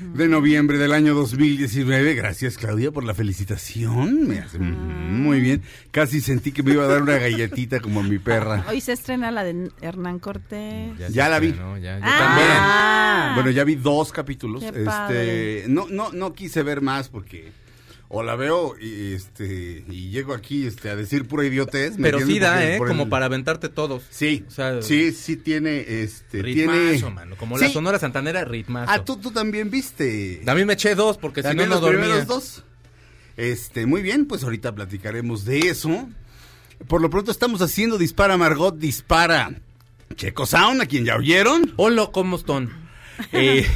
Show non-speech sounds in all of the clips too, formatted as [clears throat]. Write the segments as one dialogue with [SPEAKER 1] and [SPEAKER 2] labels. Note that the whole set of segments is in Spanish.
[SPEAKER 1] de noviembre del año 2019. Gracias, Claudia, por la felicitación. Me hace muy bien. Casi sentí que me iba a dar una galletita como a mi perra.
[SPEAKER 2] Hoy se estrena la de Hernán Cortés.
[SPEAKER 1] Ya la vi.
[SPEAKER 3] No, ya, yo
[SPEAKER 2] Ah.
[SPEAKER 1] Bueno, ya vi dos capítulos.
[SPEAKER 2] Qué
[SPEAKER 1] Este,
[SPEAKER 2] padre.
[SPEAKER 1] no, no, no quise ver más porque o la veo y este y llego aquí este a decir pura idiotez. ¿me
[SPEAKER 3] Pero sí da, ¿eh? Como
[SPEAKER 1] el-
[SPEAKER 3] para aventarte todos.
[SPEAKER 1] Sí,
[SPEAKER 3] O sea,
[SPEAKER 1] sí, sí tiene este
[SPEAKER 3] Ritmazo,
[SPEAKER 1] tiene
[SPEAKER 3] mano. Como
[SPEAKER 1] Sí.
[SPEAKER 3] la Sonora Santanera, ritmazo.
[SPEAKER 1] Ah, tú, tú también viste.
[SPEAKER 3] También me eché dos porque si no, no dormía.
[SPEAKER 1] primeros dos. Este, muy bien, pues ahorita platicaremos de eso. Por lo pronto estamos haciendo Dispara Margot, Dispara Checo Sound, a quien ya oyeron.
[SPEAKER 3] Hola, ¿cómo están? [laughs]
[SPEAKER 1] Eh,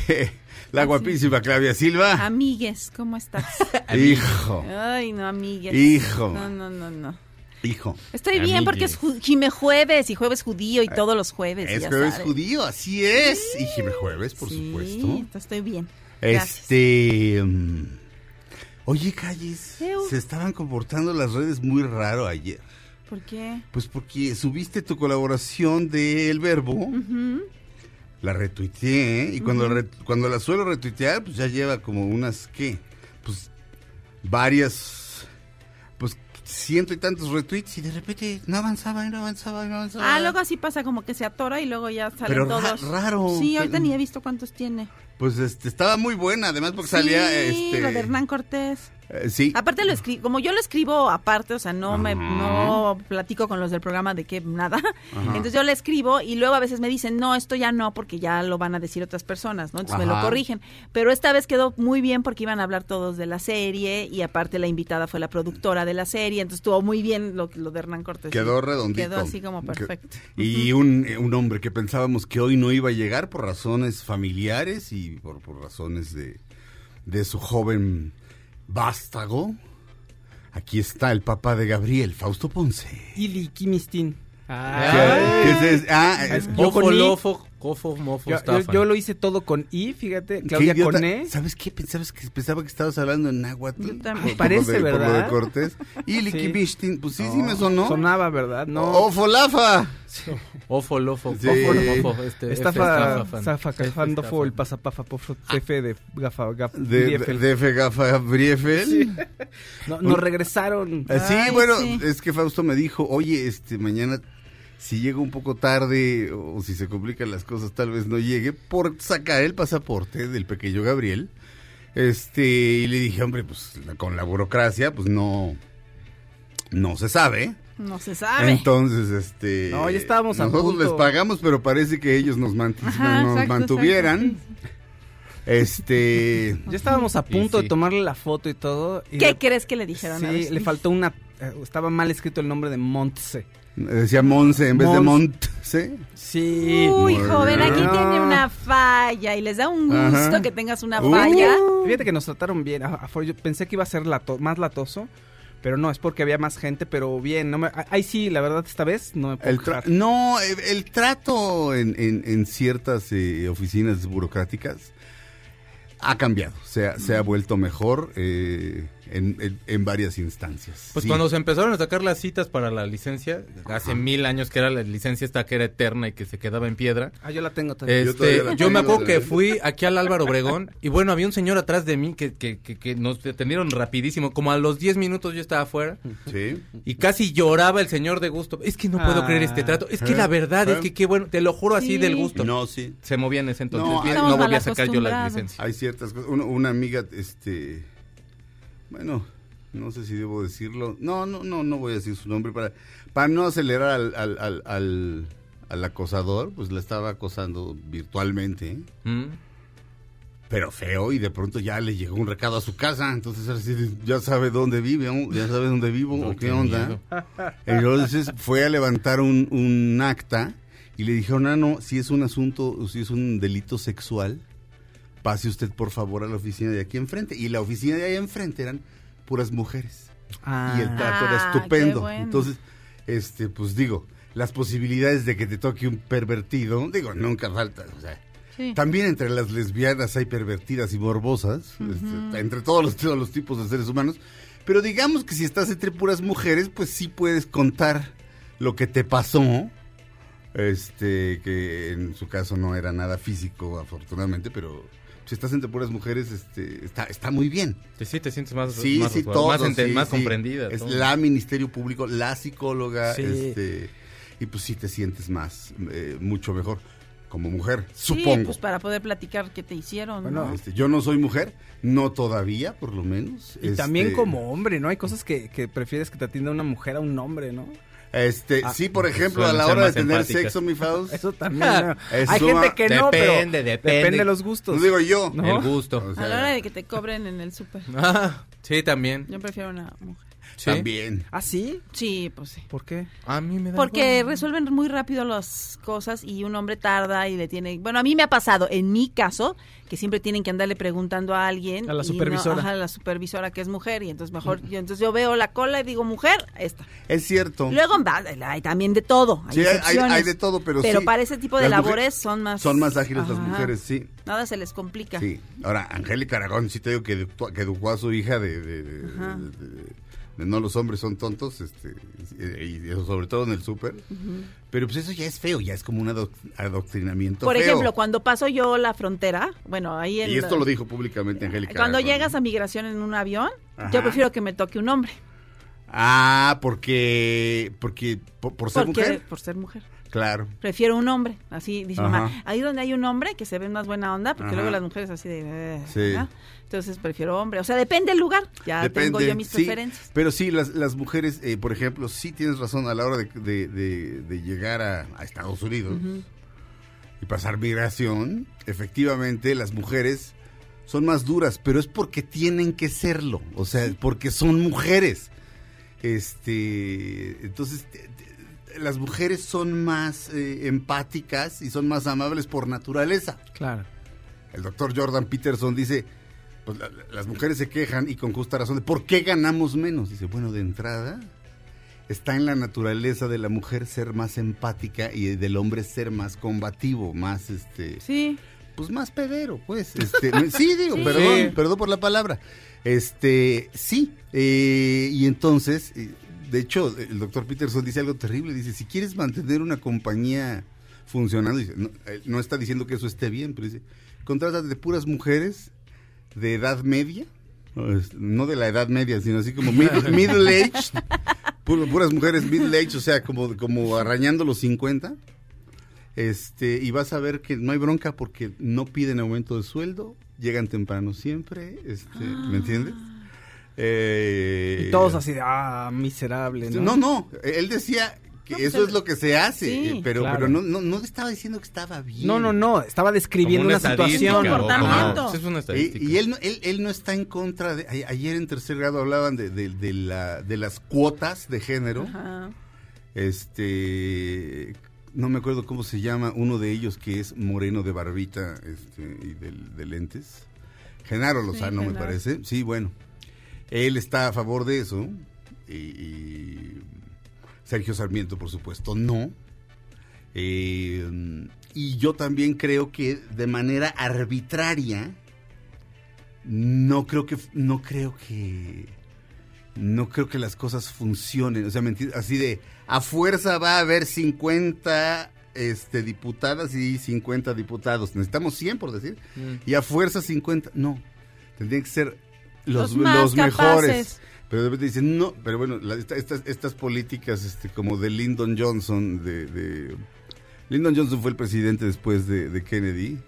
[SPEAKER 1] la guapísima Claudia Silva.
[SPEAKER 2] Amigues, ¿cómo estás? [laughs]
[SPEAKER 1] Hijo,
[SPEAKER 2] Ay, no, amigues.
[SPEAKER 1] Hijo.
[SPEAKER 2] No, no, no, no.
[SPEAKER 1] hijo.
[SPEAKER 2] Estoy bien porque es Jime Jueves y Jueves Judío y todos los jueves.
[SPEAKER 1] Es
[SPEAKER 2] ya
[SPEAKER 1] jueves
[SPEAKER 2] sabes.
[SPEAKER 1] judío, así es. Y Jime Jueves, por
[SPEAKER 2] Sí,
[SPEAKER 1] supuesto.
[SPEAKER 2] Estoy bien. Gracias.
[SPEAKER 1] Este. mm, Oye, Calles, se estaban comportando las redes muy raro ayer.
[SPEAKER 2] ¿Por qué?
[SPEAKER 1] Pues porque subiste tu colaboración de El Verbo, la retuiteé, y cuando, la re- cuando la suelo retuitear, pues ya lleva como unas, ¿qué? Pues varias, pues ciento y tantos retweets, y de repente no avanzaba, y no avanzaba, y no avanzaba.
[SPEAKER 2] Ah, luego así pasa como que se atora y luego ya salen
[SPEAKER 1] Pero ra-
[SPEAKER 2] todos.
[SPEAKER 1] raro.
[SPEAKER 2] Sí, ahorita ni he visto cuántos tiene.
[SPEAKER 1] Pues este, estaba muy buena, además porque
[SPEAKER 2] sí,
[SPEAKER 1] salía, este...
[SPEAKER 2] lo de Hernán Cortés.
[SPEAKER 1] Eh, sí.
[SPEAKER 2] Aparte lo escribo, como yo lo escribo aparte, o sea, no me no platico con los del programa de que nada. Entonces yo le escribo y luego a veces me dicen, "No, esto ya no porque ya lo van a decir otras personas", ¿no? Entonces me lo corrigen. Pero esta vez quedó muy bien porque iban a hablar todos de la serie y aparte la invitada fue la productora de la serie, entonces estuvo muy bien lo, lo de Hernán Cortés.
[SPEAKER 1] Quedó redondito.
[SPEAKER 2] Quedó así como perfecto.
[SPEAKER 1] Y [laughs] un, un hombre que pensábamos que hoy no iba a llegar por razones familiares y por, por razones de, de su joven vástago. Aquí está el papá de Gabriel, Fausto Ponce.
[SPEAKER 4] Ili Kimistin.
[SPEAKER 1] ¿Qué es eso? Ah, es-
[SPEAKER 4] con I.
[SPEAKER 3] lofo, cofo, mofo,
[SPEAKER 4] Yo, yo- lo hice todo con I, fíjate.
[SPEAKER 1] qué
[SPEAKER 4] Claudia
[SPEAKER 1] idiota.
[SPEAKER 4] con E.
[SPEAKER 1] ¿Sabes qué? Pensabas que, pensaba que estabas hablando en náhuatl.
[SPEAKER 2] Yo también.
[SPEAKER 1] Por- por
[SPEAKER 4] Parece,
[SPEAKER 1] de- Por lo de
[SPEAKER 4] ¿verdad?
[SPEAKER 1] Cortés. Y Liquibishtin, pues sí, sí me
[SPEAKER 4] No,
[SPEAKER 1] sonó.
[SPEAKER 4] Sonaba, ¿verdad? No.
[SPEAKER 1] Ofolafa.
[SPEAKER 3] Ofo, lofo,
[SPEAKER 1] Sí.
[SPEAKER 3] ofo, mofo, este,
[SPEAKER 4] Estafa, zafa,
[SPEAKER 3] F,
[SPEAKER 4] cajando fo, el pasapafa, pofo, de gafa, gaf,
[SPEAKER 1] De,
[SPEAKER 4] Briefel.
[SPEAKER 1] de Fegafa Briefel.
[SPEAKER 4] No, nos regresaron.
[SPEAKER 1] Eh, Sí, bueno, es que Fausto me dijo, oye, este, mañana, si llega un poco tarde o si se complican las cosas, tal vez no llegue, por sacar el pasaporte del pequeño Gabriel. Este, y le dije, hombre, pues con la burocracia, pues no, no se sabe.
[SPEAKER 2] No se sabe.
[SPEAKER 1] Entonces, este.
[SPEAKER 4] No, ya estábamos a
[SPEAKER 1] Nosotros
[SPEAKER 4] punto.
[SPEAKER 1] les pagamos, pero parece que ellos nos, mant-
[SPEAKER 2] Ajá,
[SPEAKER 1] nos
[SPEAKER 2] exacto,
[SPEAKER 1] mantuvieran.
[SPEAKER 2] exacto,
[SPEAKER 1] Este.
[SPEAKER 4] Ya estábamos a punto
[SPEAKER 3] sí.
[SPEAKER 4] de tomarle la foto y todo. y
[SPEAKER 2] ¿Qué
[SPEAKER 4] le-
[SPEAKER 2] crees que le dijeron? A
[SPEAKER 4] Sí, le
[SPEAKER 2] sí.
[SPEAKER 4] faltó una. eh, Estaba mal escrito el nombre de Montse.
[SPEAKER 1] Decía Monse en vez de
[SPEAKER 4] Mons.
[SPEAKER 1] Montse.
[SPEAKER 4] Sí.
[SPEAKER 2] Uy, joven, aquí tiene una falla y les da un gusto
[SPEAKER 1] Ajá.
[SPEAKER 2] que tengas una
[SPEAKER 1] Uh.
[SPEAKER 2] falla.
[SPEAKER 4] Fíjate que nos trataron bien. Yo pensé que iba a ser lato- más latoso, pero no, es porque había más gente, pero bien. No me, ah, ahí sí, la verdad, esta vez no me puedo
[SPEAKER 1] El
[SPEAKER 4] quejar.
[SPEAKER 1] no, el, el trato en, en- en ciertas eh, oficinas burocráticas ha cambiado, se ha, se ha vuelto mejor eh, en, en- en varias instancias.
[SPEAKER 3] Pues
[SPEAKER 1] Sí.
[SPEAKER 3] cuando se empezaron a sacar las citas para la licencia, hace mil años que era la licencia esta que era eterna y que se quedaba en piedra.
[SPEAKER 4] Ah, yo la tengo.
[SPEAKER 1] Yo
[SPEAKER 3] Este,
[SPEAKER 1] todavía la
[SPEAKER 3] yo me acuerdo que fui aquí al Álvaro Obregón y bueno, había un señor atrás de mí que, que, que, que nos atendieron rapidísimo. Como a los 10 minutos yo estaba afuera
[SPEAKER 1] Sí.
[SPEAKER 3] y casi lloraba el señor de gusto. Es que no puedo
[SPEAKER 4] Ah.
[SPEAKER 3] creer este trato. Es que
[SPEAKER 1] ¿Eh?
[SPEAKER 3] la verdad es
[SPEAKER 1] ¿Eh?
[SPEAKER 3] que qué bueno, te lo juro así
[SPEAKER 2] Sí.
[SPEAKER 3] del gusto.
[SPEAKER 1] No, sí.
[SPEAKER 3] Se movía en ese entonces.
[SPEAKER 1] No,
[SPEAKER 3] no, volví a sacar yo la licencia.
[SPEAKER 1] Hay ciertas cosas. Una, una amiga, este, bueno, no sé si debo decirlo. No, no, no, no voy a decir su nombre para, para no acelerar al, al, al, al, al acosador, pues la estaba acosando virtualmente. ¿eh?
[SPEAKER 3] Mm.
[SPEAKER 1] pero feo y de pronto ya le llegó un recado a su casa, entonces así ya sabe dónde vive, ¿no? ya sabe dónde vivo
[SPEAKER 3] No,
[SPEAKER 1] o qué
[SPEAKER 3] qué
[SPEAKER 1] onda. Entonces fue a levantar un, un acta y le dijeron, ah, no, si es un asunto, si es un delito sexual, pase usted por favor a la oficina de aquí enfrente. Y la oficina de ahí enfrente eran puras mujeres y el trato
[SPEAKER 2] Ah,
[SPEAKER 1] era estupendo.
[SPEAKER 2] qué bueno.
[SPEAKER 1] Entonces, este, pues digo, las posibilidades de que te toque un pervertido, digo, nunca faltan, o sea,
[SPEAKER 2] Sí.
[SPEAKER 1] también entre las lesbianas hay pervertidas y morbosas, este, entre todos los, todos los tipos de seres humanos. Pero digamos que si estás entre puras mujeres, pues sí puedes contar lo que te pasó. Este, que en su caso no era nada físico, afortunadamente, pero si estás entre puras mujeres, este, está, está muy bien.
[SPEAKER 3] Sí, sí, te sientes más,
[SPEAKER 1] Sí,
[SPEAKER 3] más,
[SPEAKER 1] sí,
[SPEAKER 3] resguardado,
[SPEAKER 1] todo.
[SPEAKER 3] más, ente-
[SPEAKER 1] sí,
[SPEAKER 3] más
[SPEAKER 1] sí.
[SPEAKER 3] comprendida.
[SPEAKER 1] Es
[SPEAKER 3] todo.
[SPEAKER 1] la Ministerio Público, la psicóloga,
[SPEAKER 4] Sí.
[SPEAKER 1] este, y pues sí te sientes más, eh, mucho mejor como mujer,
[SPEAKER 2] Sí,
[SPEAKER 1] supongo.
[SPEAKER 2] pues para poder platicar qué te hicieron,
[SPEAKER 4] Bueno,
[SPEAKER 2] ¿no?
[SPEAKER 1] Este, yo no soy mujer, no todavía, por lo menos.
[SPEAKER 4] Y también
[SPEAKER 1] Este,
[SPEAKER 4] como hombre, ¿no? Hay cosas que, que prefieres que te atienda una mujer a un hombre, ¿no?
[SPEAKER 1] Este,
[SPEAKER 4] Ah,
[SPEAKER 1] sí, por ejemplo, a la hora de tener
[SPEAKER 3] empáticas.
[SPEAKER 1] sexo, mi Faust. [laughs]
[SPEAKER 4] Eso también. ¿no?
[SPEAKER 1] Es
[SPEAKER 4] Hay
[SPEAKER 1] suma-
[SPEAKER 4] gente que no, pero
[SPEAKER 3] Depende, depende.
[SPEAKER 4] depende de los gustos.
[SPEAKER 1] No digo yo.
[SPEAKER 4] No.
[SPEAKER 3] El gusto.
[SPEAKER 1] O sea,
[SPEAKER 2] a la hora de que te cobren en el súper.
[SPEAKER 3] Ah, sí, también.
[SPEAKER 2] Yo prefiero una mujer.
[SPEAKER 3] Sí.
[SPEAKER 1] También.
[SPEAKER 4] ¿Ah, sí?
[SPEAKER 2] Sí, pues sí.
[SPEAKER 4] ¿Por qué?
[SPEAKER 3] A mí me da
[SPEAKER 2] Porque
[SPEAKER 3] igual.
[SPEAKER 2] resuelven muy rápido las cosas y un hombre tarda y le tiene... Bueno, a mí me ha pasado, en mi caso, que siempre tienen que andarle preguntando a alguien.
[SPEAKER 4] A la
[SPEAKER 2] no-
[SPEAKER 4] supervisora.
[SPEAKER 2] ajá, a la supervisora que es mujer y entonces mejor... Yo, entonces yo veo la cola y digo, mujer, esta.
[SPEAKER 1] Es cierto.
[SPEAKER 2] Luego hay también de todo. Hay,
[SPEAKER 1] Sí, hay- de todo, pero,
[SPEAKER 2] Pero
[SPEAKER 1] sí.
[SPEAKER 2] para ese tipo de
[SPEAKER 1] Las
[SPEAKER 2] labores son más...
[SPEAKER 1] Son más ágiles las mujeres, sí.
[SPEAKER 2] Nada se les complica.
[SPEAKER 1] Sí. Ahora, Angélica Aragón, sí te digo que, educó- que educó a su hija de, de- de-
[SPEAKER 2] Ajá.
[SPEAKER 1] De- no los hombres son tontos, este, y, eso sobre todo en el súper. Pero pues eso ya es feo, ya es como un adoc- adoctrinamiento
[SPEAKER 2] Por
[SPEAKER 1] feo.
[SPEAKER 2] ejemplo, cuando paso yo la frontera, bueno, ahí en...
[SPEAKER 1] Y esto lo dijo públicamente Angélica
[SPEAKER 2] Cuando
[SPEAKER 1] Aragón.
[SPEAKER 2] llegas a migración en un avión,
[SPEAKER 1] Ajá.
[SPEAKER 2] yo prefiero que me toque un hombre.
[SPEAKER 1] Ah, porque, porque, por, por ser
[SPEAKER 2] porque,
[SPEAKER 1] mujer.
[SPEAKER 2] Por ser mujer.
[SPEAKER 1] Claro.
[SPEAKER 2] Prefiero un hombre. Así dice
[SPEAKER 1] Ajá.
[SPEAKER 2] mamá. Ahí donde hay un hombre que se ve más buena onda, porque
[SPEAKER 1] Ajá.
[SPEAKER 2] luego las mujeres así de... eh,
[SPEAKER 1] Sí.
[SPEAKER 2] Entonces prefiero hombre. O sea, depende del lugar. Ya tengo yo mis
[SPEAKER 1] sí,
[SPEAKER 2] preferencias.
[SPEAKER 1] Pero sí, las, las mujeres, eh, por ejemplo, sí tienes razón a la hora de, de- de- de llegar a, a Estados Unidos y pasar migración. Efectivamente, las mujeres son más duras, pero es porque tienen que serlo. O sea, porque son mujeres. Este, entonces, las mujeres son más eh, empáticas y son más amables por naturaleza.
[SPEAKER 4] Claro.
[SPEAKER 1] El doctor Jordan Peterson dice, pues la- la- las mujeres se quejan y con justa razón de por qué ganamos menos. Dice, bueno, de entrada está en la naturaleza de la mujer ser más empática y del hombre ser más combativo, más este,
[SPEAKER 2] Sí.
[SPEAKER 1] pues más pedero, pues. Este, sí, digo,
[SPEAKER 2] Sí.
[SPEAKER 1] perdón, perdón por la palabra. Este, sí, eh, y entonces, eh, de hecho, el doctor Peterson dice algo terrible, dice, si quieres mantener una compañía funcionando, dice, no, no está diciendo que eso esté bien, pero dice, contratas de puras mujeres de edad media, no, de la edad media, sino así como mid- [laughs] middle age, pu- puras mujeres middle age, o sea, como, como arañando los 50, este, y vas a ver que no hay bronca porque no piden aumento de sueldo, llegan temprano siempre, este, ¿me entiendes? Eh,
[SPEAKER 4] Y todos así de, ah, miserable, ¿no?
[SPEAKER 1] No, no, él decía que
[SPEAKER 2] No, pues
[SPEAKER 1] eso
[SPEAKER 2] el-
[SPEAKER 1] es lo que se hace,
[SPEAKER 2] Sí,
[SPEAKER 1] pero,
[SPEAKER 4] claro.
[SPEAKER 1] pero no, no, no estaba diciendo que estaba bien.
[SPEAKER 4] No, no, no, estaba describiendo una, situación.
[SPEAKER 2] Comportamiento.
[SPEAKER 3] Es una
[SPEAKER 1] Y,
[SPEAKER 3] estadística.
[SPEAKER 1] y él, no- él, él no está en contra de... a- Ayer en tercer grado hablaban de, de, de la, de las cuotas de género.
[SPEAKER 2] Ajá.
[SPEAKER 1] Este... No me acuerdo cómo se llama uno de ellos que es moreno de barbita este, y del- de, lentes. Genaro Lozano, me
[SPEAKER 2] Genaro.
[SPEAKER 1] parece. Sí, bueno. Él está a favor de eso. Y, y Sergio Sarmiento, por supuesto, no. Eh, y yo también creo que de manera arbitraria, no creo que, no creo que, no creo que las cosas funcionen. O sea, mentir- así de, a fuerza va a haber 50 este, diputadas y 50 diputados. Necesitamos 100, por decir.
[SPEAKER 3] Mm.
[SPEAKER 1] Y a fuerza 50, no. Tendrían que ser los,
[SPEAKER 2] Los más
[SPEAKER 1] los mejores. Pero de repente dicen, no, pero bueno, la- esta- estas, estas políticas este, como de Lyndon Johnson, de, de- Lyndon Johnson fue el presidente después de, de Kennedy,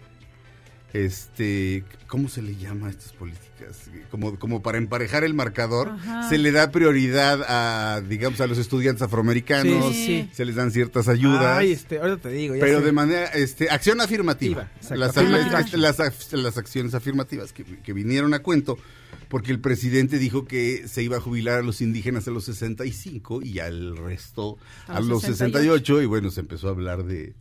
[SPEAKER 1] este, ¿cómo se le llama a estas políticas? Como, como para emparejar el marcador,
[SPEAKER 2] Ajá.
[SPEAKER 1] se le da prioridad a, digamos, a los estudiantes afroamericanos,
[SPEAKER 4] Sí, sí.
[SPEAKER 1] se les dan ciertas ayudas.
[SPEAKER 4] Ay, este, ahorita te digo. ya
[SPEAKER 1] Pero
[SPEAKER 4] sé.
[SPEAKER 1] de manera, este, acción afirmativa.
[SPEAKER 4] Exacto,
[SPEAKER 1] Las, las, las acciones afirmativas que, que vinieron a cuento, porque el presidente dijo que se iba a jubilar a los indígenas a los 65 y al resto a,
[SPEAKER 2] A los
[SPEAKER 1] los
[SPEAKER 2] 68.
[SPEAKER 1] 68 y bueno, se empezó a hablar de,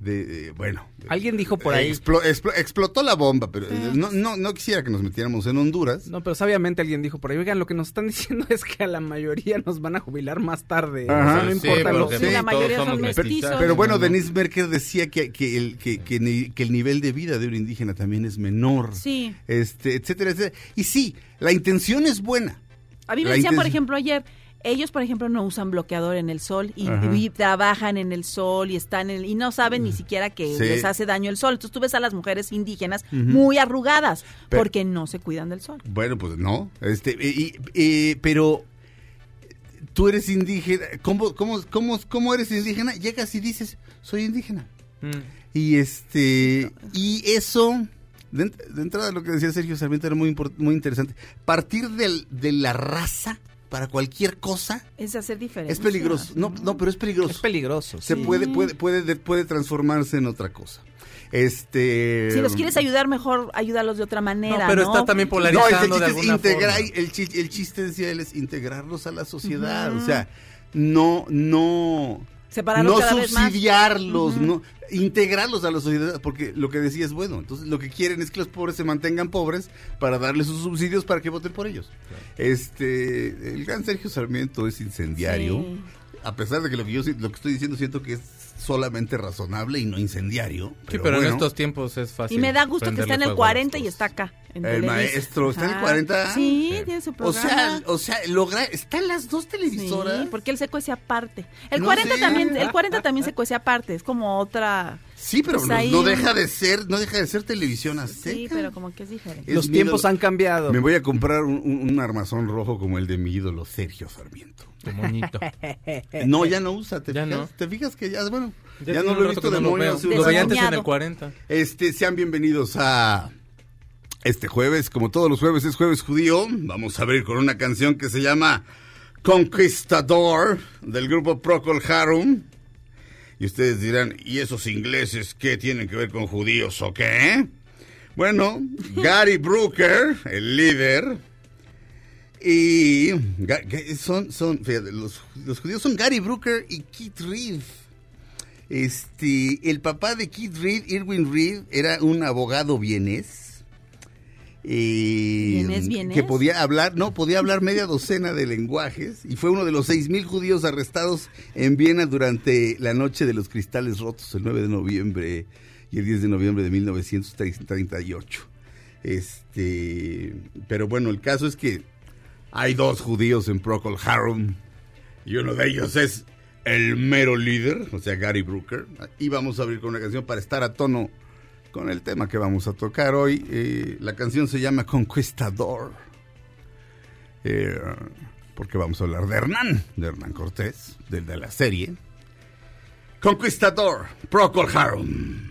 [SPEAKER 1] de, de, bueno.
[SPEAKER 4] Alguien dijo por ahí.
[SPEAKER 1] Explo- explo- explotó la bomba, pero eh, no, no, no quisiera que nos metiéramos en Honduras.
[SPEAKER 4] No, pero sabiamente alguien dijo por ahí, oigan, lo que nos están [laughs] diciendo es que a la mayoría nos van a jubilar más tarde.
[SPEAKER 1] Ajá.
[SPEAKER 4] O sea, no
[SPEAKER 3] Sí,
[SPEAKER 4] importa lo
[SPEAKER 3] porque
[SPEAKER 2] Sí,
[SPEAKER 4] que...
[SPEAKER 2] la mayoría
[SPEAKER 3] todos
[SPEAKER 2] son
[SPEAKER 3] somos
[SPEAKER 2] mestizos.
[SPEAKER 1] Pero bueno,
[SPEAKER 3] No, no.
[SPEAKER 1] Denise Merker decía que, que, el, que, que ni- que el nivel de vida de un indígena también es menor.
[SPEAKER 2] Sí.
[SPEAKER 1] Este, etcétera, etcétera. Y sí, la intención es buena.
[SPEAKER 2] A mí me
[SPEAKER 1] La
[SPEAKER 2] decían, por ejemplo, ayer, ellos, por ejemplo, no usan bloqueador en el sol y, trabajan en el sol y están en, y no saben ni siquiera que
[SPEAKER 1] Sí.
[SPEAKER 2] les hace daño el sol. Entonces tú ves a las mujeres indígenas muy arrugadas
[SPEAKER 1] Pero-
[SPEAKER 2] porque no se cuidan del sol.
[SPEAKER 1] Bueno, pues no. Este, y, y- pero tú eres indígena. ¿Cómo, cómo, cómo, cómo eres indígena? Llegas y dices, soy indígena.
[SPEAKER 3] Mm.
[SPEAKER 1] Y este, y eso, de, de entrada lo que decía Sergio Sarmiento era muy, muy interesante. Partir del, de la raza para cualquier cosa
[SPEAKER 2] Es hacer diferencia.
[SPEAKER 1] es peligroso. No, no, pero es peligroso.
[SPEAKER 4] Es peligroso.
[SPEAKER 1] Se
[SPEAKER 4] sí.
[SPEAKER 1] puede, puede, puede, de- puede transformarse en otra cosa. Este.
[SPEAKER 2] Si los quieres ayudar mejor, ayúdalos de otra manera.
[SPEAKER 3] No, pero
[SPEAKER 2] ¿no?
[SPEAKER 3] está también
[SPEAKER 1] No, el
[SPEAKER 3] polarizando
[SPEAKER 1] chiste
[SPEAKER 3] de
[SPEAKER 1] es integrar,
[SPEAKER 3] forma.
[SPEAKER 1] el, chi- el chiste decía él es integrarlos a la sociedad, o sea, no, no,
[SPEAKER 2] Separarlos
[SPEAKER 1] no
[SPEAKER 2] cada vez más.
[SPEAKER 1] subsidiarlos, no, integrarlos a la sociedad, porque lo que decía es bueno, entonces lo que quieren es que los pobres se mantengan pobres para darles sus subsidios para que voten por ellos. Este, el gran Sergio Sarmiento es incendiario,
[SPEAKER 2] Sí.
[SPEAKER 1] a pesar de que lo que yo si- lo que estoy diciendo siento que es solamente razonable y no incendiario.
[SPEAKER 3] Sí, pero en estos tiempos es fácil.
[SPEAKER 2] Y me da gusto que está en el
[SPEAKER 3] fuego a las
[SPEAKER 2] 40 y está acá. En
[SPEAKER 1] El
[SPEAKER 2] Televisa.
[SPEAKER 1] maestro, ¿está en el
[SPEAKER 2] Ajá.
[SPEAKER 1] 40?
[SPEAKER 2] Sí,
[SPEAKER 3] Sí.
[SPEAKER 2] tiene su
[SPEAKER 1] O
[SPEAKER 2] programa.
[SPEAKER 1] sea, o sea, logra, están las dos televisoras.
[SPEAKER 2] Sí, porque él se cuece aparte. El
[SPEAKER 1] No
[SPEAKER 2] 40
[SPEAKER 1] sé.
[SPEAKER 2] también, el 40 también se cuece aparte, es como otra
[SPEAKER 1] Sí, pero
[SPEAKER 2] Pues
[SPEAKER 1] no,
[SPEAKER 2] ahí-
[SPEAKER 1] no deja de ser, no deja de ser televisión azteca.
[SPEAKER 2] Sí, pero como que es diferente.
[SPEAKER 1] Es
[SPEAKER 4] Los tiempos
[SPEAKER 1] ídolo.
[SPEAKER 4] han cambiado.
[SPEAKER 1] Me voy a comprar un, un- un armazón rojo como el de mi ídolo Sergio Sarmiento.
[SPEAKER 3] Qué bonito.
[SPEAKER 1] No, ya no usa, ¿te
[SPEAKER 3] Ya
[SPEAKER 1] fijas?
[SPEAKER 3] no.
[SPEAKER 1] ¿Te fijas que ya, bueno, ya, no lo he visto de
[SPEAKER 3] no lo veo. Lo veía
[SPEAKER 1] años.
[SPEAKER 3] antes en el
[SPEAKER 2] Desmoñado.
[SPEAKER 3] 40.
[SPEAKER 1] Este, sean bienvenidos a este jueves, como todos los jueves es jueves judío. Vamos a abrir con una canción que se llama Conquistador del grupo Procol Harum. Y ustedes dirán, ¿y esos ingleses qué tienen que ver con judíos o qué? Bueno, [laughs] Gary Brooker, el líder, y son, son, fíjate, los, los judíos son Gary Brooker y Keith Reed. Este, el papá de Keith Reed, Irwin Reed, era un abogado vienés. Eh,
[SPEAKER 2] ¿Vienés, vienés?
[SPEAKER 1] Que podía hablar, no, podía hablar media docena de lenguajes y fue uno de los seis mil judíos arrestados en Viena durante la noche de los cristales rotos, el 9 de noviembre y el 10 de noviembre de 1938. Este, pero bueno, el caso es que hay dos judíos en Procol Harum y uno de ellos es el mero líder, o sea, Gary Brooker. Y vamos a abrir con una canción para estar a tono con el tema que vamos a tocar hoy. Eh, la canción se llama Conquistador. Eh, porque vamos a hablar de Hernán, de Hernán Cortés, del de la serie. Conquistador, Procol Harum.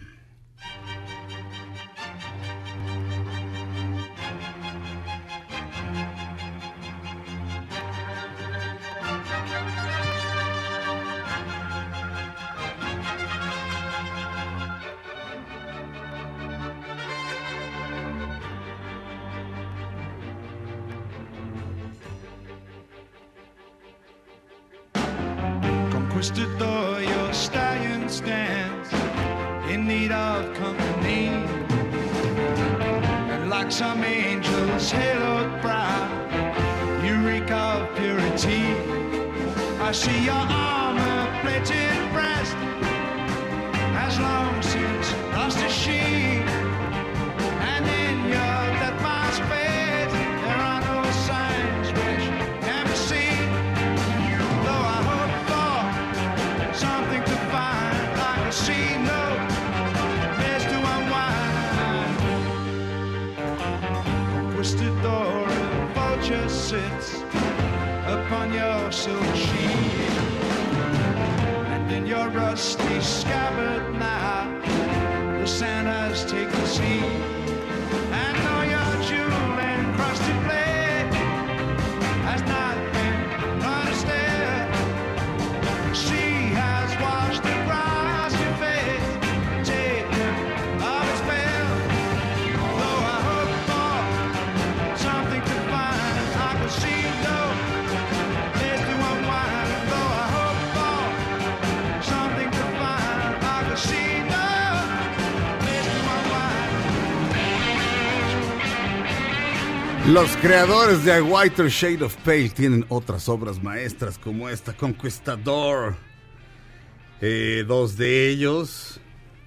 [SPEAKER 1] Los creadores de A Whiter Shade of Pale tienen otras obras maestras como esta, Conquistador. Eh, dos de ellos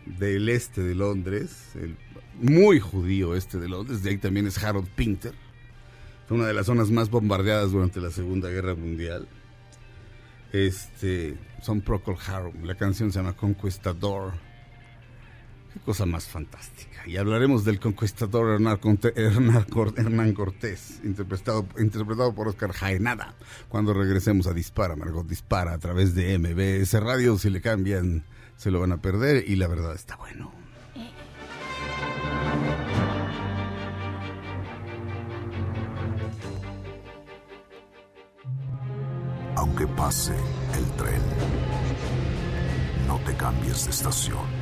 [SPEAKER 1] del este de Londres, muy judío este de Londres, de ahí también es Harold Pinter. Fue una de las zonas más bombardeadas durante la Segunda Guerra Mundial. Este, son Procol Harum, la canción se llama Conquistador. Qué cosa más fantástica. Y hablaremos del conquistador Hernán, Cortés, interpretado, interpretado por Oscar Jaenada. Cuando regresemos a Dispara, Margot Dispara a través de MBS Radio. Si le cambian, se lo van a perder. Y la verdad está bueno.
[SPEAKER 5] Aunque pase el tren, no te cambies de estación.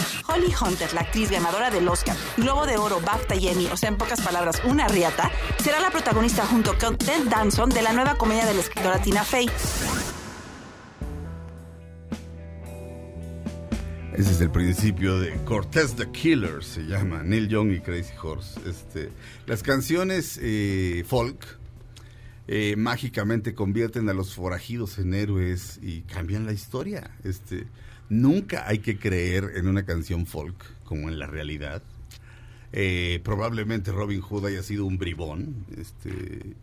[SPEAKER 6] Holly Hunter, la actriz ganadora del Oscar, Globo de Oro, BAFTA y Emmy, o sea, en pocas palabras, una riata, será la protagonista junto con Ted Danson de la nueva comedia de la escritora Tina Fey.
[SPEAKER 1] Ese es el principio de Cortés the Killer, se llama Neil Young y Crazy Horse. Este, las canciones eh, folk eh, mágicamente convierten a los forajidos en héroes y cambian la historia. Este, nunca hay que creer en una canción folk como en la realidad. Eh, probablemente Robin Hood haya sido un bribón. Este,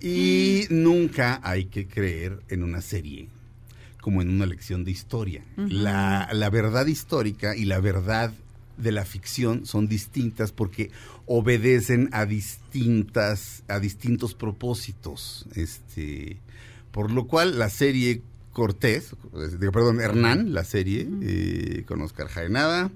[SPEAKER 1] y nunca hay que creer en una serie como en una lección de historia. la, la verdad histórica y la verdad de la ficción son distintas porque obedecen a distintas a distintos propósitos este por lo cual la serie Cortés digo, perdón Hernán la serie eh, con Oscar Jaenada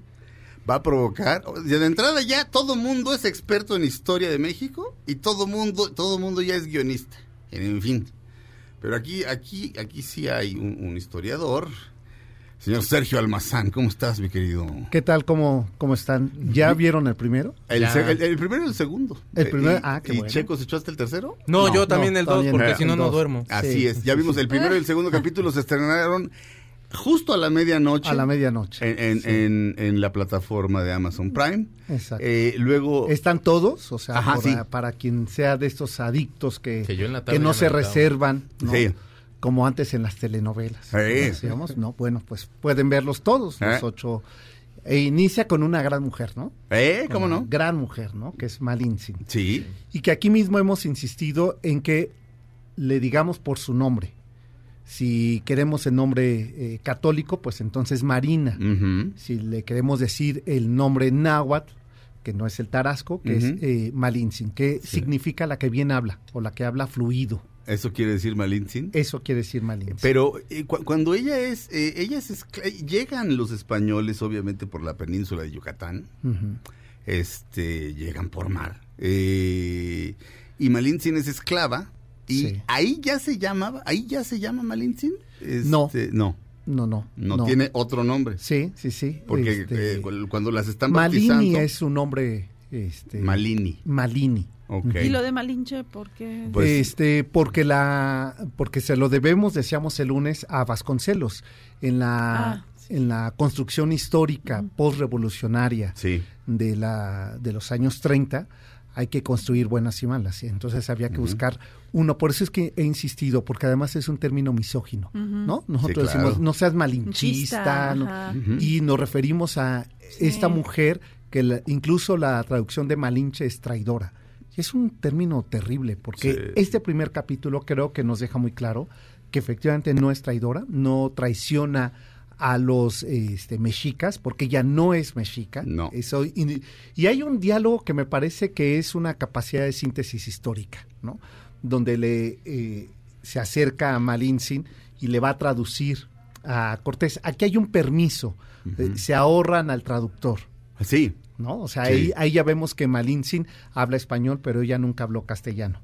[SPEAKER 1] va a provocar de de entrada ya todo mundo es experto en historia de México y todo mundo todo mundo ya es guionista en fin pero aquí, aquí, aquí sí hay un, un historiador. Señor Sergio Almazán, ¿cómo estás, mi querido?
[SPEAKER 7] ¿Qué tal? ¿Cómo, cómo están? ¿Ya vieron el primero?
[SPEAKER 1] El, primero y el segundo.
[SPEAKER 7] El
[SPEAKER 1] Eh,
[SPEAKER 7] primero-
[SPEAKER 1] y-
[SPEAKER 7] ah, qué
[SPEAKER 1] ¿Y
[SPEAKER 7] bueno.
[SPEAKER 1] Checo se echó hasta el tercero?
[SPEAKER 3] No,
[SPEAKER 7] No,
[SPEAKER 3] yo también
[SPEAKER 7] no,
[SPEAKER 3] el 2,
[SPEAKER 7] también
[SPEAKER 3] porque si no, no
[SPEAKER 7] dos.
[SPEAKER 3] duermo.
[SPEAKER 1] Así
[SPEAKER 7] Sí,
[SPEAKER 1] es. Ya vimos
[SPEAKER 7] sí.
[SPEAKER 1] el primero y el segundo capítulo se estrenaron justo a la medianoche.
[SPEAKER 7] A la medianoche.
[SPEAKER 1] En, en-
[SPEAKER 7] Sí.
[SPEAKER 1] en- en la plataforma de Amazon Prime.
[SPEAKER 7] Exacto.
[SPEAKER 1] Eh, luego.
[SPEAKER 7] ¿Están todos? O sea,
[SPEAKER 1] Ajá,
[SPEAKER 7] por-
[SPEAKER 1] sí.
[SPEAKER 7] para quien sea de estos adictos que,
[SPEAKER 3] Que yo en la
[SPEAKER 7] que
[SPEAKER 3] tarde
[SPEAKER 7] no se reservan, ¿no?
[SPEAKER 1] Sí.
[SPEAKER 7] Como antes en las telenovelas.
[SPEAKER 1] Sí.
[SPEAKER 7] No, bueno, pues pueden verlos todos,
[SPEAKER 1] ¿Eh?
[SPEAKER 7] los ocho. E inicia con una gran mujer, ¿no?
[SPEAKER 1] ¿Eh? ¿Cómo
[SPEAKER 7] Con
[SPEAKER 1] no?
[SPEAKER 7] una Gran mujer, ¿no? Que es Malintzin.
[SPEAKER 1] Sí.
[SPEAKER 7] Y que aquí mismo hemos insistido en que le digamos por su nombre. Si queremos el nombre eh, católico, pues entonces Marina. Si le queremos decir el nombre náhuatl, que no es el tarasco, que es eh, Malintzin, que significa la que bien habla o la que habla fluido.
[SPEAKER 1] Eso quiere decir Malintzin.
[SPEAKER 7] Eso quiere decir Malintzin.
[SPEAKER 1] Pero eh, cu- cuando ella es, eh, ella es llegan los españoles, obviamente por la península de Yucatán, este, llegan por mar. Eh, y Malintzin es esclava. Y
[SPEAKER 7] Sí.
[SPEAKER 1] ahí ya se llamaba, ahí ya se llama Malintzin.
[SPEAKER 7] No.
[SPEAKER 1] Este, no,
[SPEAKER 7] No, no,
[SPEAKER 1] no, tiene otro nombre.
[SPEAKER 7] Sí, sí, sí.
[SPEAKER 1] Porque
[SPEAKER 7] este,
[SPEAKER 1] eh, cu- cuando las están
[SPEAKER 7] Malini
[SPEAKER 1] bautizando.
[SPEAKER 7] es su nombre. Este,
[SPEAKER 1] Malini.
[SPEAKER 7] Malini.
[SPEAKER 2] ¿Y lo de Malinche por qué?
[SPEAKER 1] Pues-
[SPEAKER 7] este, porque la, porque se lo debemos, decíamos el lunes, a Vasconcelos en la,
[SPEAKER 2] Ah, sí.
[SPEAKER 7] en la construcción histórica postrevolucionaria
[SPEAKER 1] Sí.
[SPEAKER 7] de la, de los años 30, hay que construir buenas y malas. y Entonces había que buscar uno. Por eso es que he insistido, porque además es un término misógino, ¿no? Nosotros
[SPEAKER 1] claro.
[SPEAKER 7] decimos, no seas malinchista, y nos referimos a esta mujer que la- incluso la traducción de malinche es traidora. Es un término terrible, porque
[SPEAKER 1] Sí.
[SPEAKER 7] este primer capítulo creo que nos deja muy claro que efectivamente no es traidora, no traiciona a los este, mexicas, porque ella no es mexica.
[SPEAKER 1] No.
[SPEAKER 7] Eso, y, y hay un diálogo que me parece que es una capacidad de síntesis histórica, ¿no? Donde le eh, se acerca a Malintzin y le va a traducir a Cortés. Aquí hay un permiso, eh, se ahorran al traductor.
[SPEAKER 1] Sí.
[SPEAKER 7] ¿No? O sea,
[SPEAKER 1] Sí.
[SPEAKER 7] ahí, ahí ya vemos que Malintzin habla español, pero ella nunca habló castellano.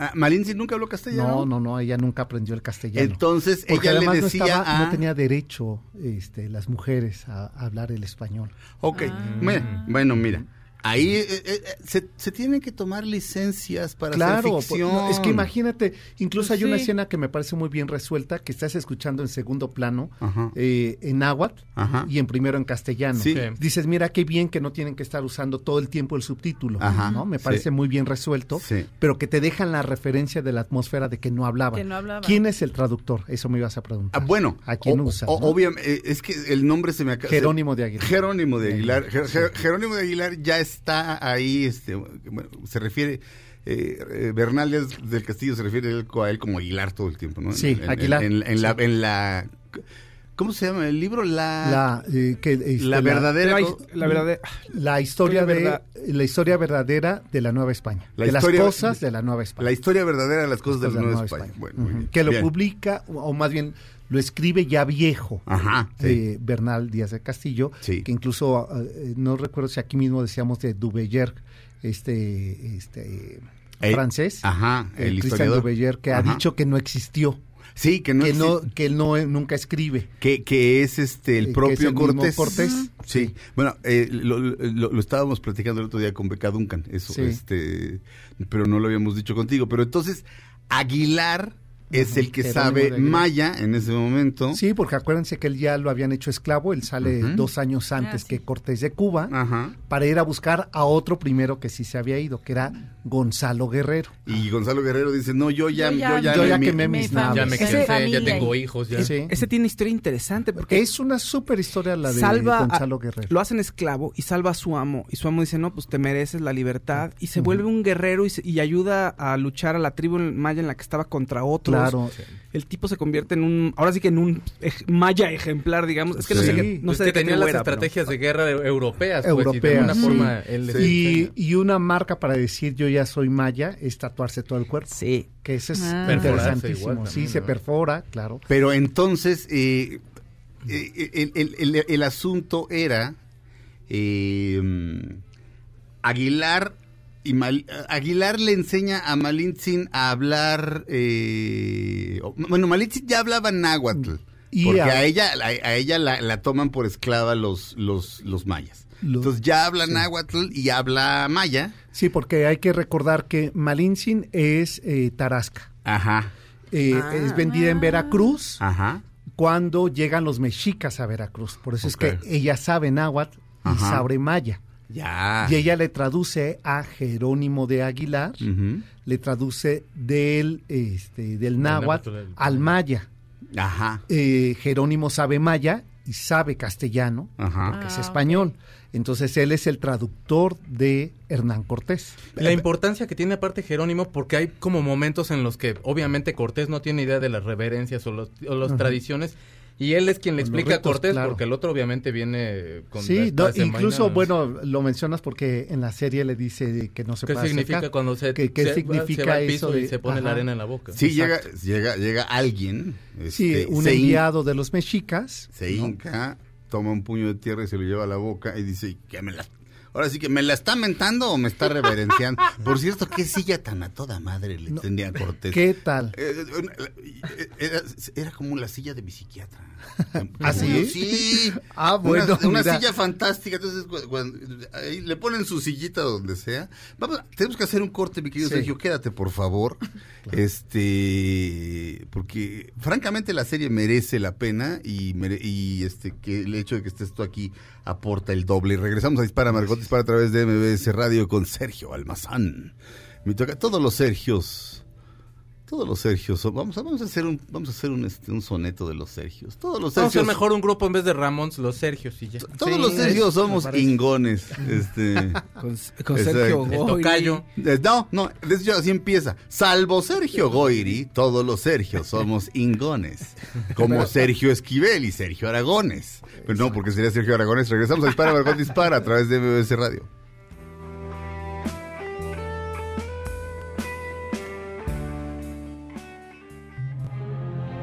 [SPEAKER 1] Ah, Malinzi nunca habló castellano.
[SPEAKER 7] No, no, no, ella nunca aprendió el castellano.
[SPEAKER 1] Entonces,
[SPEAKER 7] Porque
[SPEAKER 1] ella le
[SPEAKER 7] además no
[SPEAKER 1] decía
[SPEAKER 7] estaba-
[SPEAKER 1] a-
[SPEAKER 7] no tenía derecho este, las mujeres a, a hablar el español.
[SPEAKER 1] Ok, mira, bueno, mira. Ahí eh, eh, eh, se, se tienen que tomar licencias para
[SPEAKER 7] Claro,
[SPEAKER 1] hacer ficción.
[SPEAKER 7] no, es que imagínate, incluso
[SPEAKER 2] Pues
[SPEAKER 7] hay una
[SPEAKER 2] sí.
[SPEAKER 7] escena que me parece muy bien resuelta, que estás escuchando en segundo plano,
[SPEAKER 1] Ajá.
[SPEAKER 7] eh, en náhuatl
[SPEAKER 1] Ajá.
[SPEAKER 7] y en primero en castellano.
[SPEAKER 1] Sí.
[SPEAKER 7] Dices, mira qué bien que no tienen que estar usando todo el tiempo el subtítulo,
[SPEAKER 1] Ajá.
[SPEAKER 7] ¿no? Me
[SPEAKER 1] Sí.
[SPEAKER 7] parece muy bien resuelto,
[SPEAKER 1] Sí.
[SPEAKER 7] pero que te dejan la referencia de la atmósfera de que no hablaban.
[SPEAKER 2] Que no hablaban.
[SPEAKER 7] ¿Quién es el traductor? Eso me ibas a
[SPEAKER 1] Ah,
[SPEAKER 7] preguntar.
[SPEAKER 1] bueno,
[SPEAKER 7] ¿A quién
[SPEAKER 1] o-
[SPEAKER 7] usa?
[SPEAKER 1] o-
[SPEAKER 7] no?
[SPEAKER 1] obviamente, es que el nombre se me acaba.
[SPEAKER 7] Jerónimo de Aguilar.
[SPEAKER 1] Jerónimo de Aguilar. Jer- Jer- Jerónimo de Aguilar ya está ahí, este, bueno, se refiere. Eh, eh, Bernal del Castillo se refiere a él como Aguilar todo el tiempo, ¿no?
[SPEAKER 7] Sí,
[SPEAKER 1] En-
[SPEAKER 7] Aguilar.
[SPEAKER 1] En, en la,
[SPEAKER 7] Sí.
[SPEAKER 1] en la- ¿Cómo se llama el libro? La.
[SPEAKER 7] La, eh, que, este,
[SPEAKER 1] la verdadera.
[SPEAKER 4] La,
[SPEAKER 1] co-
[SPEAKER 4] la verdad,
[SPEAKER 7] la historia de
[SPEAKER 4] verdad-
[SPEAKER 7] la historia verdadera de la Nueva España,
[SPEAKER 1] La
[SPEAKER 7] de
[SPEAKER 1] historia-
[SPEAKER 7] las cosas de la Nueva España.
[SPEAKER 1] La historia verdadera de las cosas de la Nueva España. Bueno, muy
[SPEAKER 7] Ujú.
[SPEAKER 1] bien.
[SPEAKER 7] que lo
[SPEAKER 1] Bien.
[SPEAKER 7] publica o o más bien lo escribe ya viejo
[SPEAKER 1] Ajá. sí.
[SPEAKER 7] eh, Bernal Díaz de Castillo,
[SPEAKER 1] Sí.
[SPEAKER 7] que incluso eh, no recuerdo si aquí mismo decíamos de Duveyer, este este
[SPEAKER 1] Eh,
[SPEAKER 7] francés,
[SPEAKER 1] ajá, el
[SPEAKER 7] Christian. Duveyer, que ha dicho que no existió,
[SPEAKER 1] Sí, que no,
[SPEAKER 7] que no que él no nunca escribe.
[SPEAKER 1] que, que es este el
[SPEAKER 7] que
[SPEAKER 1] propio
[SPEAKER 7] es el mismo
[SPEAKER 1] Cortés.
[SPEAKER 7] Cortés.
[SPEAKER 1] Sí. Bueno, eh, lo, lo- lo estábamos platicando el otro día con Beca Duncan, eso,
[SPEAKER 7] Sí.
[SPEAKER 1] este, pero no lo habíamos dicho contigo. Pero entonces, Aguilar es el que
[SPEAKER 7] Jerónimo
[SPEAKER 1] sabe maya en ese momento.
[SPEAKER 7] Sí, porque acuérdense que él ya lo habían hecho esclavo, él sale dos años antes
[SPEAKER 2] Ah, sí.
[SPEAKER 7] que Cortés de Cuba.
[SPEAKER 1] Ajá.
[SPEAKER 7] para ir a buscar a otro primero que sí se había ido, que era Gonzalo Guerrero.
[SPEAKER 1] Y Gonzalo Guerrero dice, no, yo ya,
[SPEAKER 2] Yo
[SPEAKER 1] yo
[SPEAKER 2] ya-
[SPEAKER 1] ya,
[SPEAKER 7] yo ya quemé
[SPEAKER 2] mi
[SPEAKER 7] mis
[SPEAKER 2] familia.
[SPEAKER 3] Ya me
[SPEAKER 7] naves.
[SPEAKER 3] Cansé, ya tengo hijos, ya.
[SPEAKER 7] Sí.
[SPEAKER 4] ese tiene historia interesante porque
[SPEAKER 7] Es una súper historia la de
[SPEAKER 4] salva a-
[SPEAKER 7] Gonzalo Guerrero.
[SPEAKER 4] lo hacen esclavo y salva a su amo y su amo dice no pues te mereces la libertad y se vuelve un guerrero y, se- y ayuda a luchar a la tribu maya en la que estaba contra
[SPEAKER 7] Claro.
[SPEAKER 4] El tipo se convierte en un ahora sí que en un ej- maya ejemplar digamos es que no sé qué, no
[SPEAKER 3] Es
[SPEAKER 4] sé
[SPEAKER 3] que
[SPEAKER 4] de qué
[SPEAKER 3] tenía las
[SPEAKER 4] era, pero-
[SPEAKER 3] estrategias de guerra europeas. pues, y de
[SPEAKER 7] Europeas, sí.
[SPEAKER 3] forma él les
[SPEAKER 7] Y, y una marca para decir yo ya soy maya es tatuarse todo el cuerpo.
[SPEAKER 4] sí
[SPEAKER 7] Que eso es
[SPEAKER 2] Ah.
[SPEAKER 7] Interesantísimo.
[SPEAKER 3] igual
[SPEAKER 7] sí, se perfora, claro.
[SPEAKER 1] Pero entonces, eh, eh, el, el- el- el asunto era eh, Aguilar y Mal- Aguilar le enseña a Malintzin a hablar. eh, bueno, Malintzin ya hablaba náhuatl.
[SPEAKER 7] Y
[SPEAKER 1] porque
[SPEAKER 7] a-
[SPEAKER 1] a, ella, a, a ella la, la toman por esclava los, los, los mayas.
[SPEAKER 7] Los-
[SPEAKER 1] Entonces ya habla
[SPEAKER 7] sí.
[SPEAKER 1] náhuatl y habla maya.
[SPEAKER 7] Sí, porque hay que recordar que Malintzin es eh, Tarasca.
[SPEAKER 1] Ajá,
[SPEAKER 7] Eh,
[SPEAKER 4] Ah.
[SPEAKER 7] Es vendida en Veracruz
[SPEAKER 1] ajá.
[SPEAKER 7] cuando llegan los mexicas a Veracruz. Por eso es que ella sabe náhuatl y
[SPEAKER 1] Ajá.
[SPEAKER 7] sabe maya.
[SPEAKER 1] Ya.
[SPEAKER 7] Y ella le traduce a Jerónimo de Aguilar, le traduce del, este, del náhuatl al maya.
[SPEAKER 1] Ajá.
[SPEAKER 7] Eh, Jerónimo sabe maya y sabe castellano,
[SPEAKER 1] Ajá.
[SPEAKER 7] que es
[SPEAKER 2] Ah,
[SPEAKER 7] español. Entonces él es el traductor de Hernán Cortés.
[SPEAKER 3] La importancia que tiene aparte Jerónimo, porque hay como momentos en los que obviamente Cortés no tiene idea de las reverencias o, los- o las
[SPEAKER 7] Ajá.
[SPEAKER 3] tradiciones, y él es quien le explica a Cortés,
[SPEAKER 7] claro.
[SPEAKER 3] porque el otro obviamente viene con
[SPEAKER 7] Sí, no, incluso, bueno, lo mencionas porque en la serie le dice que no se
[SPEAKER 3] ¿Qué
[SPEAKER 7] puede
[SPEAKER 3] significa
[SPEAKER 7] acercar.
[SPEAKER 3] cuando se,
[SPEAKER 7] ¿Qué, qué
[SPEAKER 3] se-
[SPEAKER 7] significa
[SPEAKER 3] se va al piso
[SPEAKER 7] eso? de-
[SPEAKER 3] y se pone la arena en la boca?
[SPEAKER 1] Sí, llega,
[SPEAKER 7] Exacto.
[SPEAKER 1] llega, llega alguien.
[SPEAKER 7] Sí,
[SPEAKER 1] este,
[SPEAKER 7] un enviado de los mexicas.
[SPEAKER 1] Se
[SPEAKER 7] ¿no?
[SPEAKER 1] hinca, toma un puño de tierra y se lo lleva a la boca y dice, que me la... Ahora sí que me la está mentando o me está [laughs] reverenciando. Por cierto, qué silla tan a toda madre le
[SPEAKER 7] No.
[SPEAKER 1] tendía a Cortés.
[SPEAKER 7] ¿Qué tal?
[SPEAKER 1] Eh, eh, Era, era como la silla de mi psiquiatra. [laughs]
[SPEAKER 7] ¿Ah, sí?
[SPEAKER 1] Sí.
[SPEAKER 7] Ah, bueno,
[SPEAKER 1] Una, silla fantástica. Entonces, cu- cuando- ahí le ponen su sillita donde sea. Vamos, tenemos que hacer un corte, mi querido
[SPEAKER 7] Sí.
[SPEAKER 1] Sergio. Quédate, por favor. Este, porque francamente la serie merece la pena y, mere- y este que el hecho de que estés tú aquí aporta el doble. Regresamos a Dispara Margot Dispara a través de MBS Radio con Sergio Almazán. Me toca todos los Sergios. Todos los Sergios, vamos a, vamos a hacer un vamos a hacer un, este, un soneto de los Sergios. Todos los
[SPEAKER 3] Vamos a hacer
[SPEAKER 1] Sergios.
[SPEAKER 3] mejor un grupo en vez de Ramons, los Sergios y ya.
[SPEAKER 1] Todos
[SPEAKER 4] Sí,
[SPEAKER 1] los Sergios somos ingones. [laughs] Este,
[SPEAKER 4] con. Sergio
[SPEAKER 1] El
[SPEAKER 4] Goyri.
[SPEAKER 3] tocayo.
[SPEAKER 1] eh, no, no, de hecho así empieza. Salvo Sergio Goiri, todos los Sergios somos ingones. Como Sergio Esquivel y Sergio Aragones. Pero no, porque sería Sergio Aragones. Regresamos a Dispara, Margot Dispara a través de MBS Radio.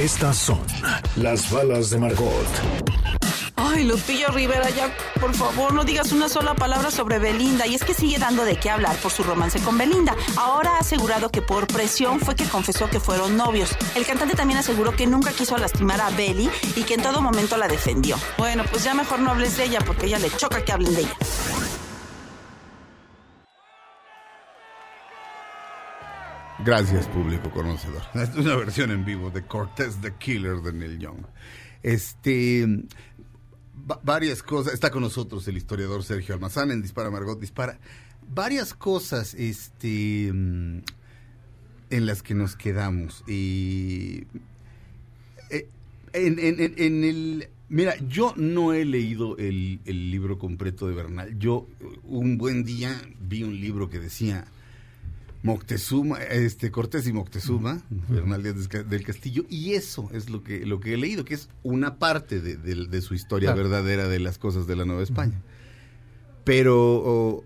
[SPEAKER 8] Estas son las balas de Margot.
[SPEAKER 2] Ay, Lupillo Rivera, ya, por favor, no digas una sola palabra sobre Belinda. Y es que sigue dando de qué hablar por su romance con Belinda. Ahora ha asegurado que por presión fue que confesó que fueron novios. El cantante también aseguró que nunca quiso lastimar a Beli y que en todo momento la defendió. Bueno, pues ya mejor no hables de ella porque ella le choca que hablen de ella.
[SPEAKER 1] Gracias, público conocedor. [laughs] Es una versión en vivo de Cortés the Killer de Neil Young. Este. va- varias cosas. Está con nosotros el historiador Sergio Almazán en Dispara Margot Dispara. Varias cosas este, mm, en las que nos quedamos. Y. eh, en, en- en- en el. Mira, yo no he leído el, el libro completo de Bernal. Yo, un buen día, vi un libro que decía. Moctezuma, este Cortés y Moctezuma, Bernal Díaz del Ca- del Castillo, y eso es lo que lo que he leído, que es una parte de, de- de su historia
[SPEAKER 9] Claro.
[SPEAKER 1] verdadera de las cosas de la Nueva España. Pero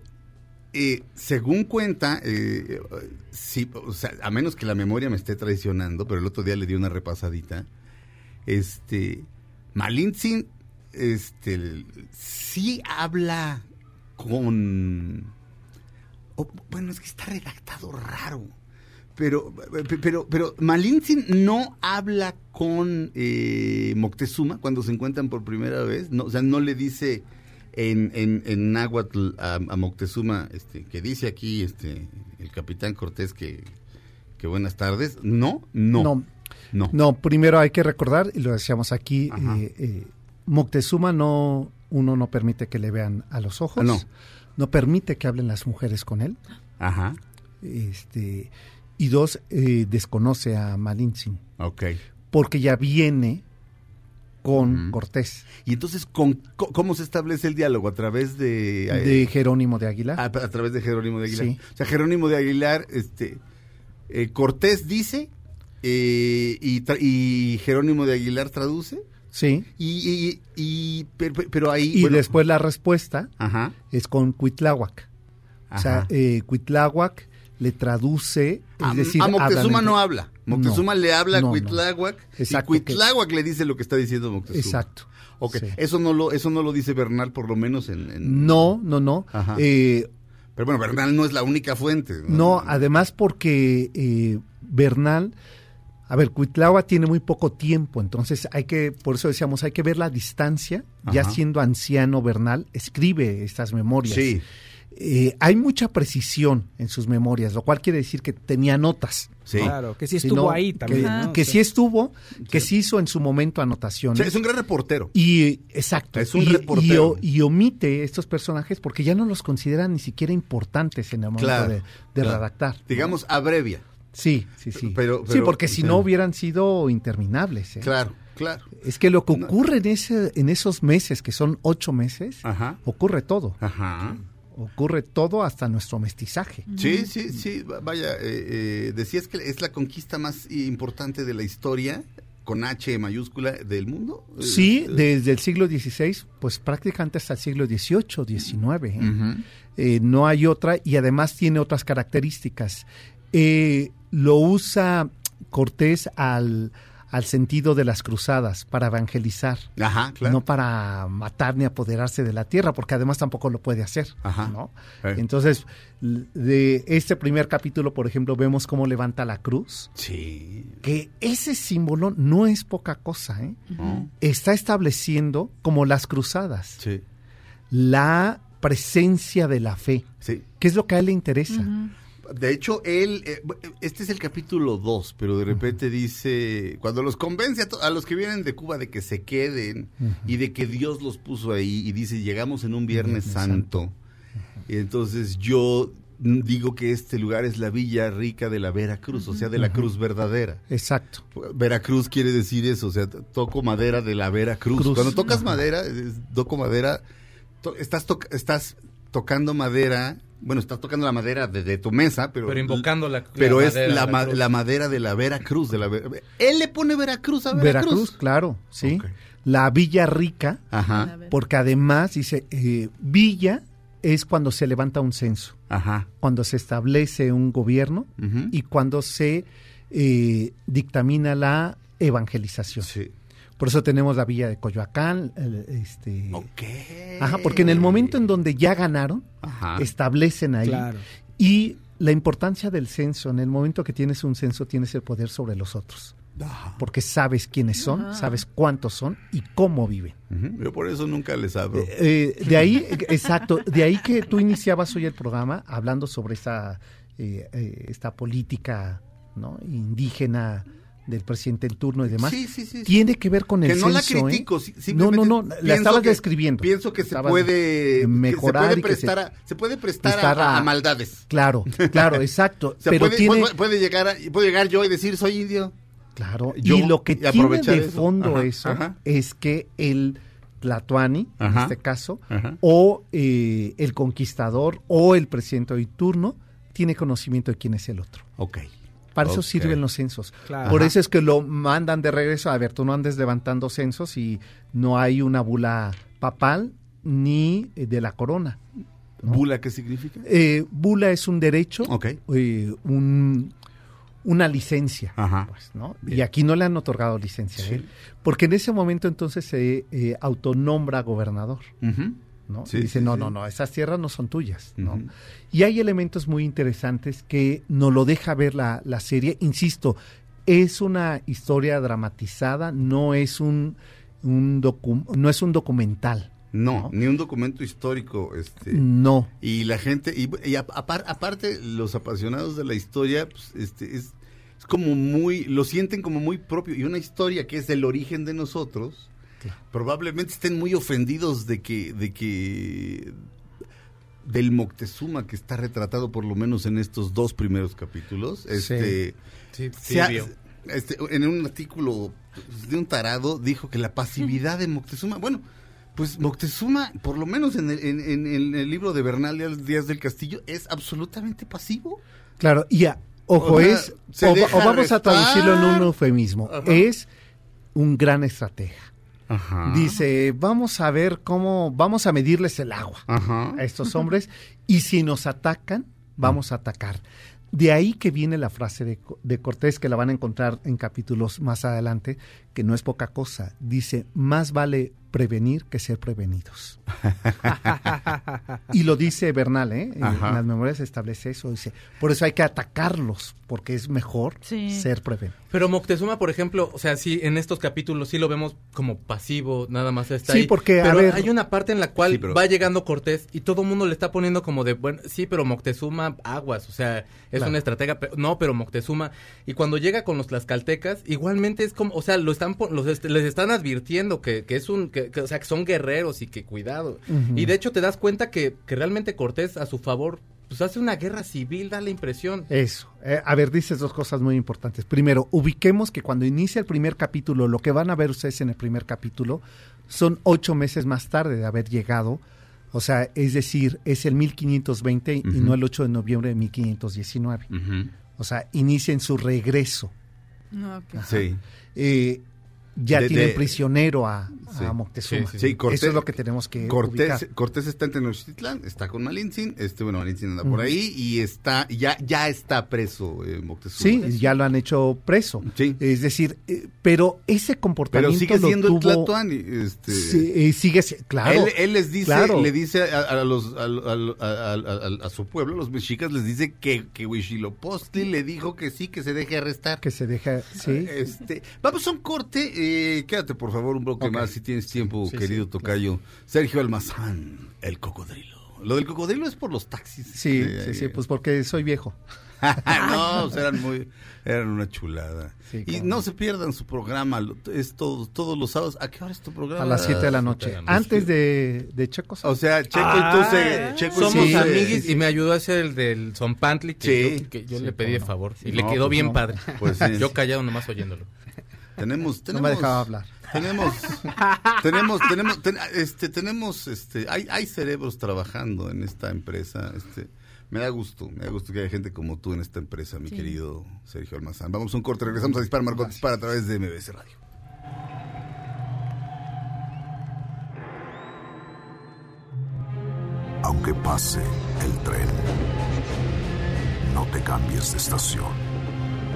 [SPEAKER 1] eh, según cuenta, eh, sí, o sea, a menos que la memoria me esté traicionando, pero el otro día le di una repasadita, este Malintzin, este sí habla con o, bueno, es que está redactado raro. Pero, pero, pero Malintzin no habla con eh, Moctezuma cuando se encuentran por primera vez. No, o sea, no le dice en, en, en náhuatl a, a Moctezuma, este, que dice aquí este, el capitán Cortés que, que buenas tardes. No, no.
[SPEAKER 9] No.
[SPEAKER 1] No.
[SPEAKER 9] No, primero hay que recordar, y lo decíamos aquí, eh, eh, Moctezuma no, uno no permite que le vean a los ojos,
[SPEAKER 1] Ah, no.
[SPEAKER 9] No permite que hablen las mujeres con él,
[SPEAKER 1] Ajá.
[SPEAKER 9] este, y dos, eh, desconoce a Malintzin,
[SPEAKER 1] Ok.
[SPEAKER 9] porque ya viene con. Cortés,
[SPEAKER 1] Y entonces, ¿con, co- ¿cómo se establece el diálogo? ¿A través de...? eh,
[SPEAKER 9] de Jerónimo de Aguilar.
[SPEAKER 1] A, a través de Jerónimo de Aguilar.
[SPEAKER 9] Sí.
[SPEAKER 1] O sea, Jerónimo de Aguilar, este, eh, Cortés dice eh, y, y Jerónimo de Aguilar traduce.
[SPEAKER 9] Sí,
[SPEAKER 1] Y, y- y- pero, pero ahí.
[SPEAKER 9] y
[SPEAKER 1] bueno,
[SPEAKER 9] después la respuesta
[SPEAKER 1] Ajá.
[SPEAKER 9] es con Cuitláhuac. O sea, eh, Cuitláhuac le traduce, es
[SPEAKER 1] a,
[SPEAKER 9] decir,
[SPEAKER 1] a Moctezuma
[SPEAKER 9] hablan
[SPEAKER 1] no habla. Moctezuma
[SPEAKER 9] No,
[SPEAKER 1] le habla a
[SPEAKER 9] no, no.
[SPEAKER 1] Cuitláhuac y
[SPEAKER 9] Exacto, que-
[SPEAKER 1] Cuitláhuac le dice lo que está diciendo Moctezuma.
[SPEAKER 9] Exacto.
[SPEAKER 1] Ok,
[SPEAKER 9] Sí.
[SPEAKER 1] eso no lo eso no lo dice Bernal por lo menos en... en-
[SPEAKER 9] No, no, no.
[SPEAKER 1] Ajá.
[SPEAKER 9] Eh,
[SPEAKER 1] Pero bueno, Bernal no es la única fuente.
[SPEAKER 9] no, además porque eh, Bernal, a ver, Cuitláhuac tiene muy poco tiempo, entonces hay que, por eso decíamos, hay que ver la distancia. Ya siendo anciano Bernal, escribe estas memorias.
[SPEAKER 1] Sí.
[SPEAKER 7] Eh, hay mucha precisión en sus memorias, lo cual quiere decir que tenía notas.
[SPEAKER 1] Sí.
[SPEAKER 10] Claro, que sí
[SPEAKER 7] Si
[SPEAKER 10] estuvo
[SPEAKER 7] no,
[SPEAKER 10] ahí también.
[SPEAKER 7] Que,
[SPEAKER 10] ¿no?
[SPEAKER 7] que sí estuvo, que sí hizo en su momento anotaciones.
[SPEAKER 1] O sea, es un gran reportero.
[SPEAKER 7] Y exacto.
[SPEAKER 1] Es un
[SPEAKER 7] y,
[SPEAKER 1] reportero.
[SPEAKER 7] y omite estos personajes porque ya no los consideran ni siquiera importantes en el momento
[SPEAKER 1] Claro,
[SPEAKER 7] de, de
[SPEAKER 1] claro.
[SPEAKER 7] redactar.
[SPEAKER 1] Digamos, abrevia.
[SPEAKER 7] Sí, sí, sí.
[SPEAKER 1] Pero-
[SPEAKER 7] sí, porque si no hubieran sido interminables. ¿eh?
[SPEAKER 1] Claro, claro.
[SPEAKER 7] Es que lo que ocurre en, ese, en esos meses, que son ocho meses,
[SPEAKER 1] Ajá.
[SPEAKER 7] ocurre todo.
[SPEAKER 1] Ajá.
[SPEAKER 7] Ocurre todo hasta nuestro mestizaje.
[SPEAKER 1] Sí, sí, sí. va- Vaya, eh, eh, decías que es la conquista más importante de la historia, con H mayúscula, del mundo.
[SPEAKER 7] Sí,
[SPEAKER 1] Eh,
[SPEAKER 7] desde el siglo XVI, pues prácticamente hasta el siglo XVIII, XIX. ¿eh? Eh, no hay otra y además tiene otras características. Eh, lo usa Cortés al, al sentido de las cruzadas para evangelizar,
[SPEAKER 1] Ajá, claro.
[SPEAKER 7] no para matar ni apoderarse de la tierra, porque además tampoco lo puede hacer.
[SPEAKER 1] Ajá.
[SPEAKER 7] ¿no?
[SPEAKER 1] Eh.
[SPEAKER 7] Entonces, de este primer capítulo, por ejemplo, vemos cómo levanta la cruz,
[SPEAKER 1] Sí.
[SPEAKER 7] que ese símbolo no es poca cosa, ¿eh? está estableciendo como las cruzadas
[SPEAKER 1] Sí.
[SPEAKER 7] la presencia de la fe,
[SPEAKER 1] Sí.
[SPEAKER 7] que es lo que a él le interesa.
[SPEAKER 1] De hecho, él, eh, este es el capítulo 2, pero de repente dice, cuando los convence a, to- a los que vienen de Cuba de que se queden y de que Dios los puso ahí, y dice, llegamos en un Viernes,
[SPEAKER 7] Viernes
[SPEAKER 1] Santo, y entonces yo digo que este lugar es la Villa Rica de la Veracruz, o sea, de la cruz verdadera.
[SPEAKER 7] Exacto.
[SPEAKER 1] Veracruz quiere decir eso, o sea, toco madera de la Veracruz.
[SPEAKER 7] Cruz.
[SPEAKER 1] Cuando tocas madera, toco madera, to- estás, toc- estás tocando madera bueno, estás tocando la madera de, de tu mesa, pero...
[SPEAKER 3] Pero invocando la-
[SPEAKER 1] Pero
[SPEAKER 3] la
[SPEAKER 1] es
[SPEAKER 3] madera,
[SPEAKER 1] la,
[SPEAKER 3] la
[SPEAKER 1] ma-
[SPEAKER 3] cruz.
[SPEAKER 1] la madera de la Veracruz. De la, él le pone Veracruz a Veracruz.
[SPEAKER 7] Veracruz, claro, sí. La Villa Rica,
[SPEAKER 1] Ajá,
[SPEAKER 7] porque además dice, eh, Villa es cuando se levanta un censo,
[SPEAKER 1] ajá.
[SPEAKER 7] cuando se establece un gobierno y cuando se eh, dictamina la evangelización.
[SPEAKER 1] Sí.
[SPEAKER 7] Por eso tenemos la Villa de Coyoacán, el- este,
[SPEAKER 1] Ok.
[SPEAKER 7] Ajá, porque en el momento en donde ya ganaron,
[SPEAKER 1] Ajá.
[SPEAKER 7] establecen ahí.
[SPEAKER 10] Claro.
[SPEAKER 7] Y la importancia del censo, en el momento que tienes un censo, tienes el poder sobre los otros.
[SPEAKER 1] Ajá.
[SPEAKER 7] Porque sabes quiénes son, sabes cuántos son y cómo viven.
[SPEAKER 1] Yo por eso nunca les abro.
[SPEAKER 7] Eh, de ahí, eh, exacto, de ahí que tú iniciabas hoy el programa hablando sobre esta, eh, eh, esta política ¿no? indígena del presidente en turno y demás.
[SPEAKER 1] Sí, sí, sí.
[SPEAKER 7] Tiene que ver con el
[SPEAKER 1] que no la
[SPEAKER 7] censo, ¿eh?
[SPEAKER 1] critico,
[SPEAKER 7] No, no, no, la estabas
[SPEAKER 1] que-
[SPEAKER 7] describiendo.
[SPEAKER 1] Pienso que se puede
[SPEAKER 7] mejorar
[SPEAKER 1] se
[SPEAKER 7] y
[SPEAKER 1] puede
[SPEAKER 7] que se-
[SPEAKER 1] a, se puede prestar, a-
[SPEAKER 7] prestar
[SPEAKER 1] a,
[SPEAKER 7] a-
[SPEAKER 1] a maldades.
[SPEAKER 7] Claro, claro, [laughs] exacto.
[SPEAKER 1] O sea,
[SPEAKER 7] pero
[SPEAKER 1] puede,
[SPEAKER 7] tiene,
[SPEAKER 1] puede, puede llegar a, puedo llegar yo y decir soy indio.
[SPEAKER 7] Claro,
[SPEAKER 1] Yo,
[SPEAKER 7] y lo que
[SPEAKER 1] y
[SPEAKER 7] tiene de
[SPEAKER 1] eso.
[SPEAKER 7] fondo
[SPEAKER 1] Ajá,
[SPEAKER 7] eso
[SPEAKER 1] ajá.
[SPEAKER 7] es que el Tlatuani, en este caso,
[SPEAKER 1] ajá.
[SPEAKER 7] o eh, el conquistador o el presidente de turno tiene conocimiento de quién es el otro.
[SPEAKER 1] Ok.
[SPEAKER 7] Para eso sirven los censos.
[SPEAKER 10] Claro.
[SPEAKER 7] Por
[SPEAKER 1] Ajá.
[SPEAKER 7] eso es que lo mandan de regreso. A ver, tú no andes levantando censos y no hay una bula papal ni eh, de la corona.
[SPEAKER 1] ¿Bula qué significa?
[SPEAKER 7] Eh, bula es un derecho,
[SPEAKER 1] Ok.
[SPEAKER 7] eh, un- una licencia.
[SPEAKER 1] Ajá.
[SPEAKER 7] pues, ¿no? Y aquí no le han otorgado licencia a
[SPEAKER 1] Sí.
[SPEAKER 7] él, porque en ese momento entonces se eh, autonombra gobernador.
[SPEAKER 1] Ujú.
[SPEAKER 7] ¿No?
[SPEAKER 1] Sí,
[SPEAKER 7] Y dice,
[SPEAKER 1] sí,
[SPEAKER 7] no, no, no, esas tierras no son tuyas. ¿no? Y hay elementos muy interesantes que nos lo deja ver la, la serie. Insisto, es una historia dramatizada, no es un, un docu- no es un documental.
[SPEAKER 1] No,
[SPEAKER 7] ¿no?
[SPEAKER 1] ni un documento histórico. Este,
[SPEAKER 7] No.
[SPEAKER 1] Y la gente, y, aparte, los apasionados de la historia, pues, este, es, es como muy, lo sienten como muy propio. Y una historia que es del origen de nosotros, probablemente estén muy ofendidos de que, de que, del Moctezuma que está retratado por lo menos en estos dos primeros capítulos. Este,
[SPEAKER 3] Sí,
[SPEAKER 1] ha- este, en un artículo de un tarado dijo que la pasividad de Moctezuma, bueno, pues Moctezuma, por lo menos en el, en, en- en el libro de Bernal Díaz del Castillo, es absolutamente pasivo.
[SPEAKER 7] Claro, y a- ojo,
[SPEAKER 1] O sea,
[SPEAKER 7] es, o, vamos a traducirlo en un eufemismo,
[SPEAKER 1] Ajá.
[SPEAKER 7] es un gran estratega.
[SPEAKER 1] Ajá.
[SPEAKER 7] Dice, vamos a ver cómo, vamos a medirles el agua
[SPEAKER 1] Ajá.
[SPEAKER 7] a estos hombres y si nos atacan, vamos a atacar. De ahí que viene la frase de Cortés, que la van a encontrar en capítulos más adelante, que no es poca cosa. Dice, más vale prevenir que ser prevenidos. Y lo dice Bernal, ¿eh? En las memorias se establece eso. Dice, por eso hay que atacarlos, porque es mejor
[SPEAKER 2] Sí.
[SPEAKER 7] ser prevenido.
[SPEAKER 3] Pero Moctezuma, por ejemplo, o sea, sí, en estos capítulos sí lo vemos como pasivo, nada más está
[SPEAKER 7] Sí,
[SPEAKER 3] ahí.
[SPEAKER 7] porque, a
[SPEAKER 3] pero
[SPEAKER 7] ver-
[SPEAKER 3] hay una parte en la cual
[SPEAKER 1] Sí, pero-
[SPEAKER 3] va llegando Cortés y todo el mundo le está poniendo como de, bueno, sí, pero Moctezuma, aguas, o sea, es
[SPEAKER 7] Claro.
[SPEAKER 3] una estratega, pero- no, pero Moctezuma. Y cuando llega con los tlaxcaltecas, igualmente es como, o sea, lo están, los les están advirtiendo que, que es un, que, que, o sea, que son guerreros y que Y de hecho te das cuenta que, que realmente Cortés a su favor, pues hace una guerra civil, da la impresión.
[SPEAKER 7] Eso. Eh, a ver, dices dos cosas muy importantes. Primero, ubiquemos que cuando inicia el primer capítulo, lo que van a ver ustedes en el primer capítulo, son ocho meses más tarde de haber llegado. O sea, es decir, es el 1520 y
[SPEAKER 1] Ujú.
[SPEAKER 7] no el 8 de noviembre de 1519. O sea, inicia en su regreso.
[SPEAKER 2] No.
[SPEAKER 1] Sí.
[SPEAKER 7] Eh, ya
[SPEAKER 1] De-
[SPEAKER 7] tienen
[SPEAKER 1] de-
[SPEAKER 7] prisionero a, a. Moctezuma.
[SPEAKER 3] Sí,
[SPEAKER 1] Cortés,
[SPEAKER 7] Eso es lo que tenemos que
[SPEAKER 1] Cortés,
[SPEAKER 7] ubicar.
[SPEAKER 1] Cortés está en Tenochtitlán, está con Malintzin, este, bueno, Malintzin anda por ahí y está, ya, ya está preso eh, Moctezuma.
[SPEAKER 7] Sí, ya lo han hecho preso.
[SPEAKER 1] Sí.
[SPEAKER 7] Es decir, eh, pero ese comportamiento
[SPEAKER 1] Pero sigue
[SPEAKER 7] lo
[SPEAKER 1] siendo el Tlatoani, este...
[SPEAKER 7] Sí, eh, sigue, si- claro.
[SPEAKER 1] Él, él les dice,
[SPEAKER 7] claro.
[SPEAKER 1] le dice a, a los, a, a- su pueblo, los mexicas, les dice que, que Huitzilopochtli le dijo que sí, que se deje arrestar.
[SPEAKER 7] que se deja, sí.
[SPEAKER 1] Este, vamos a un corte, eh, quédate por favor un bloque más tienes tiempo,
[SPEAKER 7] sí,
[SPEAKER 1] querido
[SPEAKER 7] sí,
[SPEAKER 1] Tocayo. Sergio Almazán, el cocodrilo. Lo del cocodrilo es por los taxis.
[SPEAKER 7] Sí,
[SPEAKER 1] Eh,
[SPEAKER 7] sí, sí, pues porque soy viejo. [laughs]
[SPEAKER 1] no, sea, eran muy, eran una chulada.
[SPEAKER 7] Sí,
[SPEAKER 1] y no
[SPEAKER 7] no.
[SPEAKER 1] se pierdan su programa, lo- es todos, todos los sábados. ¿A qué hora es tu programa?
[SPEAKER 7] A las 7 de la
[SPEAKER 3] siete
[SPEAKER 7] noche.
[SPEAKER 3] de la noche.
[SPEAKER 7] Antes de, de Checo.
[SPEAKER 1] O sea, Checo
[SPEAKER 3] Ah,
[SPEAKER 1] y tú se, Checo y
[SPEAKER 3] Somos
[SPEAKER 1] tú se-
[SPEAKER 3] amiguis y me ayudó a hacer el del Zompantli que
[SPEAKER 1] Sí.
[SPEAKER 3] yo, que yo
[SPEAKER 7] Sí,
[SPEAKER 3] le pedí de
[SPEAKER 7] no.
[SPEAKER 3] favor. Y
[SPEAKER 1] Sí,
[SPEAKER 3] le
[SPEAKER 1] no,
[SPEAKER 3] quedó
[SPEAKER 1] pues
[SPEAKER 3] bien
[SPEAKER 1] no.
[SPEAKER 3] padre.
[SPEAKER 1] Pues sí.
[SPEAKER 3] Yo callado nomás oyéndolo.
[SPEAKER 1] Tenemos,
[SPEAKER 7] no
[SPEAKER 1] tenemos.
[SPEAKER 7] me dejaba hablar.
[SPEAKER 1] Tenemos, tenemos, tenemos, ten- este, tenemos, este, hay, hay cerebros trabajando en esta empresa, este. Me da gusto, me da gusto que haya gente como tú en esta empresa, mi
[SPEAKER 2] Sí.
[SPEAKER 1] querido Sergio Almazán. Vamos a un corte, regresamos a Dispara, Margot Dispara a través de MBS Radio.
[SPEAKER 5] Aunque pase el tren, no te cambies de estación.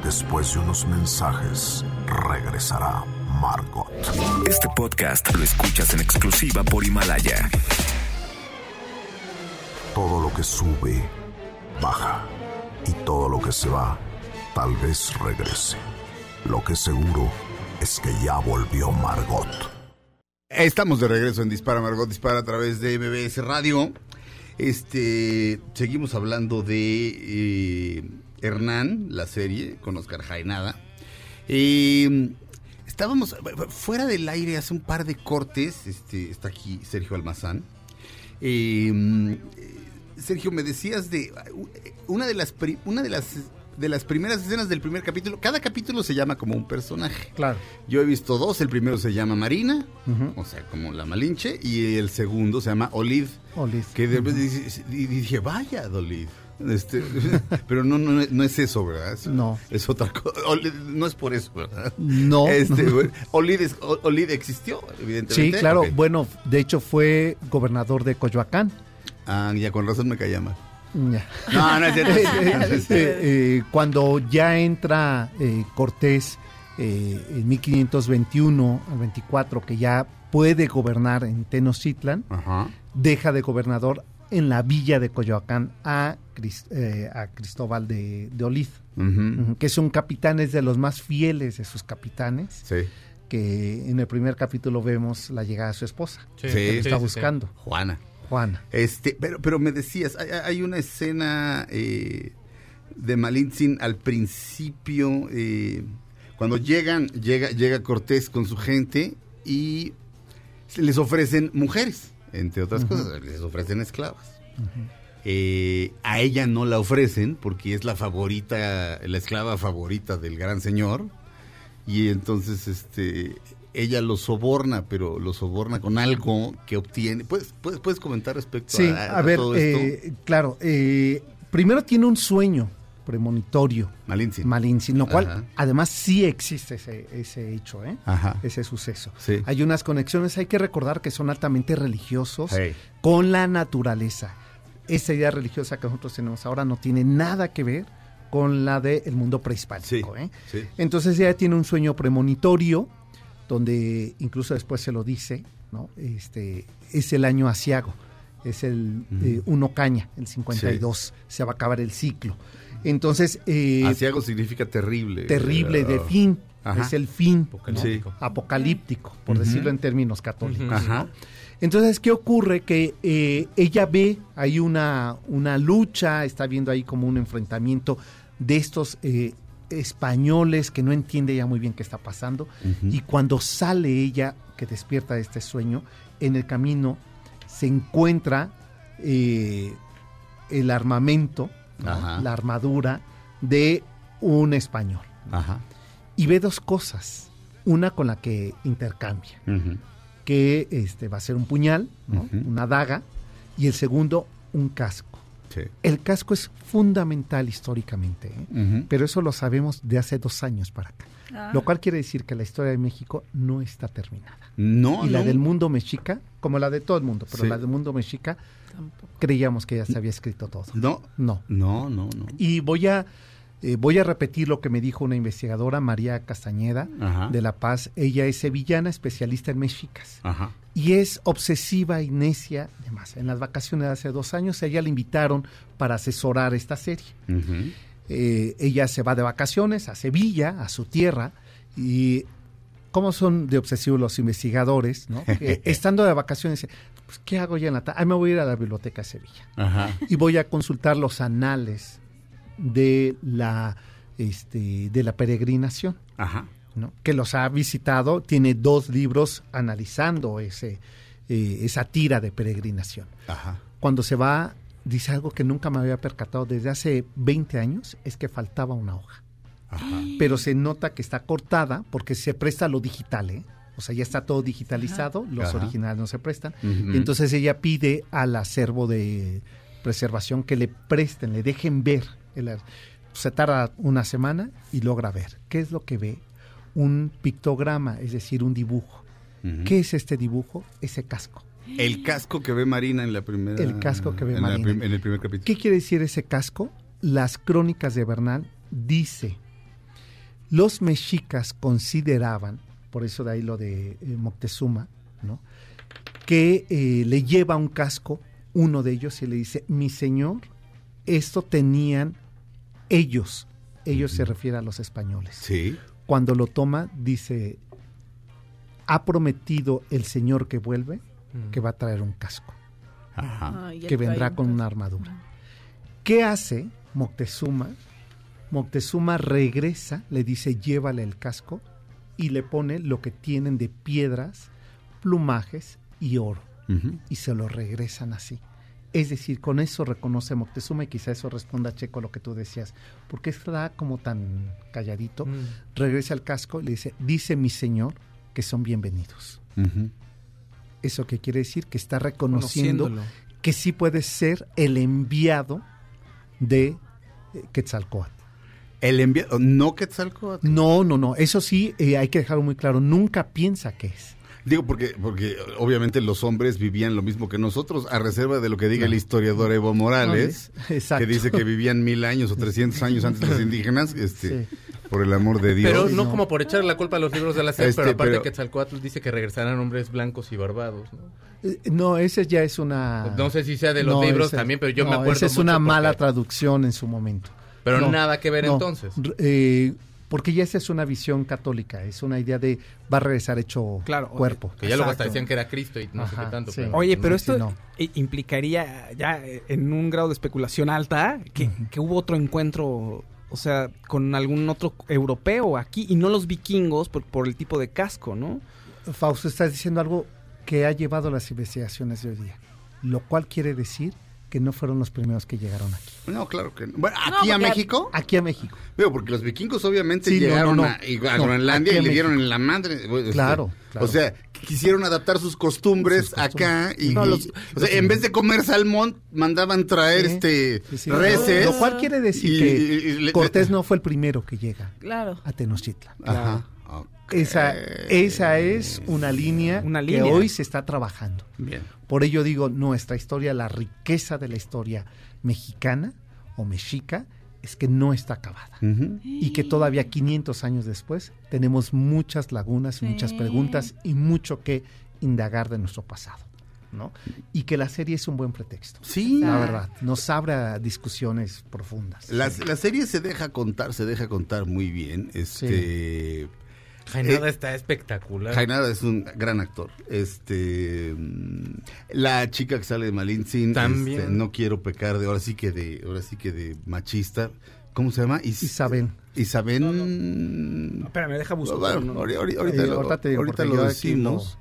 [SPEAKER 5] Después de unos mensajes, regresará Margot.
[SPEAKER 11] Este podcast lo escuchas en exclusiva por Himalaya.
[SPEAKER 5] Todo lo que sube, baja. Y todo lo que se va, tal vez regrese. Lo que seguro es que ya volvió Margot.
[SPEAKER 1] Estamos de regreso en Dispara, Margot Dispara a través de MBS Radio. Este, seguimos hablando de eh, Hernán, la serie, con Oscar Jaenada. Eh, estábamos fuera del aire hace un par de cortes. Este, está aquí Sergio Almazán. Eh, Sergio, me decías de una de las una de las de las primeras escenas del primer capítulo. Cada capítulo se llama como un personaje.
[SPEAKER 7] Claro.
[SPEAKER 1] Yo he visto dos. El primero se llama Marina, o sea, como la Malinche, y el segundo se llama Olive.
[SPEAKER 7] Olive.
[SPEAKER 1] Que de repente dice- y dije, vaya, Olive. Este, [laughs] pero no, no, no es eso, ¿verdad? Es,
[SPEAKER 7] No.
[SPEAKER 1] Es otra cosa. No es por eso, ¿verdad?
[SPEAKER 7] No.
[SPEAKER 1] Este, [laughs] bueno, Olive, es- O- Olive existió,
[SPEAKER 7] Sí,
[SPEAKER 1] evidentemente.
[SPEAKER 7] claro.
[SPEAKER 1] Ok.
[SPEAKER 7] Bueno, de hecho fue gobernador de Coyoacán.
[SPEAKER 1] Ah, ya con razón me caía mal.
[SPEAKER 7] Ya.
[SPEAKER 1] No, no es cierto. [laughs]
[SPEAKER 7] Eh, eh, eh, cuando ya entra eh, Cortés eh, en 1521 al 24, que ya puede gobernar en Tenochtitlan, deja de gobernador en la villa de Coyoacán a, Cris- eh, a Cristóbal de, de
[SPEAKER 1] ujú,
[SPEAKER 7] que es un capitán, es de los más fieles de sus capitanes,
[SPEAKER 1] Sí.
[SPEAKER 7] que en el primer capítulo vemos la llegada de su esposa,
[SPEAKER 3] Sí,
[SPEAKER 1] Sí,
[SPEAKER 7] que lo
[SPEAKER 1] sí,
[SPEAKER 7] está
[SPEAKER 3] sí, sí.
[SPEAKER 7] buscando,
[SPEAKER 1] Juana.
[SPEAKER 7] Juana.
[SPEAKER 1] Este, pero, pero me decías, hay, hay una escena eh, de Malintzin al principio, eh, cuando llegan, llega, llega Cortés con su gente y se les ofrecen mujeres, entre otras cosas, les ofrecen esclavas. Eh, a ella no la ofrecen porque es la favorita, la esclava favorita del gran señor. Y entonces, este, ella lo soborna, pero lo soborna con algo que obtiene. ¿Puedes, puedes, puedes comentar respecto
[SPEAKER 7] Sí,
[SPEAKER 1] a,
[SPEAKER 7] a ver,
[SPEAKER 1] todo esto?
[SPEAKER 7] eh, claro, eh, primero tiene un sueño premonitorio,
[SPEAKER 1] Malintzin.
[SPEAKER 7] Malintzin, lo cual
[SPEAKER 1] Ajá.
[SPEAKER 7] además sí existe ese, ese hecho, ¿eh?
[SPEAKER 1] Ajá.
[SPEAKER 7] ese suceso.
[SPEAKER 1] Sí.
[SPEAKER 7] Hay unas conexiones, hay que recordar que son altamente religiosos
[SPEAKER 1] Hey.
[SPEAKER 7] con la naturaleza. Esa idea religiosa que nosotros tenemos ahora no tiene nada que ver con la del mundo prehispánico.
[SPEAKER 1] Sí,
[SPEAKER 7] ¿eh?
[SPEAKER 1] sí.
[SPEAKER 7] Entonces ella tiene un sueño premonitorio, donde incluso después se lo dice, ¿no? Este, es el año asiago, es el eh, uno caña, el 52, se va a acabar el ciclo. Entonces, eh,
[SPEAKER 1] Asiago significa terrible.
[SPEAKER 7] terrible, de fin,
[SPEAKER 1] Ajá.
[SPEAKER 7] es el fin ¿no?
[SPEAKER 3] Apocalíptico.
[SPEAKER 7] apocalíptico, por decirlo en términos católicos.
[SPEAKER 1] Ajá.
[SPEAKER 7] ¿no? Entonces, ¿qué ocurre? Que eh, ella ve, hay una, una lucha, está viendo ahí como un enfrentamiento de estos eh, españoles que no entiende ya muy bien qué está pasando. Y cuando sale ella, que despierta de este sueño, en el camino se encuentra eh, el armamento, la armadura de un español.
[SPEAKER 1] Ajá.
[SPEAKER 7] Y ve dos cosas. Una con la que intercambia, que este, va a ser un puñal, una daga, y el segundo, un casco.
[SPEAKER 1] Sí.
[SPEAKER 7] El casco es fundamental históricamente, ¿eh? Pero eso lo sabemos de hace dos años para acá.
[SPEAKER 2] Ah.
[SPEAKER 7] Lo cual quiere decir que la historia de México no está terminada.
[SPEAKER 1] No,
[SPEAKER 7] y la
[SPEAKER 1] no.
[SPEAKER 7] del mundo mexica, como la de todo el mundo, pero
[SPEAKER 1] Sí.
[SPEAKER 7] la del mundo mexica,
[SPEAKER 2] Tampoco.
[SPEAKER 7] creíamos que ya se había escrito todo.
[SPEAKER 1] No.
[SPEAKER 7] No.
[SPEAKER 1] No, no, no.
[SPEAKER 7] Y voy a, eh, voy a repetir lo que me dijo una investigadora, María Castañeda,
[SPEAKER 1] Ajá.
[SPEAKER 7] de La Paz. Ella es sevillana, especialista en mexicas.
[SPEAKER 1] Ajá.
[SPEAKER 7] Y es obsesiva y necia, además. En las vacaciones de hace dos años, a ella la invitaron para asesorar esta serie. Eh, ella se va de vacaciones a Sevilla, a su tierra, y como son de obsesivos los investigadores, ¿no? [laughs] Que estando de vacaciones, pues, ¿qué hago ya en la tarde? Ah, me voy a ir a la biblioteca de Sevilla
[SPEAKER 1] Ajá.
[SPEAKER 7] y voy a consultar los anales de la, este, de la peregrinación,
[SPEAKER 1] Ajá.
[SPEAKER 7] ¿no? que los ha visitado, tiene dos libros analizando ese, eh, esa tira de peregrinación.
[SPEAKER 1] Ajá.
[SPEAKER 7] Cuando se va, dice algo que nunca me había percatado desde hace 20 años, es que faltaba una hoja.
[SPEAKER 1] Ajá.
[SPEAKER 7] Pero se nota que está cortada porque se presta a lo digital, ¿eh? O sea, ya está todo digitalizado, los
[SPEAKER 1] Ajá.
[SPEAKER 7] originales no se prestan. Y entonces ella pide al acervo de, preservación que le presten, le dejen ver. El, se tarda una semana y logra ver. ¿Qué es lo que ve? Un pictograma, es decir, un dibujo. ¿Qué es este dibujo? Ese casco.
[SPEAKER 1] El casco que ve Marina en la primera.
[SPEAKER 7] El casco que ve
[SPEAKER 1] en
[SPEAKER 7] Marina.
[SPEAKER 1] en el primer capítulo.
[SPEAKER 7] ¿Qué quiere decir ese casco? Las crónicas de Bernal dice, los mexicas consideraban, por eso de ahí lo de eh, Moctezuma, ¿no? que eh, le lleva un casco uno de ellos y le dice, mi señor, esto tenían ellos, ellos se refiere a los españoles.
[SPEAKER 1] Sí.
[SPEAKER 7] Cuando lo toma, dice, ha prometido el señor que vuelve que va a traer un casco
[SPEAKER 1] Ajá.
[SPEAKER 2] Ay,
[SPEAKER 7] que vendrá con una armadura. ¿Qué hace Moctezuma? Moctezuma regresa, le dice llévale el casco y le pone lo que tienen de piedras, plumajes y oro y se lo regresan así. Es decir, con eso reconoce Moctezuma y quizá eso responda Checo a lo que tú decías, porque está como tan calladito,
[SPEAKER 3] Mm.
[SPEAKER 7] regresa el casco y le dice, dice mi señor que son bienvenidos. Eso que quiere decir que está reconociendo que sí puede ser el enviado de eh, Quetzalcóatl.
[SPEAKER 1] El enviado. No Quetzalcóatl.
[SPEAKER 7] No, no, no. Eso sí, eh, hay que dejarlo muy claro. Nunca piensa que es.
[SPEAKER 1] Digo, porque, porque obviamente los hombres vivían lo mismo que nosotros, a reserva de lo que diga el historiador Evo Morales,
[SPEAKER 7] Exacto.
[SPEAKER 1] que dice que vivían mil años o 300 años antes los indígenas, este, por el amor de Dios.
[SPEAKER 3] Pero no,
[SPEAKER 7] no.
[SPEAKER 3] como por echarle la culpa a los libros de la SEP,
[SPEAKER 1] Este,
[SPEAKER 3] pero aparte
[SPEAKER 1] pero-
[SPEAKER 3] que Quetzalcóatl dice que regresarán hombres blancos y barbados. ¿no?
[SPEAKER 7] Eh, No, ese ya es una...
[SPEAKER 3] No sé si sea de los libros
[SPEAKER 7] ese-
[SPEAKER 3] también, pero yo me acuerdo
[SPEAKER 7] Esa es
[SPEAKER 3] mucho
[SPEAKER 7] una
[SPEAKER 3] porque-
[SPEAKER 7] mala traducción en su momento.
[SPEAKER 3] Pero
[SPEAKER 7] No,
[SPEAKER 3] nada que ver
[SPEAKER 7] no.
[SPEAKER 3] entonces.
[SPEAKER 7] Eh, porque ya esa es una visión católica, es una idea de va a regresar hecho
[SPEAKER 10] Claro,
[SPEAKER 7] cuerpo.
[SPEAKER 3] Que ya luego hasta decían que era Cristo y no sé qué tanto.
[SPEAKER 7] sí.
[SPEAKER 3] pero-
[SPEAKER 10] Oye, pero
[SPEAKER 7] No,
[SPEAKER 10] esto
[SPEAKER 7] sí, no.
[SPEAKER 10] i- implicaría ya eh, en un grado de especulación alta que, que hubo otro encuentro, o sea, con algún otro europeo aquí y no los vikingos por, por el tipo de casco, ¿no?
[SPEAKER 7] Fausto, estás diciendo algo que ha llevado las investigaciones de hoy día, lo cual quiere decir que no fueron los primeros que llegaron aquí.
[SPEAKER 1] No, claro que no. Bueno,
[SPEAKER 2] No,
[SPEAKER 1] aquí a México.
[SPEAKER 7] Aquí a México.
[SPEAKER 1] Veo, porque los vikingos obviamente
[SPEAKER 7] Sí,
[SPEAKER 1] llegaron
[SPEAKER 7] no, no.
[SPEAKER 1] a, a
[SPEAKER 7] No,
[SPEAKER 1] Groenlandia y
[SPEAKER 7] a
[SPEAKER 1] le dieron en la madre. bueno, este,
[SPEAKER 7] Claro, claro.
[SPEAKER 1] O sea, quisieron adaptar sus costumbres,
[SPEAKER 7] Sus costumbres.
[SPEAKER 1] acá y,
[SPEAKER 7] No,
[SPEAKER 1] y-
[SPEAKER 7] los-
[SPEAKER 1] o sea, en vez de comer salmón, mandaban traer este
[SPEAKER 7] sí, sí.
[SPEAKER 1] reses.
[SPEAKER 7] Lo cual quiere decir
[SPEAKER 1] Y-
[SPEAKER 7] que
[SPEAKER 1] y- y le-
[SPEAKER 7] Cortés no fue el primero que llega
[SPEAKER 2] Claro.
[SPEAKER 7] a Tenochtitlan.
[SPEAKER 1] Ajá.
[SPEAKER 7] Esa, esa es una línea,
[SPEAKER 10] Una
[SPEAKER 7] que hoy se está trabajando.
[SPEAKER 1] Bien.
[SPEAKER 7] Por ello digo, nuestra historia, la riqueza de la historia mexicana o mexica, es que no está acabada. Y que todavía 500 años después tenemos muchas lagunas y muchas preguntas y mucho que indagar de nuestro pasado. ¿no? Y que la serie es un buen pretexto.
[SPEAKER 1] Sí.
[SPEAKER 7] La verdad, nos abre a discusiones profundas.
[SPEAKER 1] La, la serie se deja contar, se deja contar muy bien. Este.
[SPEAKER 3] Jainada
[SPEAKER 1] Eh,
[SPEAKER 3] está espectacular.
[SPEAKER 1] Jainada es un gran actor. Este mm, la chica que sale de Malintzin,
[SPEAKER 3] También.
[SPEAKER 1] este, no quiero pecar de ahora sí que de ahora sí que de machista. ¿Cómo se llama? Is-
[SPEAKER 7] Isabel.
[SPEAKER 1] Isabel.
[SPEAKER 10] Espérame, deja buscar.
[SPEAKER 1] Bueno,
[SPEAKER 10] no, no.
[SPEAKER 1] ahori- ahori- ahorita,
[SPEAKER 7] Eh,
[SPEAKER 1] lo,
[SPEAKER 7] ahorita digo,
[SPEAKER 1] ahorita decimos.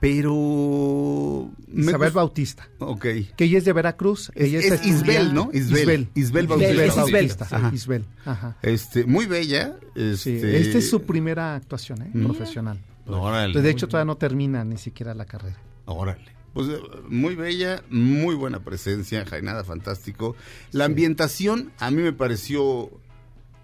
[SPEAKER 1] Pero
[SPEAKER 7] Isabel Bautista.
[SPEAKER 1] Ok.
[SPEAKER 7] Que ella es de Veracruz.
[SPEAKER 1] Es-
[SPEAKER 7] ella
[SPEAKER 1] es
[SPEAKER 7] está
[SPEAKER 1] Isbel, ¿no? Isbel. Isbel
[SPEAKER 7] Isbel,
[SPEAKER 1] Bautista.
[SPEAKER 7] es Isbel.
[SPEAKER 1] Bautista, ajá.
[SPEAKER 7] Sí, Isbel. Ajá.
[SPEAKER 1] Este, muy bella.
[SPEAKER 7] Sí,
[SPEAKER 1] Este,
[SPEAKER 7] esta es su primera actuación ¿eh? profesional.
[SPEAKER 1] Órale.
[SPEAKER 7] De hecho, todavía no termina ni siquiera la carrera.
[SPEAKER 1] Órale. Pues muy bella, muy buena presencia, Jainada, fantástico. La ambientación a mí me pareció,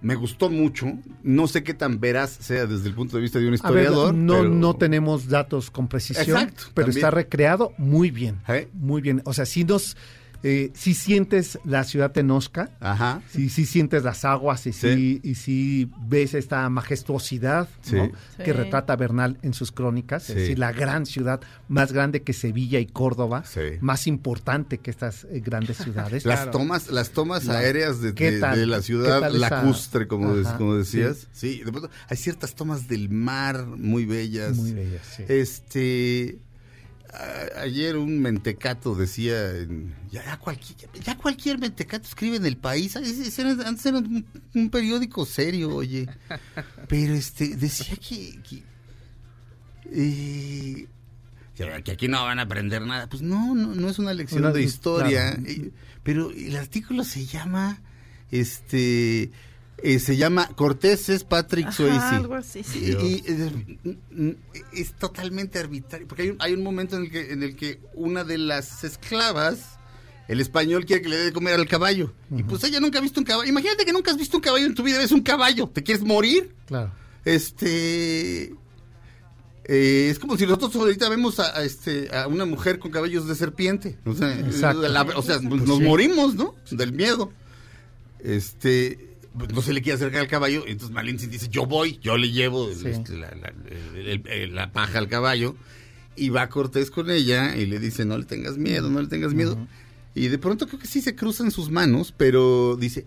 [SPEAKER 1] me gustó mucho. No sé qué tan veraz sea desde el punto de vista de un
[SPEAKER 7] A ver,
[SPEAKER 1] historiador.
[SPEAKER 7] no,
[SPEAKER 1] pero-
[SPEAKER 7] no tenemos datos con precisión,
[SPEAKER 1] Exacto,
[SPEAKER 7] pero
[SPEAKER 1] también.
[SPEAKER 7] está recreado muy bien.
[SPEAKER 1] ¿Eh?
[SPEAKER 7] Muy bien. O sea, si nos, eh, si sientes la ciudad tenosca,
[SPEAKER 1] Ajá.
[SPEAKER 7] si, si sientes las aguas y si, y si ves esta majestuosidad
[SPEAKER 1] Sí.
[SPEAKER 7] ¿no?
[SPEAKER 2] Sí.
[SPEAKER 7] que retrata Bernal en sus crónicas,
[SPEAKER 1] Sí.
[SPEAKER 7] es decir, la gran ciudad más grande que Sevilla y Córdoba,
[SPEAKER 1] Sí.
[SPEAKER 7] más importante que estas eh, grandes ciudades.
[SPEAKER 1] Las tomas, las tomas aéreas de,
[SPEAKER 7] ¿Qué
[SPEAKER 1] de-
[SPEAKER 7] tal?
[SPEAKER 1] de la
[SPEAKER 7] ¿Qué
[SPEAKER 1] ciudad lacustre, como, de- como decías. Sí, de pronto hay ciertas tomas del mar muy bellas.
[SPEAKER 7] Muy bellas, sí.
[SPEAKER 1] Este, a- ayer un mentecato decía, ya, ya cualquier, ya cualquier mentecato escribe en el país. Era- antes era un, un periódico serio, oye. [laughs] Pero este, decía que, que, eh, ya, que aquí no van a aprender nada. Pues no, no, no es una lección
[SPEAKER 7] Una-
[SPEAKER 1] de historia.
[SPEAKER 7] claro.
[SPEAKER 1] Eh, Pero el artículo se llama, este, eh, se llama Cortés es Patrick
[SPEAKER 2] Ajá,
[SPEAKER 1] Swayze.
[SPEAKER 2] algo así.
[SPEAKER 1] Y, y, mm, mm, es totalmente arbitrario, porque hay un, hay un momento en el que en el que una de las esclavas el español quiere que le dé de comer al caballo. Y pues ella nunca ha visto un caballo. Imagínate que nunca has visto un caballo en tu vida, ves un caballo. ¿Te quieres morir?
[SPEAKER 4] Claro.
[SPEAKER 1] Este. eh, es como si nosotros ahorita vemos a, a, este, a una mujer con cabellos de serpiente. O sea, la- o sea,
[SPEAKER 4] Pues
[SPEAKER 1] nos
[SPEAKER 4] sí.
[SPEAKER 1] morimos, ¿no? Del miedo. Este. No se le quiere acercar al caballo. Entonces Malintzin dice: Yo voy, yo le llevo el-
[SPEAKER 4] Sí.
[SPEAKER 1] este, la, la- el- el- el- la paja al caballo. Y va Cortés con ella y le dice: No le tengas miedo, no le tengas miedo. Y de pronto creo que sí se cruzan sus manos, pero dice: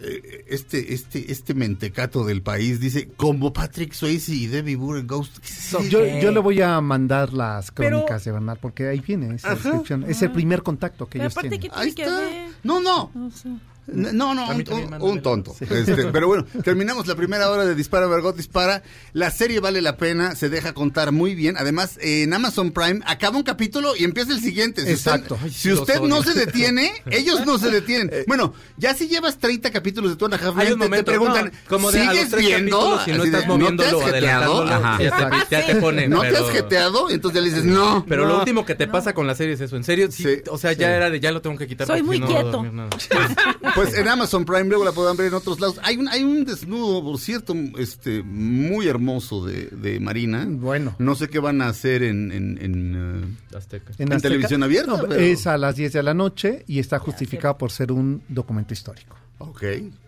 [SPEAKER 1] eh, este, este, este mentecato del país dice, como Patrick Swayze y Debbie Burr Ghost. ¿qué es eso?
[SPEAKER 4] Yo, yo le voy a mandar las
[SPEAKER 1] Pero-
[SPEAKER 4] crónicas de Bernal porque ahí viene esa
[SPEAKER 1] Ajá.
[SPEAKER 4] descripción. Es el primer contacto que
[SPEAKER 2] Pero
[SPEAKER 4] ellos
[SPEAKER 2] aparte,
[SPEAKER 4] tienen.
[SPEAKER 2] ¿qué tiene que ver?
[SPEAKER 1] No, no.
[SPEAKER 2] O sea,
[SPEAKER 1] No, no, un, un- tonto. Este, [laughs] pero bueno, terminamos la primera hora de Dispara, Margot Dispara. La serie vale la pena, se deja contar muy bien. Además, en Amazon Prime acaba un capítulo y empieza el siguiente. Si
[SPEAKER 4] Exacto.
[SPEAKER 1] Usted,
[SPEAKER 4] Ay,
[SPEAKER 1] si usted no se detiene, [laughs] ellos no se detienen. Bueno, ya si llevas 30 capítulos de Two and a Half
[SPEAKER 3] Hay
[SPEAKER 1] Men,
[SPEAKER 3] un
[SPEAKER 1] te-
[SPEAKER 3] momento,
[SPEAKER 1] te preguntan,
[SPEAKER 3] no, como de
[SPEAKER 1] ¿sigues viendo?
[SPEAKER 3] si no estás moviéndolo,
[SPEAKER 1] ¿No te has jeteado? Ajá.
[SPEAKER 3] ya te, ya te ponen.
[SPEAKER 1] ¿No te
[SPEAKER 3] pero-
[SPEAKER 1] has jeteado? Entonces ya le dices, no.
[SPEAKER 3] Pero
[SPEAKER 1] no.
[SPEAKER 3] lo último que te pasa con la serie es eso. En serio, sí,
[SPEAKER 1] Sí,
[SPEAKER 3] o sea, ya era de ya lo tengo que quitar.
[SPEAKER 2] Soy muy quieto. [laughs]
[SPEAKER 1] Pues en Amazon Prime luego la puedan ver en otros lados. Hay un, hay un desnudo, por cierto, este muy hermoso de, de Marina.
[SPEAKER 4] Bueno.
[SPEAKER 1] No sé qué van a hacer en, en, en, eh,
[SPEAKER 3] Azteca.
[SPEAKER 1] en
[SPEAKER 4] Azteca-
[SPEAKER 1] televisión abierta.
[SPEAKER 4] No,
[SPEAKER 1] pero-
[SPEAKER 4] Es a las 10 de la noche y está justificado por ser un documento histórico.
[SPEAKER 1] Ok,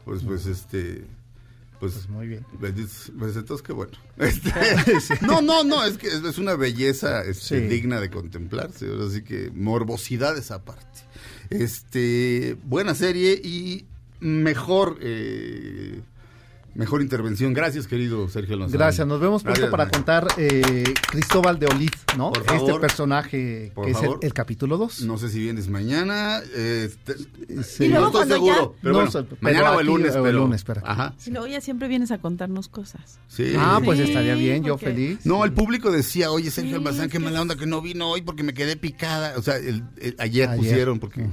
[SPEAKER 1] pues, pues este... Pues,
[SPEAKER 4] Pues muy bien.
[SPEAKER 1] pues, pues, entonces qué bueno. [laughs] Este, No, no, no, es que es, es una belleza este,
[SPEAKER 4] Sí.
[SPEAKER 1] digna de contemplarse. Así que morbosidades aparte. Este, buena serie y mejor eh, mejor intervención. Gracias, querido Sergio Alonso.
[SPEAKER 4] Gracias, nos vemos pronto
[SPEAKER 1] Gracias,
[SPEAKER 4] para contar eh, Cristóbal de Olid, ¿no?
[SPEAKER 1] Por favor.
[SPEAKER 4] este personaje
[SPEAKER 1] Por
[SPEAKER 4] que es el, capítulo 2.
[SPEAKER 1] No sé si vienes mañana. eh, te-
[SPEAKER 4] Sí.
[SPEAKER 2] Y
[SPEAKER 1] no
[SPEAKER 2] luego
[SPEAKER 1] estoy
[SPEAKER 2] cuando
[SPEAKER 1] seguro.
[SPEAKER 2] ya-
[SPEAKER 1] Pero
[SPEAKER 4] No
[SPEAKER 1] bueno,
[SPEAKER 4] sé, pero
[SPEAKER 1] mañana o el lunes.
[SPEAKER 4] o el
[SPEAKER 1] pero-
[SPEAKER 4] lunes, pero.
[SPEAKER 1] Ajá.
[SPEAKER 2] Y luego ya siempre vienes a contarnos cosas.
[SPEAKER 1] Sí.
[SPEAKER 4] Ah, pues
[SPEAKER 2] Sí,
[SPEAKER 4] estaría bien, yo
[SPEAKER 2] porque-
[SPEAKER 4] feliz.
[SPEAKER 1] No, el público decía, oye, Sergio
[SPEAKER 2] Sí,
[SPEAKER 1] Almazán, qué
[SPEAKER 2] que
[SPEAKER 1] mala onda que no vino hoy porque me quedé picada. O sea, el- el- ayer,
[SPEAKER 4] Ayer.
[SPEAKER 1] pusieron porque...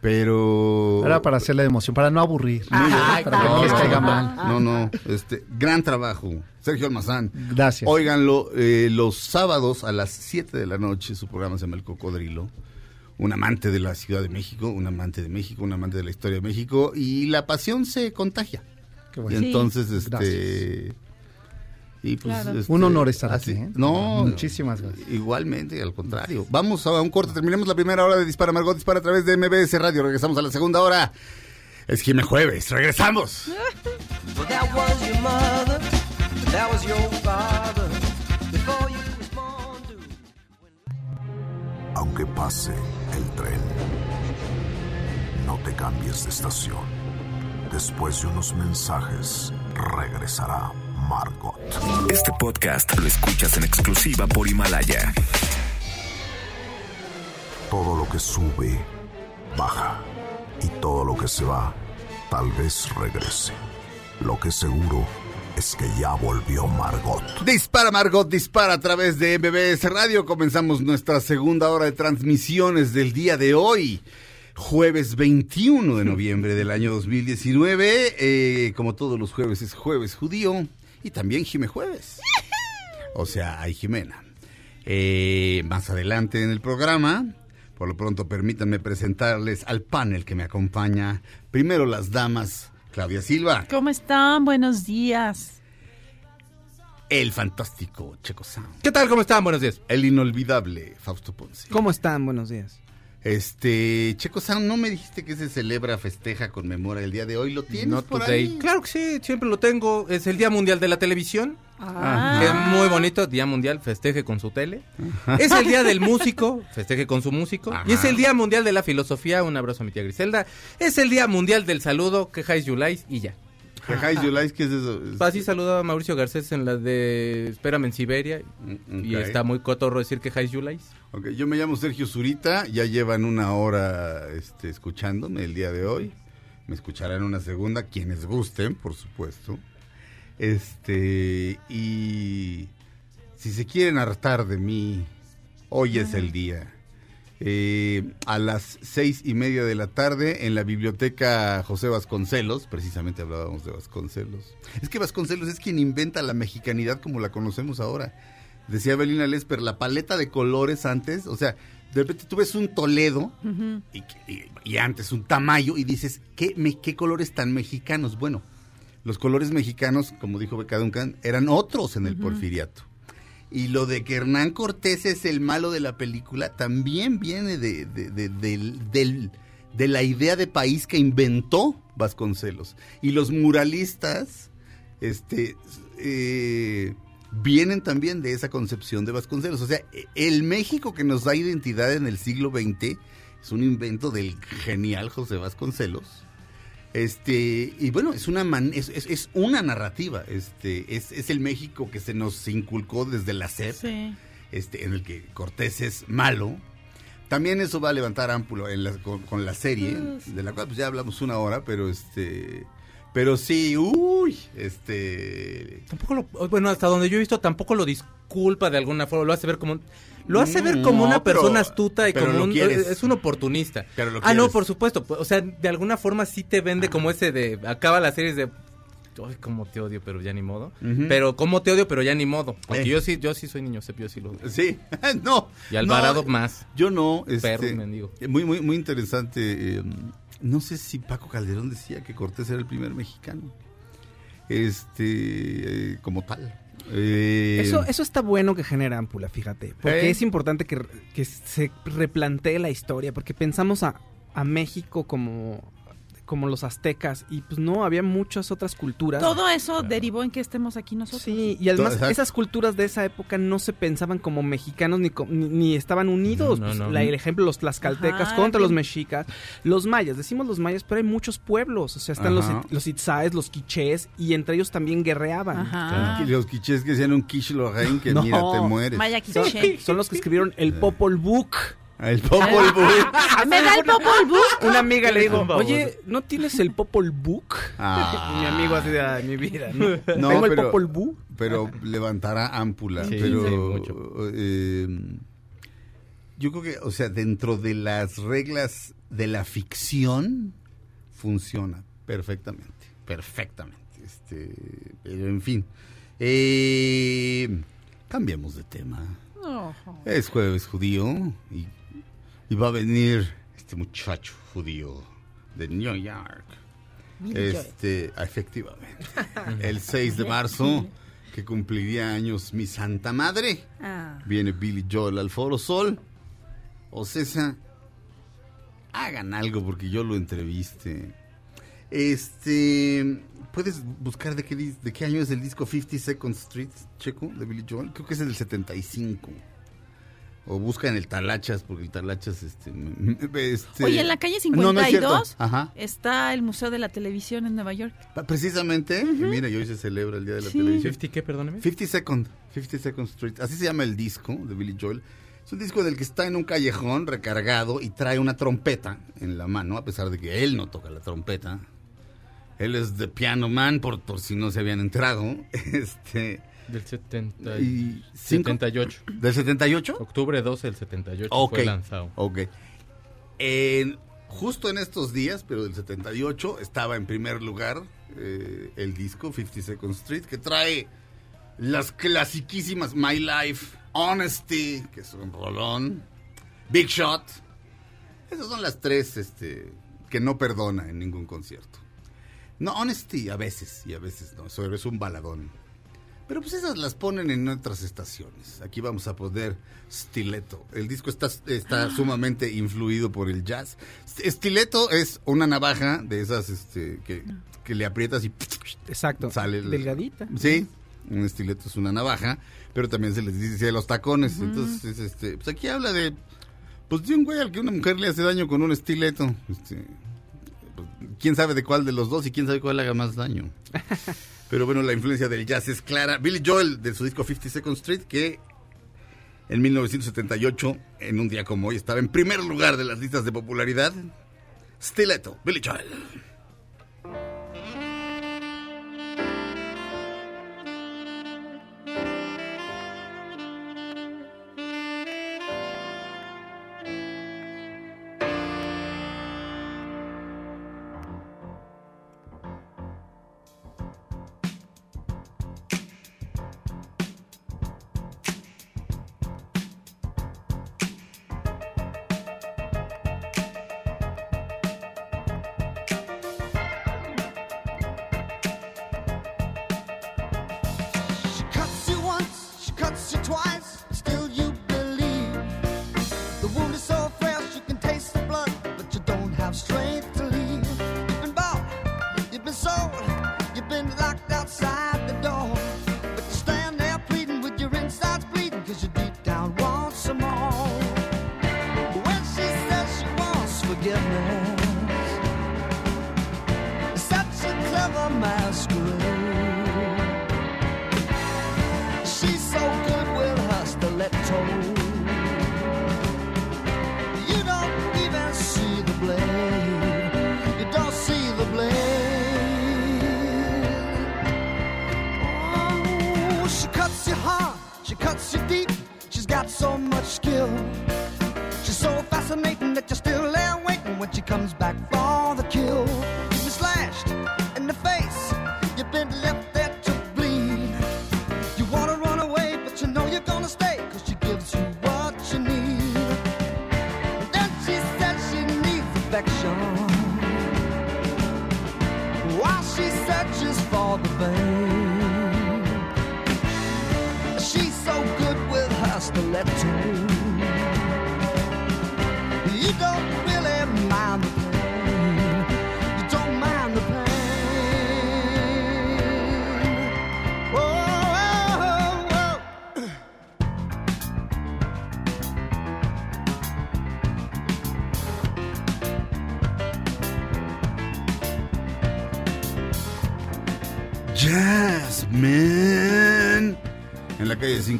[SPEAKER 1] Pero...
[SPEAKER 4] Era para hacerle de emoción, para no aburrir.
[SPEAKER 1] Bien.
[SPEAKER 2] Ay,
[SPEAKER 4] para que no les
[SPEAKER 1] no,
[SPEAKER 4] caiga
[SPEAKER 1] no,
[SPEAKER 4] mal.
[SPEAKER 1] No, no, este, gran trabajo. Sergio Almazán.
[SPEAKER 4] Gracias.
[SPEAKER 1] Óiganlo, eh, los sábados a las 7 de la noche, su programa se llama El Cocodrilo. Un amante de la Ciudad de México, un amante de México, un amante de la historia de México. Y la pasión se contagia.
[SPEAKER 4] Qué
[SPEAKER 1] Y
[SPEAKER 4] bueno.
[SPEAKER 2] Sí.
[SPEAKER 1] entonces, este...
[SPEAKER 4] Gracias.
[SPEAKER 1] Y pues,
[SPEAKER 2] Claro.
[SPEAKER 1] este,
[SPEAKER 4] Un honor estar
[SPEAKER 1] así-
[SPEAKER 4] aquí, ¿eh?
[SPEAKER 1] No,
[SPEAKER 4] Muchísimas gracias.
[SPEAKER 1] Igualmente, al contrario. Vamos a un corte, terminemos la primera hora de Dispara Margot Dispara a través de MBS Radio. Regresamos a la segunda hora. Es Jime Jueves. Regresamos.
[SPEAKER 12] Well, that was your mother, that was your father. Before you was born, dude.
[SPEAKER 5] Aunque pase el tren, no te cambies de estación. Después de unos mensajes, regresará Margot.
[SPEAKER 11] Este podcast lo escuchas en exclusiva por Himalaya.
[SPEAKER 5] Todo lo que sube, baja. Y todo lo que se va, tal vez regrese. Lo que seguro es que ya volvió Margot.
[SPEAKER 1] Dispara Margot, dispara a través de MBS Radio. Comenzamos nuestra segunda hora de transmisiones del día de hoy. Jueves 21 de noviembre del año 2019. Eh, como todos los jueves es jueves judío. Y también Jime Jueves. O sea, hay Jimena. Eh, más adelante en el programa, por lo pronto permítanme presentarles al panel que me acompaña. Primero las damas, Claudia Silva,
[SPEAKER 2] ¿Cómo están? Buenos días.
[SPEAKER 1] el fantástico Checo Sound.
[SPEAKER 3] ¿Qué tal? ¿Cómo están? Buenos días.
[SPEAKER 1] El inolvidable Fausto Ponce.
[SPEAKER 10] ¿Cómo están? Buenos días.
[SPEAKER 1] Este, Checo Sound, ¿no me dijiste que se celebra, festeja, conmemora el día de hoy? ¿Lo tienes
[SPEAKER 3] Not
[SPEAKER 1] por
[SPEAKER 3] today.
[SPEAKER 1] ahí?
[SPEAKER 3] Claro que sí, siempre lo tengo. Es el Día Mundial de la Televisión.
[SPEAKER 2] Ah.
[SPEAKER 3] que es muy bonito, Día Mundial, festeje con su tele. Es el Día del Músico, festeje con su músico. Y es el Día Mundial de la Filosofía, un abrazo a mi tía Griselda. Es el Día Mundial del Saludo, que Jais Yulais y ya.
[SPEAKER 1] Ajá, ¿y Yulais, ¿qué es eso? Es-
[SPEAKER 3] Así saluda a Mauricio Garcés en la de Espérame en Siberia.
[SPEAKER 1] Mm,
[SPEAKER 3] Y está muy cotorro decir que Jais Yulais.
[SPEAKER 1] Ok, yo me llamo Sergio Zurita, ya llevan una hora este, escuchándome el día de hoy. Me escucharán una segunda, quienes gusten, por supuesto. Este, y si se quieren hartar de mí, hoy es el día. Eh, a las seis y media de la tarde en la biblioteca José Vasconcelos, precisamente hablábamos de Vasconcelos. Es que Vasconcelos es quien inventa la mexicanidad como la conocemos ahora. Decía Belina Lesper, la paleta de colores antes, o sea, De repente tú ves un Toledo y, y- y antes un Tamayo y dices, ¿qué, me- ¿qué colores tan mexicanos? Bueno, los colores mexicanos, como dijo Beca Duncan, eran otros en el porfiriato. Y lo de que Hernán Cortés es el malo de la película también viene de, de- de- del- de la idea de país que inventó Vasconcelos. Y los muralistas este, eh, vienen también de esa concepción de Vasconcelos. O sea, el México que nos da identidad en el siglo XX es un invento del genial José Vasconcelos. Este, y bueno, es una man- es, es- es una narrativa, este, es, es el México que se nos inculcó desde la SEP,
[SPEAKER 2] Sí.
[SPEAKER 1] este, en el que Cortés es malo. También eso va a levantar ámpulo en la- con, con la serie, de la cual pues ya hablamos una hora, pero este, pero sí, uy, este,
[SPEAKER 3] Tampoco lo, bueno, hasta donde yo he visto, tampoco lo disculpa de alguna forma, lo hace ver como, lo hace ver como
[SPEAKER 1] No,
[SPEAKER 3] una
[SPEAKER 1] pero-
[SPEAKER 3] persona astuta y como un,
[SPEAKER 1] quieres.
[SPEAKER 3] es un oportunista.
[SPEAKER 1] Pero lo
[SPEAKER 3] ah, no, por supuesto, pues, o sea, de alguna forma sí te vende como ese de, acaba la serie de, ay, como te odio, pero ya ni modo. Pero como te odio, pero ya ni modo. Porque
[SPEAKER 1] Eh.
[SPEAKER 3] yo sí, yo sí soy niño, sepio, yo sí lo
[SPEAKER 1] Sí, [laughs] no.
[SPEAKER 3] Y Alvarado
[SPEAKER 1] no,
[SPEAKER 3] más.
[SPEAKER 1] Yo no. Este,
[SPEAKER 3] Perro mendigo.
[SPEAKER 1] Muy, muy, muy interesante. eh, no sé si Paco Calderón decía que Cortés era el primer mexicano. Este, eh, como tal. Eh,
[SPEAKER 10] Eso, eso está bueno que genera ámpula, fíjate. Porque
[SPEAKER 1] ¿Eh?
[SPEAKER 10] es importante que, que se replantee la historia. Porque pensamos a, a México como, como los aztecas. Y pues no, había muchas otras culturas.
[SPEAKER 2] Todo eso derivó en que estemos aquí nosotros.
[SPEAKER 10] Sí, y además
[SPEAKER 1] Exacto.
[SPEAKER 10] esas culturas de esa época no se pensaban como mexicanos ni, ni, ni estaban unidos.
[SPEAKER 3] No, no,
[SPEAKER 10] Pues,
[SPEAKER 3] no.
[SPEAKER 10] la- el ejemplo, los tlaxcaltecas
[SPEAKER 2] Ajá,
[SPEAKER 10] contra los mexicas, los mayas, decimos los mayas, pero hay muchos pueblos. O sea, están los,
[SPEAKER 1] Ajá.
[SPEAKER 10] los itzaes, los quichés, y entre ellos también guerreaban.
[SPEAKER 2] Ajá.
[SPEAKER 1] Los quichés que decían un quiche Lorraine que [laughs]
[SPEAKER 10] No.
[SPEAKER 1] mira, te mueres.
[SPEAKER 2] Maya
[SPEAKER 10] Son,
[SPEAKER 2] Quiché.
[SPEAKER 10] son los que escribieron el Popol Vuh.
[SPEAKER 1] El Popol Vuh. [laughs]
[SPEAKER 2] ¿Me da el Popol Vuh?
[SPEAKER 10] Una amiga le digo,
[SPEAKER 3] Un baboso.
[SPEAKER 10] oye, ¿no tienes el Popol Vuh?
[SPEAKER 1] Ah. [laughs]
[SPEAKER 10] Mi amigo así de "Ay, mi vida, ¿no?
[SPEAKER 1] No,
[SPEAKER 10] Tengo el
[SPEAKER 1] pero-
[SPEAKER 10] Popol Vuh.
[SPEAKER 1] pero levantará ámpula.
[SPEAKER 3] Sí,
[SPEAKER 1] pero
[SPEAKER 3] sí, mucho.
[SPEAKER 1] eh, yo creo que, o sea, dentro de las reglas de la ficción, funciona perfectamente, perfectamente. Este, pero en fin, eh, cambiemos de tema. Es jueves judío y, y va a venir este muchacho judío de New York. Este, efectivamente. [laughs] El 6 de marzo, que cumpliría años mi santa madre.
[SPEAKER 2] Ah.
[SPEAKER 1] Viene Billy Joel al Foro Sol. O César, hagan algo porque yo lo entreviste. Este, ¿puedes buscar de qué, de qué año es el disco 52nd Street, Checo, de Billy Joel? Creo que es del 75. O busca en el Talachas, porque el Talachas, este... este-
[SPEAKER 2] Oye, en la calle
[SPEAKER 1] No, no es cierto.
[SPEAKER 2] 52
[SPEAKER 1] Ajá.
[SPEAKER 2] está el Museo de la Televisión en Nueva York.
[SPEAKER 1] Precisamente, y mira, y hoy se celebra el Día de la
[SPEAKER 2] Sí.
[SPEAKER 1] Televisión.
[SPEAKER 3] ¿50 qué, perdóneme?
[SPEAKER 1] 52nd, 52nd Street, así se llama el disco de Billy Joel. Es un disco del que está en un callejón recargado y trae una trompeta en la mano, a pesar de que él no toca la trompeta. Él es The Piano Man, por, por si no se habían enterado. [laughs] Este,
[SPEAKER 3] Del 70
[SPEAKER 1] y cinco-
[SPEAKER 3] 78.
[SPEAKER 1] ¿Del 78?
[SPEAKER 3] Octubre 12 del 78
[SPEAKER 1] Ok.
[SPEAKER 3] fue lanzado.
[SPEAKER 1] Ok. Justo en estos días, pero del 78, estaba en primer lugar eh, el disco 52nd Street, que trae las clasiquísimas My Life, Honesty, que es un rolón, Big Shot. Esas son las tres este, que no perdona en ningún concierto. No, Honesty a veces, y a veces no, eso es un baladón. Pero pues esas las ponen en otras estaciones. Aquí vamos a poner Stiletto. El disco está, está sumamente influido por el jazz. Stiletto es una navaja de esas este, que, que le aprietas y
[SPEAKER 10] Exacto.
[SPEAKER 1] sale. el-
[SPEAKER 10] Delgadita.
[SPEAKER 1] Sí, un estileto es una navaja, pero también se les dice los tacones. Entonces, este, pues aquí habla de, pues de un güey al que una mujer le hace daño con un estileto. Este, pues, quién sabe de cuál de los dos y quién sabe cuál le haga más daño. [laughs] Pero bueno, la influencia del jazz es clara. Billy Joel, de su disco 52nd Street, que en 1978, en un día como hoy, estaba en primer lugar de las listas de popularidad. Stiletto, Billy Joel.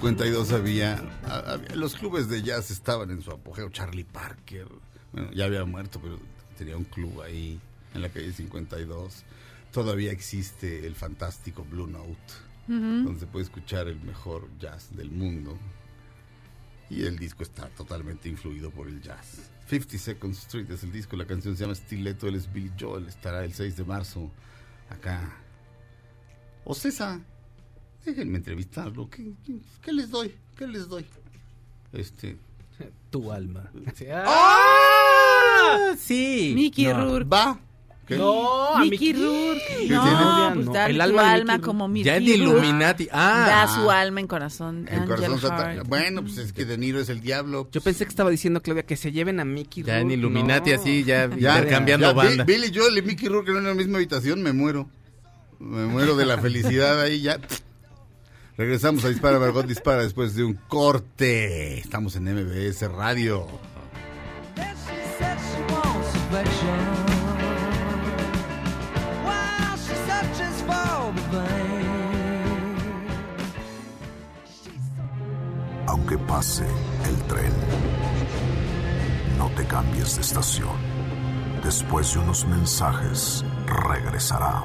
[SPEAKER 1] 52 había, había- Los clubes de jazz estaban en su apogeo. Charlie Parker. Bueno, ya había muerto, pero tenía un club ahí en la calle 52. Todavía existe el fantástico Blue Note, donde se puede escuchar el mejor jazz del mundo. Y el disco está totalmente influido por el jazz. 52nd Street es el disco, la canción se llama Stiletto, él es Billy Joel, estará el 6 de marzo acá. O César, déjenme entrevistarlo, ¿qué, qué, qué les doy? ¿Qué les doy? Este...
[SPEAKER 10] Tu alma.
[SPEAKER 3] ¡Ah! Sí.
[SPEAKER 2] Mickey
[SPEAKER 3] No.
[SPEAKER 2] Rourke.
[SPEAKER 1] Va. ¿Qué?
[SPEAKER 10] No,
[SPEAKER 2] Mickey Rourke.
[SPEAKER 1] ¿Qué
[SPEAKER 2] No, pues
[SPEAKER 10] No, el alma de
[SPEAKER 2] alma
[SPEAKER 10] Mickey
[SPEAKER 2] como Mickey
[SPEAKER 3] Ya en
[SPEAKER 2] Rourke.
[SPEAKER 3] Illuminati. Ah.
[SPEAKER 2] Da su alma en corazón.
[SPEAKER 1] El corazón. Bueno, pues es que De Niro es el diablo.
[SPEAKER 10] Yo pensé que estaba diciendo, Claudia, que se lleven a Mickey
[SPEAKER 3] Ya en
[SPEAKER 10] Rourke.
[SPEAKER 3] Illuminati
[SPEAKER 10] No.
[SPEAKER 3] así, ya,
[SPEAKER 1] Ya,
[SPEAKER 3] intercambiando
[SPEAKER 1] ya,
[SPEAKER 3] banda.
[SPEAKER 1] Bi- Billy Joel y Mickey Rourke en la misma habitación, me muero. Me muero de la felicidad ahí ya. Regresamos a Dispara Margot Dispara después de un corte. Estamos en MBS Radio.
[SPEAKER 5] Aunque pase el tren, no te cambies de estación. Después de unos mensajes, regresará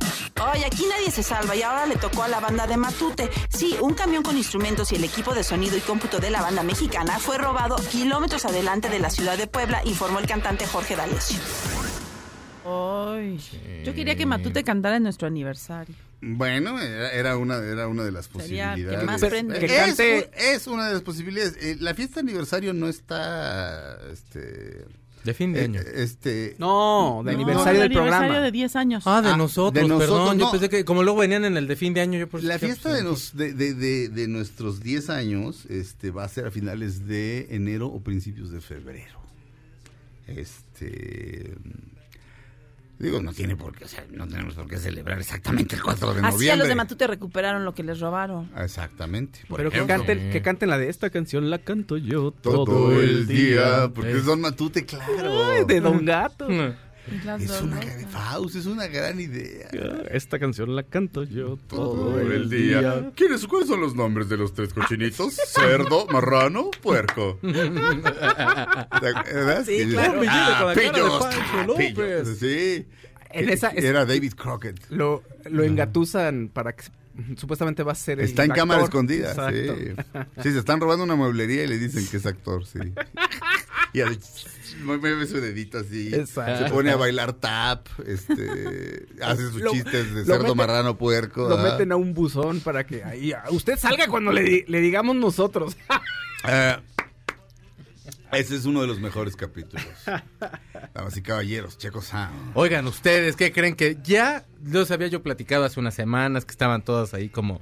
[SPEAKER 6] Oye, aquí nadie se salva y ahora le tocó a la banda de Matute. Sí, un camión con instrumentos y el equipo de sonido y cómputo de la banda mexicana fue robado kilómetros adelante de la ciudad de Puebla, informó el cantante Jorge D'Alessio.
[SPEAKER 2] Ay, Yo quería que Matute cantara en nuestro aniversario.
[SPEAKER 1] Bueno, era, era una, era una de las
[SPEAKER 2] Sería que
[SPEAKER 1] posibilidades.
[SPEAKER 2] más
[SPEAKER 1] Es-
[SPEAKER 2] prende.
[SPEAKER 10] Que
[SPEAKER 1] es,
[SPEAKER 10] cante-
[SPEAKER 1] es una de las posibilidades. Eh, la fiesta de aniversario no está, este,
[SPEAKER 3] De fin de
[SPEAKER 1] eh,
[SPEAKER 3] año.
[SPEAKER 1] este,
[SPEAKER 10] No, de
[SPEAKER 2] No,
[SPEAKER 10] aniversario
[SPEAKER 2] el
[SPEAKER 10] del
[SPEAKER 2] aniversario
[SPEAKER 10] programa.
[SPEAKER 2] de 10 años.
[SPEAKER 3] Ah, de
[SPEAKER 1] Ah,
[SPEAKER 3] nosotros,
[SPEAKER 1] de nosotros,
[SPEAKER 3] perdón. Yo
[SPEAKER 1] no.
[SPEAKER 3] pensé que como luego venían en el de fin de año, yo por
[SPEAKER 1] La fiesta
[SPEAKER 3] pues,
[SPEAKER 1] de, nos- de, de- de- de nuestros 10 años este, va a ser a finales de enero o principios de febrero. Este. Digo, no tiene por qué, o sea, no tenemos por qué celebrar exactamente el 4 de
[SPEAKER 2] Así a
[SPEAKER 1] noviembre.
[SPEAKER 2] los de Matute recuperaron lo que les robaron.
[SPEAKER 1] Exactamente. por
[SPEAKER 10] Pero que canten, que canten la de esta canción, la canto yo
[SPEAKER 1] todo, el día. Porque
[SPEAKER 3] Es-
[SPEAKER 1] son matute, claro.
[SPEAKER 10] Ay, de Don Gato.
[SPEAKER 2] Las
[SPEAKER 1] Es
[SPEAKER 2] dos,
[SPEAKER 1] una
[SPEAKER 2] ¿no?
[SPEAKER 1] gran, Faust, es una gran idea.
[SPEAKER 10] Esta canción la canto yo
[SPEAKER 1] Todo el día. ¿Quiénes, ¿Cuáles son los nombres de los tres cochinitos? Cerdo, marrano, puerco. [laughs] ¿Verdad?
[SPEAKER 2] Sí, claro.
[SPEAKER 1] Pillos, ah,
[SPEAKER 10] López.
[SPEAKER 1] pillos, Sí.
[SPEAKER 10] En esa-
[SPEAKER 1] Era David Crockett.
[SPEAKER 10] Lo, lo engatusan para que supuestamente va a ser el
[SPEAKER 1] Está en
[SPEAKER 10] actor.
[SPEAKER 1] cámara escondida,
[SPEAKER 10] Exacto.
[SPEAKER 1] sí. Sí, se están robando una mueblería y le dicen que es actor, sí. [laughs] Y al- mueve su dedito así.
[SPEAKER 10] Exacto.
[SPEAKER 1] Se pone a bailar tap, este, [laughs] hace sus
[SPEAKER 10] Lo-
[SPEAKER 1] chistes de cerdo
[SPEAKER 10] meten-
[SPEAKER 1] marrano puerco.
[SPEAKER 10] Lo
[SPEAKER 1] ¿verdad?
[SPEAKER 10] meten a un buzón para que ahí ah, usted salga cuando le, le digamos nosotros. [laughs]
[SPEAKER 1] Eh, ese es uno de los mejores capítulos. Damas y caballeros, Checo Sound.
[SPEAKER 3] Oigan, ustedes, ¿qué creen que ya los había yo platicado hace unas semanas que estaban todas ahí como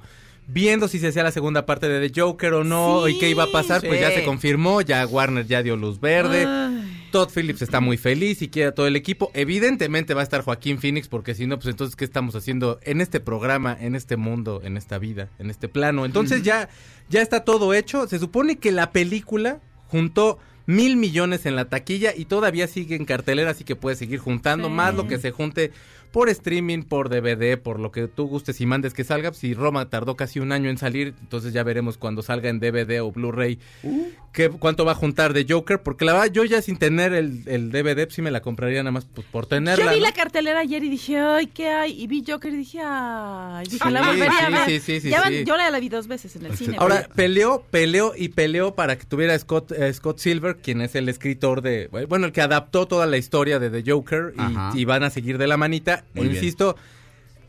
[SPEAKER 3] viendo si se hacía la segunda parte de The Joker o no
[SPEAKER 2] Sí,
[SPEAKER 3] y qué iba a pasar, pues ya se confirmó, ya Warner ya dio luz verde.
[SPEAKER 2] Ay.
[SPEAKER 3] Todd Phillips está muy feliz y quiere a todo el equipo. Evidentemente va a estar Joaquín Phoenix porque si no, pues entonces, ¿qué estamos haciendo en este programa, en este mundo, en esta vida, en este plano? Entonces ya, ya está todo hecho. Se supone que la película juntó mil millones en la taquilla y todavía sigue en cartelera, así que puede seguir juntando
[SPEAKER 2] Sí.
[SPEAKER 3] más lo que se junte por streaming, por DVD, por lo que tú gustes y mandes que salga. Si Roma tardó casi un año en salir, entonces ya veremos cuando salga en DVD o Blu-ray qué, cuánto va a juntar de Joker. Porque la verdad, yo ya sin tener el, el DVD, pues sí me la compraría nada más pues, por tenerla.
[SPEAKER 2] Yo vi
[SPEAKER 3] ¿no?
[SPEAKER 2] la cartelera ayer y dije, ay, ¿qué hay? Y vi Joker y dije, ay, dije,
[SPEAKER 3] Sí,
[SPEAKER 2] la volvería
[SPEAKER 3] sí,
[SPEAKER 2] a ver.
[SPEAKER 3] sí, sí, sí,
[SPEAKER 2] Ya van-
[SPEAKER 3] sí.
[SPEAKER 2] Yo la vi dos veces en el cine.
[SPEAKER 3] Ahora, peleó, peleó y peleó para que tuviera Scott, eh, Scott Silver, quien es el escritor de, bueno, el que adaptó toda la historia de The Joker y van a seguir de la manita.
[SPEAKER 1] Muy bien.
[SPEAKER 3] Insisto,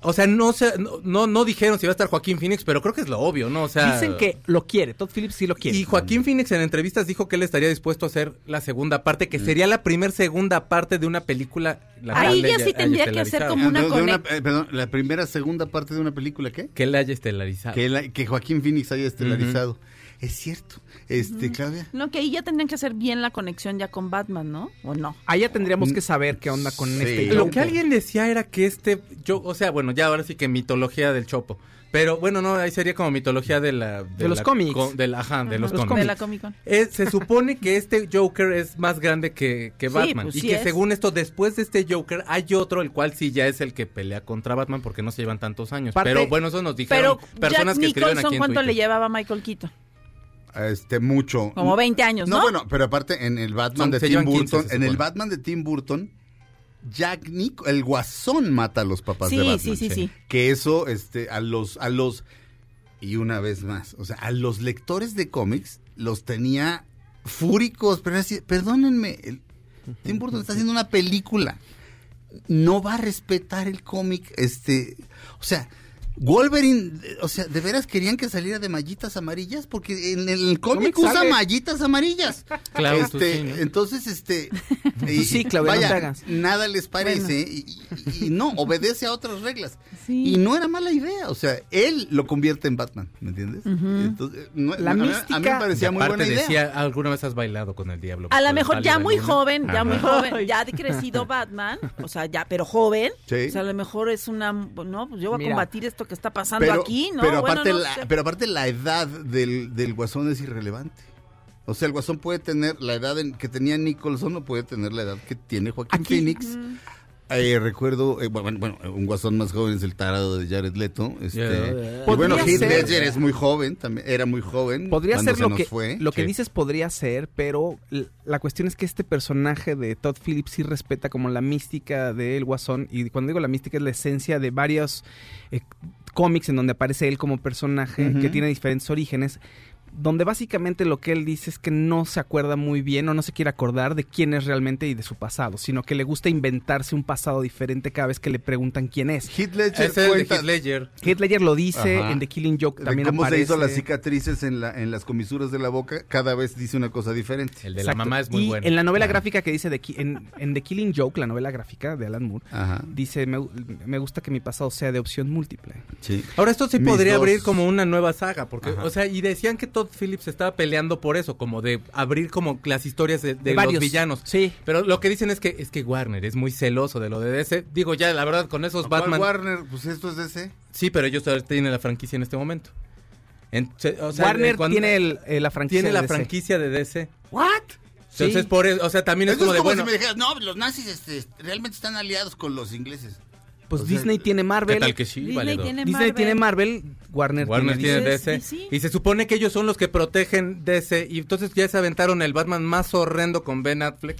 [SPEAKER 3] o sea, no, se, no, no, no dijeron si va a estar Joaquín Phoenix, pero creo que es lo obvio, ¿no? O sea,
[SPEAKER 10] Dicen que lo quiere, Todd Phillips sí lo quiere.
[SPEAKER 3] Y Joaquín Phoenix en entrevistas dijo que él estaría dispuesto a hacer la segunda parte, que sería la primer segunda parte de una película. La
[SPEAKER 2] Ahí ya sí tendría que hacer como una
[SPEAKER 1] Ah, de una- eh, perdón, la primera, segunda parte de una película, ¿qué?
[SPEAKER 3] Que él haya estelarizado.
[SPEAKER 1] Que, la- que Joaquín Phoenix haya estelarizado. Es cierto. Este, Claudia.
[SPEAKER 2] No, que ahí ya tendrían que hacer bien la conexión ya con Batman, ¿no? ¿O no?
[SPEAKER 10] Allá tendríamos que saber qué onda con
[SPEAKER 1] Sí.
[SPEAKER 10] este
[SPEAKER 3] Lo que alguien decía era que este, yo, o sea, bueno, ya ahora sí que mitología del Chopo. Pero bueno, no, ahí sería como mitología de la...
[SPEAKER 10] De los
[SPEAKER 3] la-
[SPEAKER 10] cómics.
[SPEAKER 3] co- de la- ajá, de los
[SPEAKER 10] los
[SPEAKER 3] cómics.
[SPEAKER 2] De la Comic Con.
[SPEAKER 3] Eh, se supone que este Joker es más grande que, que
[SPEAKER 2] Sí,
[SPEAKER 3] Batman.
[SPEAKER 2] pues
[SPEAKER 3] y
[SPEAKER 2] sí
[SPEAKER 3] que
[SPEAKER 2] es.
[SPEAKER 3] según esto, después de este Joker, hay otro, el cual sí ya es el que pelea contra Batman porque no se llevan tantos años.
[SPEAKER 10] Parte-
[SPEAKER 3] Pero bueno, eso nos dijeron
[SPEAKER 2] Pero
[SPEAKER 3] personas
[SPEAKER 2] Jack
[SPEAKER 3] que escribieron
[SPEAKER 2] Nicholson,
[SPEAKER 3] aquí en
[SPEAKER 2] ¿cuánto
[SPEAKER 3] Twitter.
[SPEAKER 2] le llevaba a Michael Keaton?
[SPEAKER 1] Este, mucho.
[SPEAKER 2] Como 20 años, ¿no?
[SPEAKER 1] No, bueno, pero aparte en el Batman
[SPEAKER 3] Son-
[SPEAKER 1] de Tim
[SPEAKER 3] llevan 15,
[SPEAKER 1] Burton, en el. Batman de Tim Burton, Jack Nick, el guasón mata a los papás
[SPEAKER 2] Sí,
[SPEAKER 1] de Batman.
[SPEAKER 2] sí, sí, sí.
[SPEAKER 1] Que eso, este, a los, a los, y una vez más, o sea, a los lectores de cómics los tenía fúricos, pero así, perdónenme, el- Tim Burton está haciendo una película, no va a respetar el cómic, este, o sea, Wolverine, o sea, ¿de veras querían que saliera de mallitas amarillas? Porque en el cómic usa
[SPEAKER 10] sale.
[SPEAKER 1] mallitas amarillas. [laughs]
[SPEAKER 3] Claro, tú
[SPEAKER 1] Este,
[SPEAKER 3] sí, ¿no?
[SPEAKER 1] Entonces, este... [laughs]
[SPEAKER 10] Tú sí, Claudia, no te hagas.
[SPEAKER 1] nada les parece y, y- y no, obedece a otras reglas.
[SPEAKER 2] Sí.
[SPEAKER 1] Y no era mala idea, o sea, él lo convierte en Batman, ¿me entiendes? Entonces, no-
[SPEAKER 10] La
[SPEAKER 1] a mí- A mí
[SPEAKER 10] mística-
[SPEAKER 1] me
[SPEAKER 3] Y
[SPEAKER 1] parecía muy buena idea.
[SPEAKER 3] decía, ¿alguna vez has bailado con el diablo?
[SPEAKER 2] A lo mejor ya muy joven, ya
[SPEAKER 3] Ajá.
[SPEAKER 2] muy joven, ya de crecido Batman, o sea, ya, pero joven.
[SPEAKER 1] Sí.
[SPEAKER 2] O sea, a lo mejor es una, no, pues yo voy a
[SPEAKER 10] Mira.
[SPEAKER 2] combatir esto que está pasando
[SPEAKER 1] pero,
[SPEAKER 2] aquí, ¿no?
[SPEAKER 1] pero
[SPEAKER 2] Bueno,
[SPEAKER 1] aparte
[SPEAKER 2] no
[SPEAKER 1] la,
[SPEAKER 2] sé.
[SPEAKER 1] pero aparte la edad del, del guasón es irrelevante. O sea, el guasón puede tener la edad en- que tenía Nicholson o puede tener la edad que tiene Joaquín
[SPEAKER 10] Aquí-
[SPEAKER 1] Phoenix. Eh, recuerdo, eh, bueno, bueno, un guasón más joven es el tarado de Jared Leto. Este, y bueno, Heath Ledger es muy joven, también era muy joven.
[SPEAKER 10] Podría ser
[SPEAKER 1] se
[SPEAKER 10] lo que,
[SPEAKER 1] fue.
[SPEAKER 10] lo que
[SPEAKER 3] Sí.
[SPEAKER 10] dices podría ser, pero la cuestión es que este personaje de Todd Phillips sí respeta como la mística del Guasón y cuando digo la mística es la esencia de varios eh, cómics en donde aparece él como personaje que tiene diferentes orígenes donde básicamente lo que él dice es que no se acuerda muy bien o no se quiere acordar de quién es realmente y de su pasado, sino que le gusta inventarse un pasado diferente cada vez que le preguntan quién es.
[SPEAKER 1] Heath Ledger
[SPEAKER 3] Es el de
[SPEAKER 1] cuenta
[SPEAKER 3] Heath Ledger.
[SPEAKER 10] Heath Ledger lo dice
[SPEAKER 1] Ajá.
[SPEAKER 10] en The Killing Joke
[SPEAKER 1] de
[SPEAKER 10] también
[SPEAKER 1] cómo
[SPEAKER 10] aparece.
[SPEAKER 1] se hizo las cicatrices en, la, en las comisuras de la boca, cada vez dice una cosa diferente.
[SPEAKER 3] El de la mamá es muy
[SPEAKER 10] y
[SPEAKER 3] bueno.
[SPEAKER 10] en la novela gráfica que dice de en, en The Killing Joke, la novela gráfica de Alan Moore,
[SPEAKER 1] Ajá,
[SPEAKER 10] dice, me, me gusta que mi pasado sea de opción múltiple.
[SPEAKER 1] sí.
[SPEAKER 3] Ahora esto sí
[SPEAKER 1] Mis
[SPEAKER 3] podría
[SPEAKER 1] dos-
[SPEAKER 3] abrir como una nueva saga, porque,
[SPEAKER 1] Ajá.
[SPEAKER 3] o sea, y decían que Todd Phillips estaba peleando por eso, como de abrir como las historias de, de
[SPEAKER 10] De
[SPEAKER 3] los villanos.
[SPEAKER 10] Sí.
[SPEAKER 3] Pero lo que dicen es que es que Warner es muy celoso de lo de DC. Digo, ya, la verdad, con esos
[SPEAKER 1] ¿Cuál
[SPEAKER 3] Batman.
[SPEAKER 1] Warner, pues esto es DC.
[SPEAKER 3] Sí, pero ellos tienen la franquicia en este momento. En- o sea,
[SPEAKER 10] Warner
[SPEAKER 3] cuando-
[SPEAKER 10] tiene el- eh, la franquicia
[SPEAKER 3] tiene la
[SPEAKER 10] de DC.
[SPEAKER 3] franquicia de DC.
[SPEAKER 1] ¿What?
[SPEAKER 3] Entonces,
[SPEAKER 10] Sí.
[SPEAKER 3] por eso, o sea, también es como
[SPEAKER 1] es
[SPEAKER 3] de,
[SPEAKER 1] como
[SPEAKER 3] bueno,
[SPEAKER 1] si me dijeras, no, los nazis este, realmente están aliados con los ingleses.
[SPEAKER 10] Pues
[SPEAKER 1] O sea,
[SPEAKER 10] Disney tiene Marvel.
[SPEAKER 3] ¿qué tal que sí,
[SPEAKER 2] Disney tiene
[SPEAKER 10] Disney
[SPEAKER 2] Marvel.
[SPEAKER 10] tiene Marvel, Warner,
[SPEAKER 3] Warner tiene
[SPEAKER 10] tiene
[SPEAKER 3] DC.
[SPEAKER 2] Y
[SPEAKER 3] se supone que ellos son los que protegen DC. Y entonces ya se aventaron el Batman más horrendo con Ben Affleck.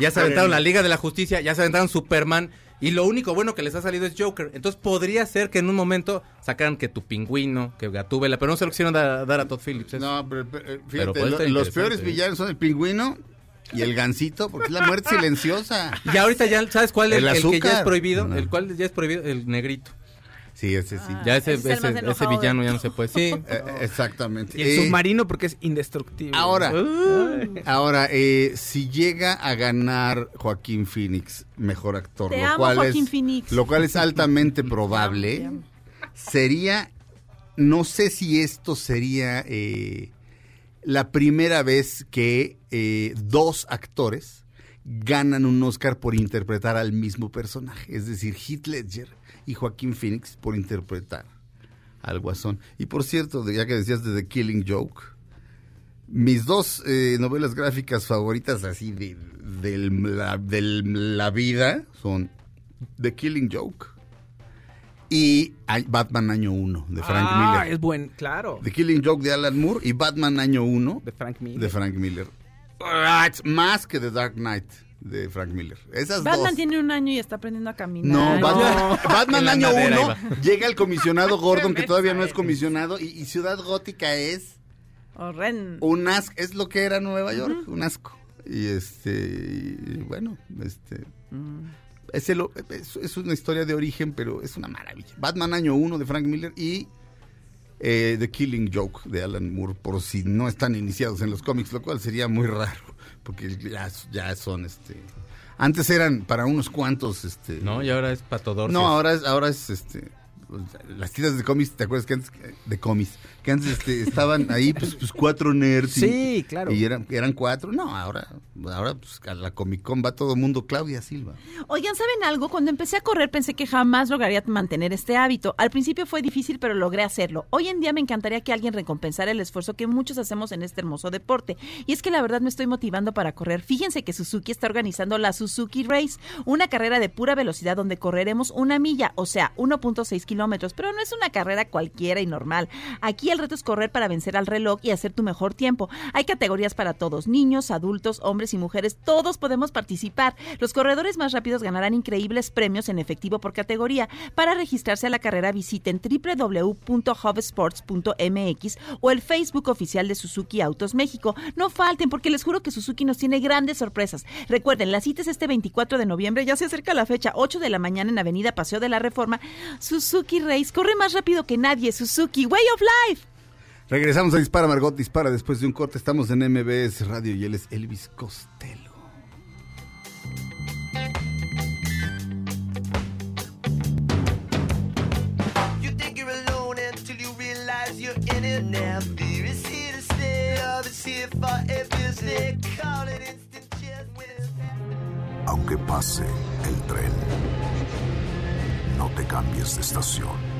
[SPEAKER 3] Ya se aventaron [laughs] la Liga de la Justicia. Ya se aventaron Superman. Y lo único bueno que les ha salido es Joker. Entonces podría ser que en un momento sacaran que tu pingüino, que Gatúbela. Pero no se lo quisieron dar, dar a Todd Phillips. eso.
[SPEAKER 1] No, pero, pero, eh,
[SPEAKER 3] Pero
[SPEAKER 1] fíjate, lo- los peores
[SPEAKER 3] ¿eh?
[SPEAKER 1] villanos son el pingüino y el gancito, porque es la muerte silenciosa.
[SPEAKER 3] Y ahorita ya, ¿sabes cuál? El,
[SPEAKER 1] El
[SPEAKER 3] el que ya es prohibido.
[SPEAKER 1] No.
[SPEAKER 3] El cual ya es prohibido, el negrito.
[SPEAKER 1] Sí, ese sí.
[SPEAKER 3] Ya ese,
[SPEAKER 2] de
[SPEAKER 3] villano ya no se puede. Sí. [laughs]
[SPEAKER 1] Eh, exactamente.
[SPEAKER 10] Y el
[SPEAKER 1] Eh,
[SPEAKER 10] submarino porque es indestructible.
[SPEAKER 1] Ahora, ahora eh, si llega a ganar Joaquín Phoenix, mejor actor,
[SPEAKER 2] Te
[SPEAKER 1] lo
[SPEAKER 2] amo,
[SPEAKER 1] cual
[SPEAKER 2] Joaquín
[SPEAKER 1] es,
[SPEAKER 2] Phoenix.
[SPEAKER 1] lo cual es altamente [laughs]
[SPEAKER 2] Te
[SPEAKER 1] probable,
[SPEAKER 2] amo.
[SPEAKER 1] sería no sé si esto sería eh, la primera vez que eh, dos actores ganan un Oscar por interpretar al mismo personaje, es decir, Heath Ledger y Joaquín Phoenix por interpretar al Guasón. Y por cierto, de- ya que decías de The Killing Joke, mis dos eh, novelas gráficas favoritas así de, del- la, del- la vida son The Killing Joke y Batman Año 1 de Frank
[SPEAKER 10] ah,
[SPEAKER 1] Miller.
[SPEAKER 10] es buen, claro.
[SPEAKER 1] The Killing Joke de Alan Moore y Batman Año 1
[SPEAKER 10] De Frank Miller.
[SPEAKER 1] de Frank Miller. Ah, it's más que The Dark Knight de Frank Miller. Esas
[SPEAKER 2] Batman
[SPEAKER 1] dos.
[SPEAKER 2] tiene un año y está aprendiendo a caminar.
[SPEAKER 1] No, Batman, [laughs] año
[SPEAKER 3] andadera
[SPEAKER 1] 1
[SPEAKER 3] iba.
[SPEAKER 1] llega el comisionado [laughs] Gordon que todavía no es comisionado y, y Ciudad Gótica es
[SPEAKER 2] Horrendo.
[SPEAKER 1] un asco, es lo que era Nueva York, un asco. Y este, y bueno, este es, el- es, es una historia de origen, pero es una maravilla. Batman año 1 de Frank Miller y eh, The Killing Joke de Alan Moore, por si no están iniciados en los cómics, lo cual sería muy raro, porque ya, ya son este antes eran para unos cuantos este
[SPEAKER 3] No, y ahora es patodor.
[SPEAKER 1] no, ahora es, ahora es este. Las tiras de cómics, ¿te acuerdas que antes de cómics? Que antes este, estaban ahí pues, pues cuatro nerds. y-
[SPEAKER 10] Sí, claro.
[SPEAKER 1] Y eran, eran cuatro. No, ahora, ahora pues a la Comic Con va todo mundo Claudia Silva.
[SPEAKER 2] Oigan, ¿saben algo? Cuando empecé a correr pensé que jamás lograría mantener este hábito. Al principio fue difícil, pero logré hacerlo. Hoy en día me encantaría que alguien recompensara el esfuerzo que muchos hacemos en este hermoso deporte. Y es que la verdad me estoy motivando para correr. Fíjense que Suzuki está organizando la Suzuki Race, una carrera de pura velocidad donde correremos una milla, o sea, 1.6 kilómetros. Pero no es una carrera cualquiera y normal. Aquí el reto es correr para vencer al reloj y hacer tu mejor tiempo. Hay categorías para todos, niños, adultos, hombres y mujeres, todos podemos participar. Los corredores más rápidos ganarán increíbles premios en efectivo por categoría. Para registrarse a la carrera visiten www.hubsports.mx o el Facebook oficial de Suzuki Autos México. No falten porque les juro que Suzuki nos tiene grandes sorpresas. Recuerden, la cita es este 24 de noviembre, ya se acerca la fecha, 8 de la mañana en Avenida Paseo de la Reforma. Suzuki Race, corre más rápido que nadie. Suzuki, Way of Life.
[SPEAKER 1] Regresamos a Dispara, Margot Dispara. Después de un corte, estamos en MBS Radio y él es Elvis Costello.
[SPEAKER 13] You think you're alone until you realize you're in it now. Fear is here to stay, love is here forever. They call it instant chess when it's
[SPEAKER 5] Aunque pase el tren, no te cambies de estación.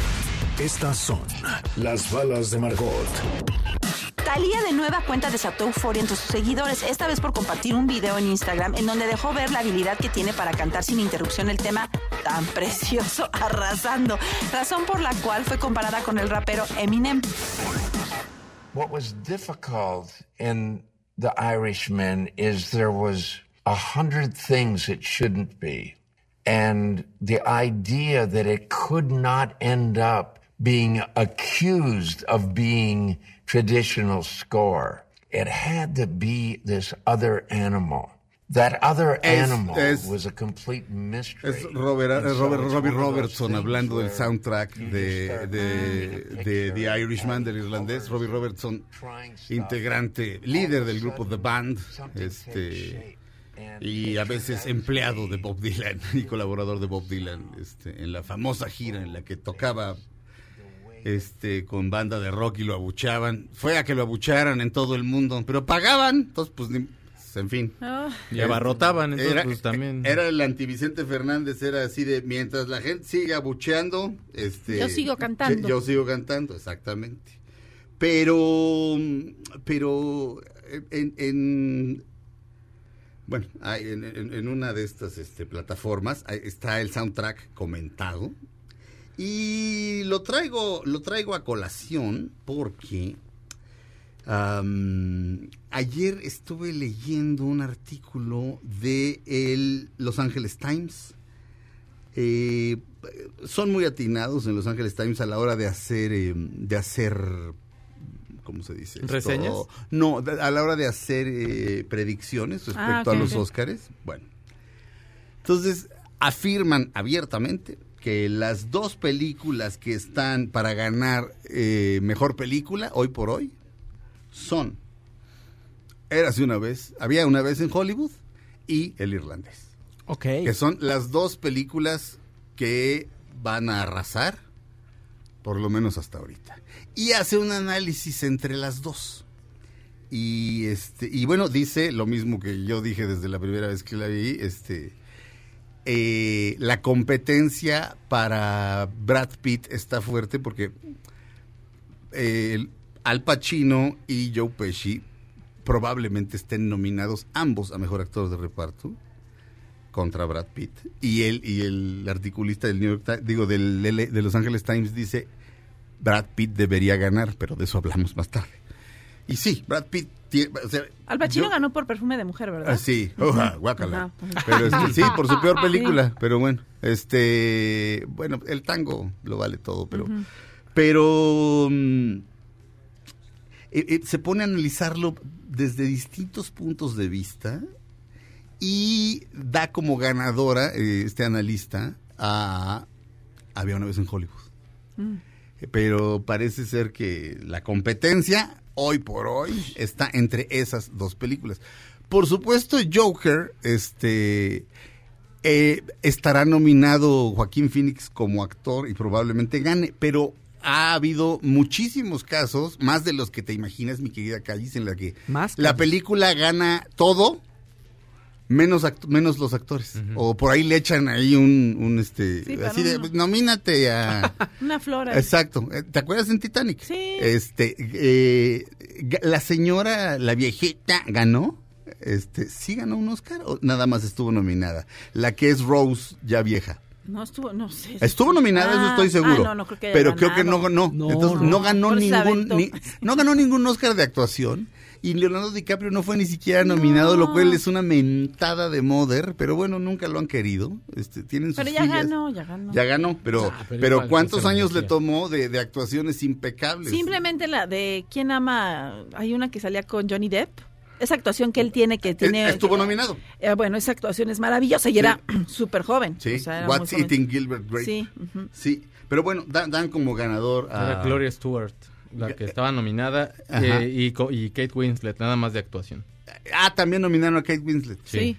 [SPEAKER 8] Estas son las balas de Margot.
[SPEAKER 6] Talía de nueva cuenta desató euforia entre sus seguidores, esta vez por compartir un video en Instagram en donde dejó ver la habilidad que tiene para cantar sin interrupción el tema tan [laughs] precioso, arrasando, razón por la cual fue comparada con el rapero Eminem.
[SPEAKER 14] What was difficult in The Irishman is there was a hundred things it shouldn't be. And the idea that it could not end up being accused of being traditional score. It had to be this other animal. That other
[SPEAKER 1] Es-
[SPEAKER 14] animal
[SPEAKER 1] es-
[SPEAKER 14] was a complete mystery.
[SPEAKER 1] Es Robert, es
[SPEAKER 14] so
[SPEAKER 1] Robbie Robertson hablando del soundtrack de, The Irishman, del
[SPEAKER 14] and
[SPEAKER 1] irlandés. Robbie Robertson, integrante, líder del grupo The Band, este, y a veces empleado de Bob Dylan [laughs] y colaborador de Bob Dylan, este, en la famosa gira en la que tocaba este con banda de rock y lo abuchaban. Fue a que lo abucharan en todo el mundo, pero pagaban, entonces pues ni- en fin.
[SPEAKER 2] Ah.
[SPEAKER 3] Y abarrotaban, entonces,
[SPEAKER 1] era,
[SPEAKER 3] pues, también.
[SPEAKER 1] Era el anti Vicente Fernández, era así de mientras la gente sigue abucheando, este
[SPEAKER 2] Yo sigo cantando.
[SPEAKER 1] Yo, sigo cantando, exactamente. Pero pero en, en- bueno, hay- en, en- en una de estas este, plataformas está el soundtrack comentado y lo traigo lo traigo a colación porque ayer estuve leyendo un artículo de el Los Angeles Times. Eh, son muy atinados en Los Angeles Times a la hora de hacer, eh, de hacer, ¿cómo se dice? esto?
[SPEAKER 3] ¿Reseñas?
[SPEAKER 1] No, a la hora de hacer eh, predicciones respecto
[SPEAKER 2] Ah,
[SPEAKER 1] a los
[SPEAKER 2] ok.
[SPEAKER 1] Óscares. Bueno. Entonces, afirman abiertamente que las dos películas que están para ganar eh, mejor película, hoy por hoy, son Érase una vez, había una vez en Hollywood y El Irlandés.
[SPEAKER 10] Ok.
[SPEAKER 1] Que son las dos películas que van a arrasar, por lo menos hasta ahorita. Y hace un análisis entre las dos. Y este, y bueno, dice lo mismo que yo dije desde la primera vez que la vi, este eh, la competencia para Brad Pitt está fuerte porque eh, Al Pacino y Joe Pesci probablemente estén nominados ambos a mejor actor de reparto contra Brad Pitt y él y el articulista del New York Times, digo del de Los Angeles Times dice Brad Pitt debería ganar, pero de eso hablamos más tarde. Y sí, Brad Pitt o sea,
[SPEAKER 2] Al Pacino
[SPEAKER 1] yo-
[SPEAKER 2] ganó por perfume de mujer, ¿verdad?
[SPEAKER 1] Ah, sí, guácala. Pero este, sí, por su peor [laughs]
[SPEAKER 2] Sí.
[SPEAKER 1] película, pero bueno, este, bueno, el tango lo vale todo, pero, pero mm, eh, eh, se pone a analizarlo desde distintos puntos de vista y da como ganadora eh, este analista a Había una vez en Hollywood. Pero parece ser que la competencia, hoy por hoy, está entre esas dos películas. Por supuesto, Joker, este, eh, estará nominado Joaquín Phoenix como actor y probablemente gane, pero ha habido muchísimos casos, más de los que te imaginas, mi querida Callis, en la que
[SPEAKER 10] Más
[SPEAKER 1] la película gana todo menos act- menos los actores o por ahí le echan ahí un, un este
[SPEAKER 2] Sí,
[SPEAKER 1] así de
[SPEAKER 2] uno.
[SPEAKER 1] nomínate a [laughs]
[SPEAKER 2] Una flora.
[SPEAKER 1] Exacto. Eh, ¿Te acuerdas en Titanic?
[SPEAKER 2] Sí.
[SPEAKER 1] Este, eh, la señora, la viejita, ganó. Este, sí ganó un Oscar o nada más estuvo nominada. La que es Rose, ya vieja.
[SPEAKER 2] No estuvo, no sé.
[SPEAKER 1] Estuvo nominada, eso
[SPEAKER 2] Ah,
[SPEAKER 1] estoy seguro.
[SPEAKER 2] ah, no, no creo que
[SPEAKER 1] pero creo que no ganó.
[SPEAKER 10] No,
[SPEAKER 1] Entonces,
[SPEAKER 10] no.
[SPEAKER 1] no ganó ningún ni- no ganó ningún Oscar de actuación y Leonardo DiCaprio no fue ni siquiera nominado, lo cual es una mentada de Mother, pero bueno, nunca lo han querido. Este, tienen sus
[SPEAKER 2] Pero ya
[SPEAKER 1] fillas.
[SPEAKER 2] ganó, ya ganó.
[SPEAKER 1] Ya ganó, pero,
[SPEAKER 3] Ah, pero
[SPEAKER 1] ¿cuántos años le tomó de, de actuaciones impecables?
[SPEAKER 2] Simplemente la de ¿Quién ama? Hay una que salía con Johnny Depp. Esa actuación que él tiene, que tiene...
[SPEAKER 1] Eh, Estuvo nominado.
[SPEAKER 2] Eh, bueno, esa actuación es maravillosa y era súper [clears throat] joven.
[SPEAKER 1] Sí,
[SPEAKER 2] O sea, era muy
[SPEAKER 1] What's
[SPEAKER 2] joven.
[SPEAKER 1] Eating Gilbert Grape.
[SPEAKER 2] Sí.
[SPEAKER 1] Sí, pero bueno, dan, dan como ganador a...
[SPEAKER 3] Era Gloria Stewart, la que estaba nominada, eh, y, co- y Kate Winslet, nada más de actuación.
[SPEAKER 1] Ah, también nominaron a Kate Winslet.
[SPEAKER 2] Sí.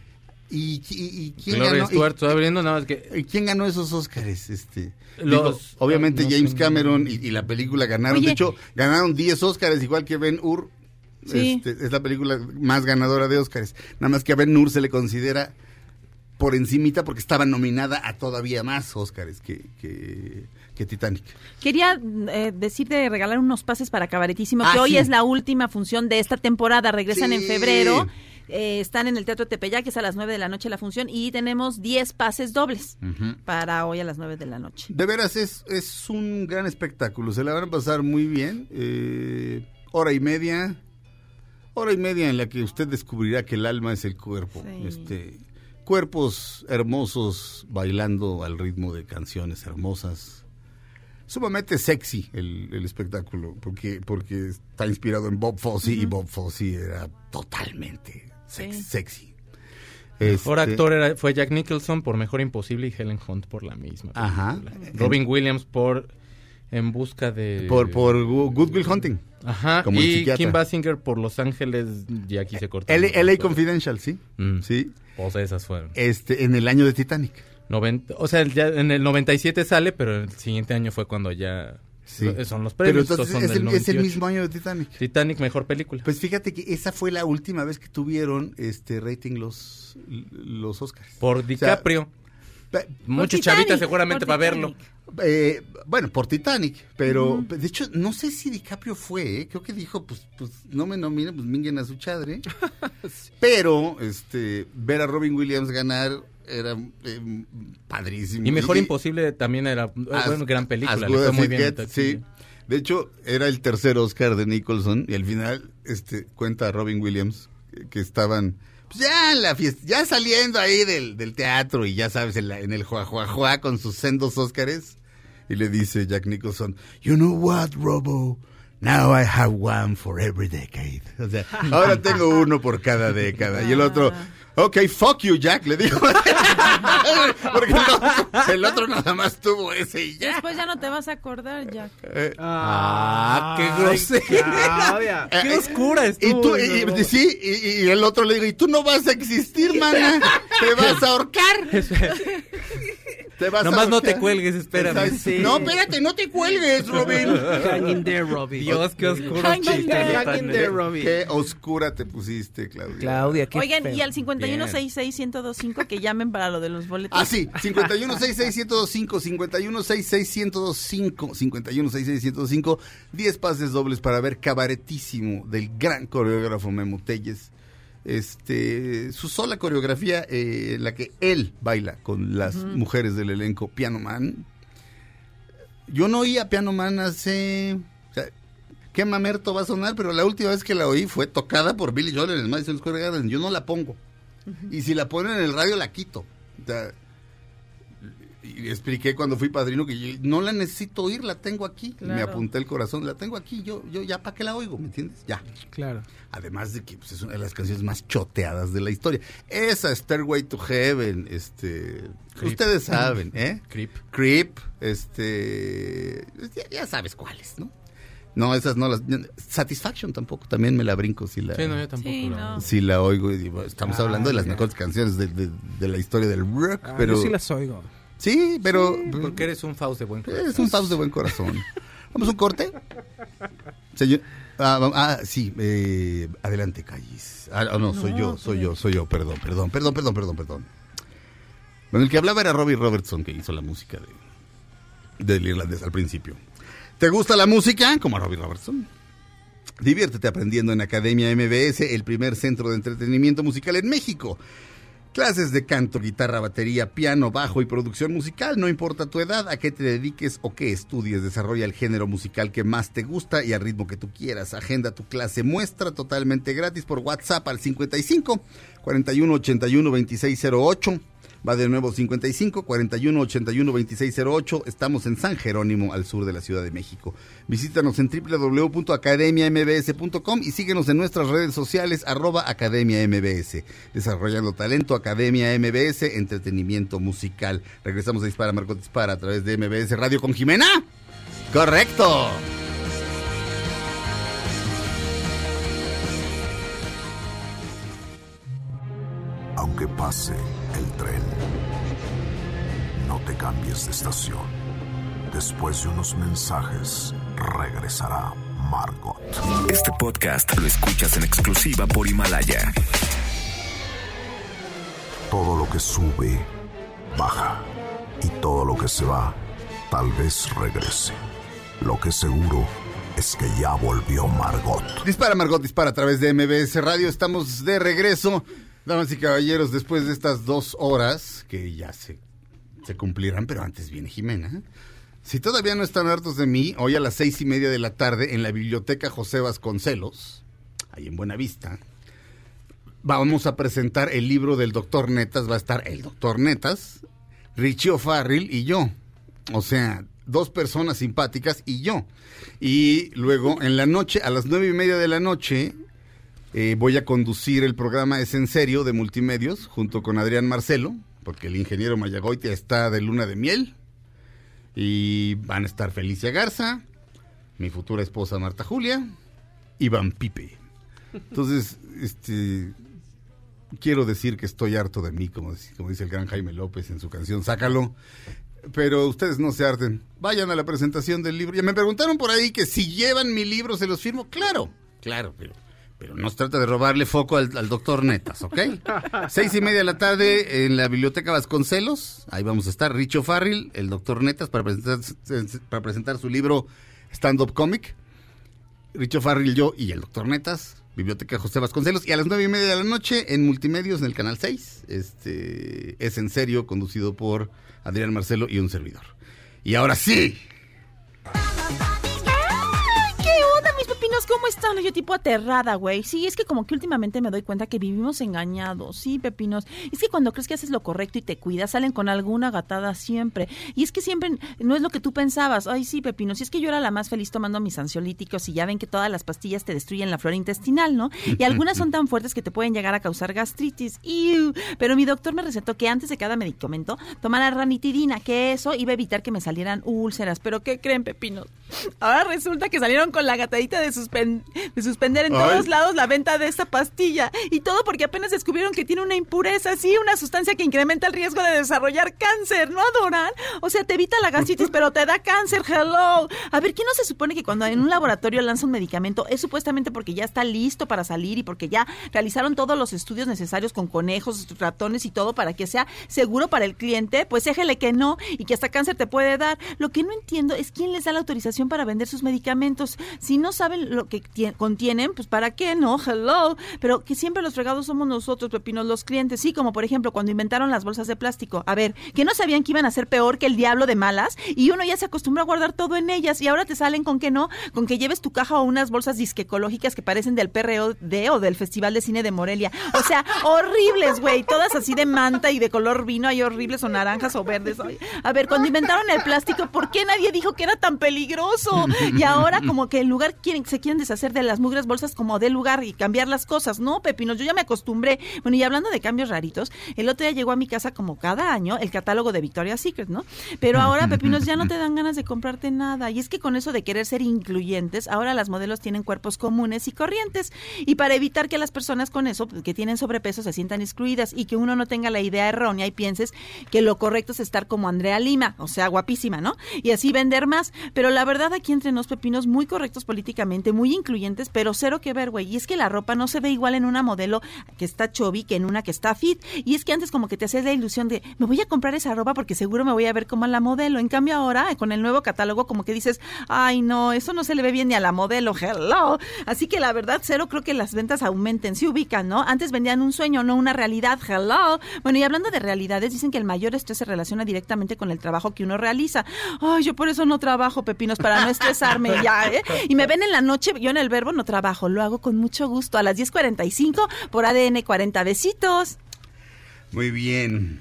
[SPEAKER 1] ¿Y, y- y quién
[SPEAKER 3] Gloria
[SPEAKER 1] ganó?
[SPEAKER 3] Stewart,
[SPEAKER 1] y-
[SPEAKER 3] abriendo nada más que...
[SPEAKER 1] ¿Y quién ganó esos Óscares? Este,
[SPEAKER 3] Los-
[SPEAKER 1] digo, obviamente
[SPEAKER 3] no
[SPEAKER 1] James. Cameron y, y la película ganaron.
[SPEAKER 2] Oye.
[SPEAKER 1] De hecho, ganaron 10 Óscares, igual que Ben Hur.
[SPEAKER 2] Sí.
[SPEAKER 1] Este, es la película más ganadora de Óscares. Nada más que a Ben Hur se le considera por encimita porque estaba nominada a todavía más Óscares que, que, que Titanic.
[SPEAKER 2] Quería eh, decir de regalar unos pases para Cabaretísimo,
[SPEAKER 1] Ah,
[SPEAKER 2] que hoy es la última función de esta temporada. Regresan en febrero. Eh, están en el Teatro Tepeyac, que es a las 9 de la noche la función, y tenemos 10 pases dobles para hoy a las 9 de la noche.
[SPEAKER 1] De veras, es, es un gran espectáculo. Se la van a pasar muy bien. Eh, hora y media. Hora y media en la que usted descubrirá que el alma es el cuerpo.
[SPEAKER 2] Sí.
[SPEAKER 1] Este, cuerpos hermosos bailando al ritmo de canciones hermosas. Sumamente sexy el, el espectáculo, porque, porque está inspirado en Bob Fosse y Bob Fosse era totalmente sex-
[SPEAKER 2] Sí.
[SPEAKER 1] sexy.
[SPEAKER 3] Mejor
[SPEAKER 1] Este,
[SPEAKER 3] actor era, fue Jack Nicholson por Mejor Imposible y Helen Hunt por la misma.
[SPEAKER 1] Ajá.
[SPEAKER 3] Robin Williams por En Busca de...
[SPEAKER 1] Por, por Good Will Hunting.
[SPEAKER 3] Ajá,
[SPEAKER 1] como
[SPEAKER 3] y. Kim Basinger por Los Ángeles, y aquí se cortó.
[SPEAKER 1] LA, LA. Confidential, sí.
[SPEAKER 3] Mm.
[SPEAKER 1] Sí.
[SPEAKER 3] Pues esas fueron.
[SPEAKER 1] Este, en el año de Titanic.
[SPEAKER 3] 90, o sea, ya en el 97 sale, pero el siguiente año fue cuando ya
[SPEAKER 1] Sí.
[SPEAKER 3] son los
[SPEAKER 1] Pero
[SPEAKER 3] premios.
[SPEAKER 1] entonces es el,
[SPEAKER 3] del
[SPEAKER 1] es el
[SPEAKER 3] 98.
[SPEAKER 1] mismo año de Titanic.
[SPEAKER 3] Titanic, mejor película.
[SPEAKER 1] Pues fíjate que esa fue la última vez que tuvieron este rating los, los Oscars.
[SPEAKER 3] por
[SPEAKER 1] O sea,
[SPEAKER 3] DiCaprio. Muchos chavitas seguramente para verlo.
[SPEAKER 1] Eh, bueno, por Titanic, pero de hecho no sé si DiCaprio fue, ¿eh? creo que dijo, pues, pues no me nominen, pues minguen a su chadre. [laughs] Pero este ver a Robin Williams ganar era eh, padrísimo.
[SPEAKER 3] Y Mejor Imposible también era
[SPEAKER 1] As-
[SPEAKER 3] bueno, gran película.
[SPEAKER 1] As
[SPEAKER 3] le
[SPEAKER 1] Good
[SPEAKER 3] fue
[SPEAKER 1] As
[SPEAKER 3] muy
[SPEAKER 1] It
[SPEAKER 3] bien.
[SPEAKER 1] sí. De hecho, era el tercer Oscar de Nicholson y al final este cuenta a Robin Williams que, que estaban pues, ya en la fiesta, ya saliendo ahí del, del teatro y ya sabes, en, la- en el juajuajua con sus sendos Óscares y le dice Jack Nicholson, You know what, Robo? Now I have one for every decade. O sea, ahora tengo uno por cada década. Y el otro, ok, fuck you, Jack, le digo. [laughs] Porque el otro, el otro nada más tuvo ese y ya.
[SPEAKER 2] Después ya no te vas a acordar, Jack.
[SPEAKER 1] Eh,
[SPEAKER 3] Ah, qué grosera.
[SPEAKER 10] Claudia.
[SPEAKER 1] eh,
[SPEAKER 3] Qué
[SPEAKER 1] eh,
[SPEAKER 3] oscura
[SPEAKER 1] Y
[SPEAKER 3] estuvo.
[SPEAKER 1] tú, y- y- sí, y, y el otro le digo, y tú no vas a existir, mana. Te vas a ahorcar. [laughs] Te vas a
[SPEAKER 3] Nomás no te cuelgues, espérame. Sí.
[SPEAKER 1] No, espérate, no te cuelgues, Robin.
[SPEAKER 10] Hang in there, Robbie.
[SPEAKER 3] Dios, qué oscuro
[SPEAKER 2] Hang in
[SPEAKER 3] chiste.
[SPEAKER 2] there.
[SPEAKER 10] Hang in there, Robbie.
[SPEAKER 1] Qué oscura te pusiste, Claudia.
[SPEAKER 10] Claudia, qué
[SPEAKER 2] Oigan,
[SPEAKER 10] feo.
[SPEAKER 2] y al 5166-1025 que llamen para lo de los boletos.
[SPEAKER 1] Ah, sí, 5166-1025, 5166-1025, 5166-1025, 10 pases dobles para ver Cabaretísimo del gran coreógrafo Memo Telles. Este, su sola coreografía, eh, la que él baila con las mujeres del elenco Piano Man. Yo no oía Piano Man hace... o sea, qué mamerto va a sonar, pero la última vez que la oí fue tocada por Billy Joel en el Madison Square Garden. Yo no la pongo. Y si la ponen en el radio, la quito. O sea, y expliqué cuando fui padrino que yo no la necesito oír, la tengo aquí.
[SPEAKER 2] Claro.
[SPEAKER 1] Me apunté el corazón, la tengo aquí. Yo, yo ya para qué la oigo, ¿me entiendes? Ya.
[SPEAKER 10] Claro.
[SPEAKER 1] Además de que pues, es una de las canciones más choteadas de la historia. Esa Stairway to Heaven, este,
[SPEAKER 3] Creep.
[SPEAKER 1] ustedes saben, ¿eh?
[SPEAKER 3] Creep.
[SPEAKER 1] Creep, este, ya, ya sabes cuáles, ¿no? No, esas no las. Satisfaction tampoco, también me la brinco si la,
[SPEAKER 3] Sí, no, yo tampoco.
[SPEAKER 2] Sí,
[SPEAKER 3] la-
[SPEAKER 2] no.
[SPEAKER 1] si la oigo y digo, estamos
[SPEAKER 10] Ah,
[SPEAKER 1] hablando de las mejores canciones de, de- de la historia del rock,
[SPEAKER 10] Ah,
[SPEAKER 1] pero
[SPEAKER 10] Yo sí las oigo.
[SPEAKER 1] Sí, pero
[SPEAKER 3] Porque eres un Faust de buen corazón.
[SPEAKER 1] es un Faust de buen corazón. Vamos a un corte. Señor, ah, ah, sí, eh, adelante, Callis. Ah, ah, no, soy yo, soy yo, soy yo, perdón, perdón, perdón, perdón, perdón, perdón. Bueno, el que hablaba era Robbie Robertson, que hizo la música de, del irlandés al principio. ¿Te gusta la música? Como a Robbie Robertson. Diviértete aprendiendo en Academia MBS, el primer centro de entretenimiento musical en México. Clases de canto, guitarra, batería, piano, bajo y producción musical. No importa tu edad, a qué te dediques o qué estudies, desarrolla el género musical que más te gusta y al ritmo que tú quieras. Agenda tu clase muestra totalmente gratis por WhatsApp al 55 41 81 2608. Va de nuevo 55 41 81 2608. Estamos en San Jerónimo, al sur de la Ciudad de México. Visítanos en www.academiambs.com y síguenos en nuestras redes sociales arroba Academia MBS. Desarrollando talento, Academia MBS, entretenimiento musical. Regresamos a Dispara Marcot Dispara a través de MBS Radio con Jimena. Correcto.
[SPEAKER 5] Aunque pase tren, no te cambies de estación. Después de unos mensajes, regresará Margot.
[SPEAKER 11] Este podcast lo escuchas en exclusiva por Himalaya.
[SPEAKER 5] Todo lo que sube, baja. Y todo lo que se va, tal vez regrese. Lo que seguro es que ya volvió Margot.
[SPEAKER 1] Dispara Margot, dispara a través de MBS Radio. Estamos de regreso. Damas y caballeros, después de estas dos horas, que ya se, se cumplirán, pero antes viene Jimena. Si todavía no están hartos de mí, hoy a las seis y media de la tarde en la biblioteca José Vasconcelos, ahí en Buenavista, vamos a presentar el libro del doctor Netas. Va a estar el doctor Netas, Richie O'Farrill y yo. O sea, dos personas simpáticas y yo. Y luego en la noche, a las nueve y media de la noche, eh, voy a conducir el programa Es en Serio de Multimedios junto con Adrián Marcelo, porque el ingeniero Mayagoitia está de luna de miel. Y van a estar Felicia Garza, mi futura esposa Marta Julia y Van Pipe. Entonces, [laughs] este, quiero decir que estoy harto de mí, como, como dice el gran Jaime López en su canción Sácalo. Pero ustedes no se harten. Vayan a la presentación del libro. Ya me preguntaron por ahí que si llevan mi libro se los firmo. Claro, claro, pero, pero no se trata de robarle foco al, al doctor Netas, ¿ok? [laughs] Seis y media de la tarde en la Biblioteca Vasconcelos. Ahí vamos a estar. Richo Farril, el doctor Netas, para presentar, para presentar su libro Stand Up Comic. Richo Farril, yo y el doctor Netas, Biblioteca José Vasconcelos. Y a las nueve y media de la noche en Multimedios, en el Canal 6. Este, es en serio, conducido por Adrián Marcelo y un servidor. Y ahora sí,
[SPEAKER 2] ¡Ay, ¿Qué onda, mis pepinos ¿cómo están? Yo tipo aterrada, güey. Sí, es que como que últimamente me doy cuenta que vivimos engañados. Sí, pepinos. Es que cuando crees que haces lo correcto y te cuidas, salen con alguna gatada siempre. Y es que siempre no es lo que tú pensabas. Ay, sí, pepinos. Y es que yo era la más feliz tomando mis ansiolíticos y ya ven que todas las pastillas te destruyen la flora intestinal, ¿no? Y algunas son tan fuertes que te pueden llegar a causar gastritis. ¡Iu! Pero mi doctor me recetó que antes de cada medicamento tomara ranitidina, que eso iba a evitar que me salieran úlceras. Pero ¿qué creen, pepinos? Ahora resulta que salieron con la gatadita de, suspen- de suspender en
[SPEAKER 15] Ay.
[SPEAKER 2] todos lados la venta de esta pastilla. Y todo porque apenas descubrieron que tiene una impureza, sí, una sustancia que incrementa el riesgo de desarrollar cáncer. ¿No adoran? O sea, te evita la gastritis, pero te da cáncer. Hello. A ver, ¿quién no se supone que cuando en un laboratorio lanza un medicamento es supuestamente porque ya está listo para salir y porque ya realizaron todos los estudios necesarios con conejos, ratones y todo para que sea seguro para el cliente? Pues déjele que no y que hasta cáncer te puede dar. Lo que no entiendo es quién les da la autorización para vender sus medicamentos. Si no saben que tie- contienen, pues ¿para qué no? [laughs] Hello. Pero que siempre los fregados somos nosotros, pepinos, los clientes. Sí, como por ejemplo cuando inventaron las bolsas de plástico. A ver, que no sabían que iban a ser peor que el diablo de malas y uno ya se acostumbró a guardar todo en ellas y ahora te salen con que no, con que lleves tu caja o unas bolsas disque ecológicas que parecen del PROD o del Festival de Cine de Morelia. O sea, horribles, güey, todas así de manta y de color vino, hay horribles o naranjas o verdes. A ver, cuando inventaron el plástico, ¿por qué nadie dijo que era tan peligroso? Y ahora como que en lugar quieren, se quieren deshacer de las mugres bolsas como de lugar y cambiar las cosas. No, pepinos, yo ya me acostumbré. Bueno, y hablando de cambios raritos, el otro día llegó a mi casa como cada año el catálogo de Victoria's Secret, ¿no? Pero ahora, pepinos, ya no te dan [laughs] ganas de comprarte nada. Y es que con eso de querer ser incluyentes, ahora las modelos tienen cuerpos comunes y corrientes. Y para evitar que las personas con eso, que tienen sobrepeso, se sientan excluidas y que uno no tenga la idea errónea y pienses que lo correcto es estar como Andrea Lima, o sea, guapísima, ¿no? Y así vender más. Pero la verdad, aquí entre nos pepinos muy correctos políticamente, muy incluyentes, pero cero que ver, güey. Y es que la ropa no se ve igual en una modelo que está chubby que en una que está fit. Y es que antes como que te hacías la ilusión de, me voy a comprar esa ropa porque seguro me voy a ver como a la modelo. En cambio ahora, con el nuevo catálogo, como que dices, ay no, eso no se le ve bien ni a la modelo, hello. Así que la verdad, cero creo que las ventas aumenten, se ubican, ¿no? Antes vendían un sueño, no una realidad, hello. Bueno, y hablando de realidades, dicen que el mayor estrés se relaciona directamente con el trabajo que uno realiza. Ay, yo por eso no trabajo, pepinos, para no estresarme [laughs] ya, ¿eh? Y me ven en la noche, yo en el verbo no trabajo, lo hago con mucho gusto a las 10.45 por ADN 40. Besitos.
[SPEAKER 1] Muy bien.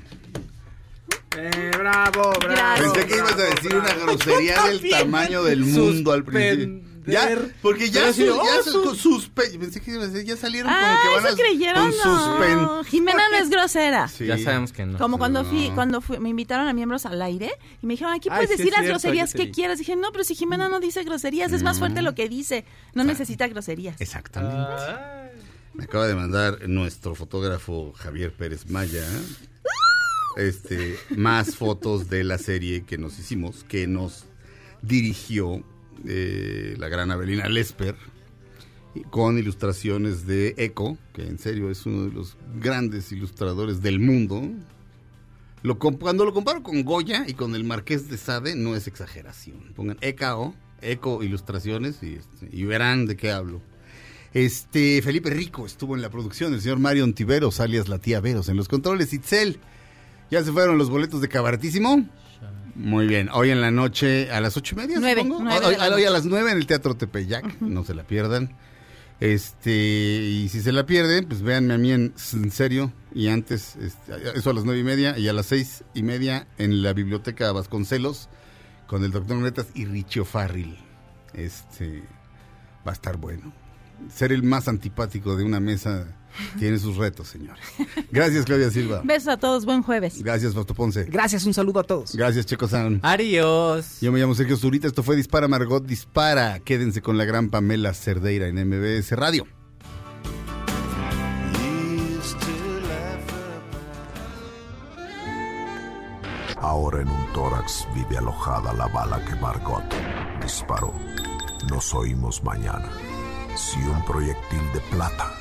[SPEAKER 10] Eh, bravo, bravo.
[SPEAKER 1] Pensé que ibas a decir una grosería del tamaño del mundo al principio. Ya, porque ya, su, ya
[SPEAKER 10] oh,
[SPEAKER 1] su-
[SPEAKER 10] su-
[SPEAKER 1] suspe- pensé que ibas a decir, ya salieron como
[SPEAKER 2] Ah,
[SPEAKER 1] que van
[SPEAKER 2] eso
[SPEAKER 1] a
[SPEAKER 2] creyeron,
[SPEAKER 1] con suspen.
[SPEAKER 2] no. Jimena no es grosera.
[SPEAKER 1] Sí.
[SPEAKER 3] Ya sabemos que no.
[SPEAKER 2] Como cuando fui, cuando fui, me invitaron a miembros al aire y me dijeron, aquí
[SPEAKER 10] Ay,
[SPEAKER 2] puedes
[SPEAKER 10] sí
[SPEAKER 2] decir las
[SPEAKER 10] cierto,
[SPEAKER 2] groserías que quieras. Dije, no, pero si Jimena no dice groserías, es más fuerte lo que dice. No necesita groserías.
[SPEAKER 1] Exactamente. Me acaba de mandar nuestro fotógrafo Javier Pérez Maya este más fotos de la serie que nos hicimos, que nos dirigió la gran Abelina Lesper, con ilustraciones de Eco, que en serio es uno de los grandes ilustradores del mundo. Lo, cuando lo comparo con Goya y con el Marqués de Sade, no es exageración. Pongan EKO, Eco Ilustraciones, y, este, y verán de qué hablo. Este, Felipe Rico estuvo en la producción, el señor Mario Ontiveros, alias la tía Veros, en los controles, Itzel. ¿Ya se fueron los boletos de Cabaretísimo? Muy bien, hoy en la noche a las ocho y media,
[SPEAKER 2] Nueve,
[SPEAKER 1] supongo.
[SPEAKER 2] nueve
[SPEAKER 1] hoy, a las nueve en el Teatro Tepeyac, no se la pierdan. Este, y si se la pierden, pues véanme a mí en, en serio. Y antes, este, eso a las nueve y media, y a las seis y media en la Biblioteca Vasconcelos, con el doctor Netas y Richie Farril. Este, va a estar bueno. Ser el más antipático de una mesa tiene sus retos, señores. Gracias, Claudia Silva.
[SPEAKER 2] Besos a todos, buen jueves.
[SPEAKER 1] Gracias, Fausto Ponce.
[SPEAKER 10] Gracias, un saludo a todos.
[SPEAKER 1] Gracias, Checo Sound.
[SPEAKER 3] Adiós.
[SPEAKER 1] Yo me llamo Sergio Zurita, esto fue Dispara Margot Dispara. Quédense con la gran Pamela Cerdeira en MBS Radio.
[SPEAKER 5] Ahora en un tórax vive alojada la bala que Margot disparó. Nos oímos mañana. Si un proyectil de plata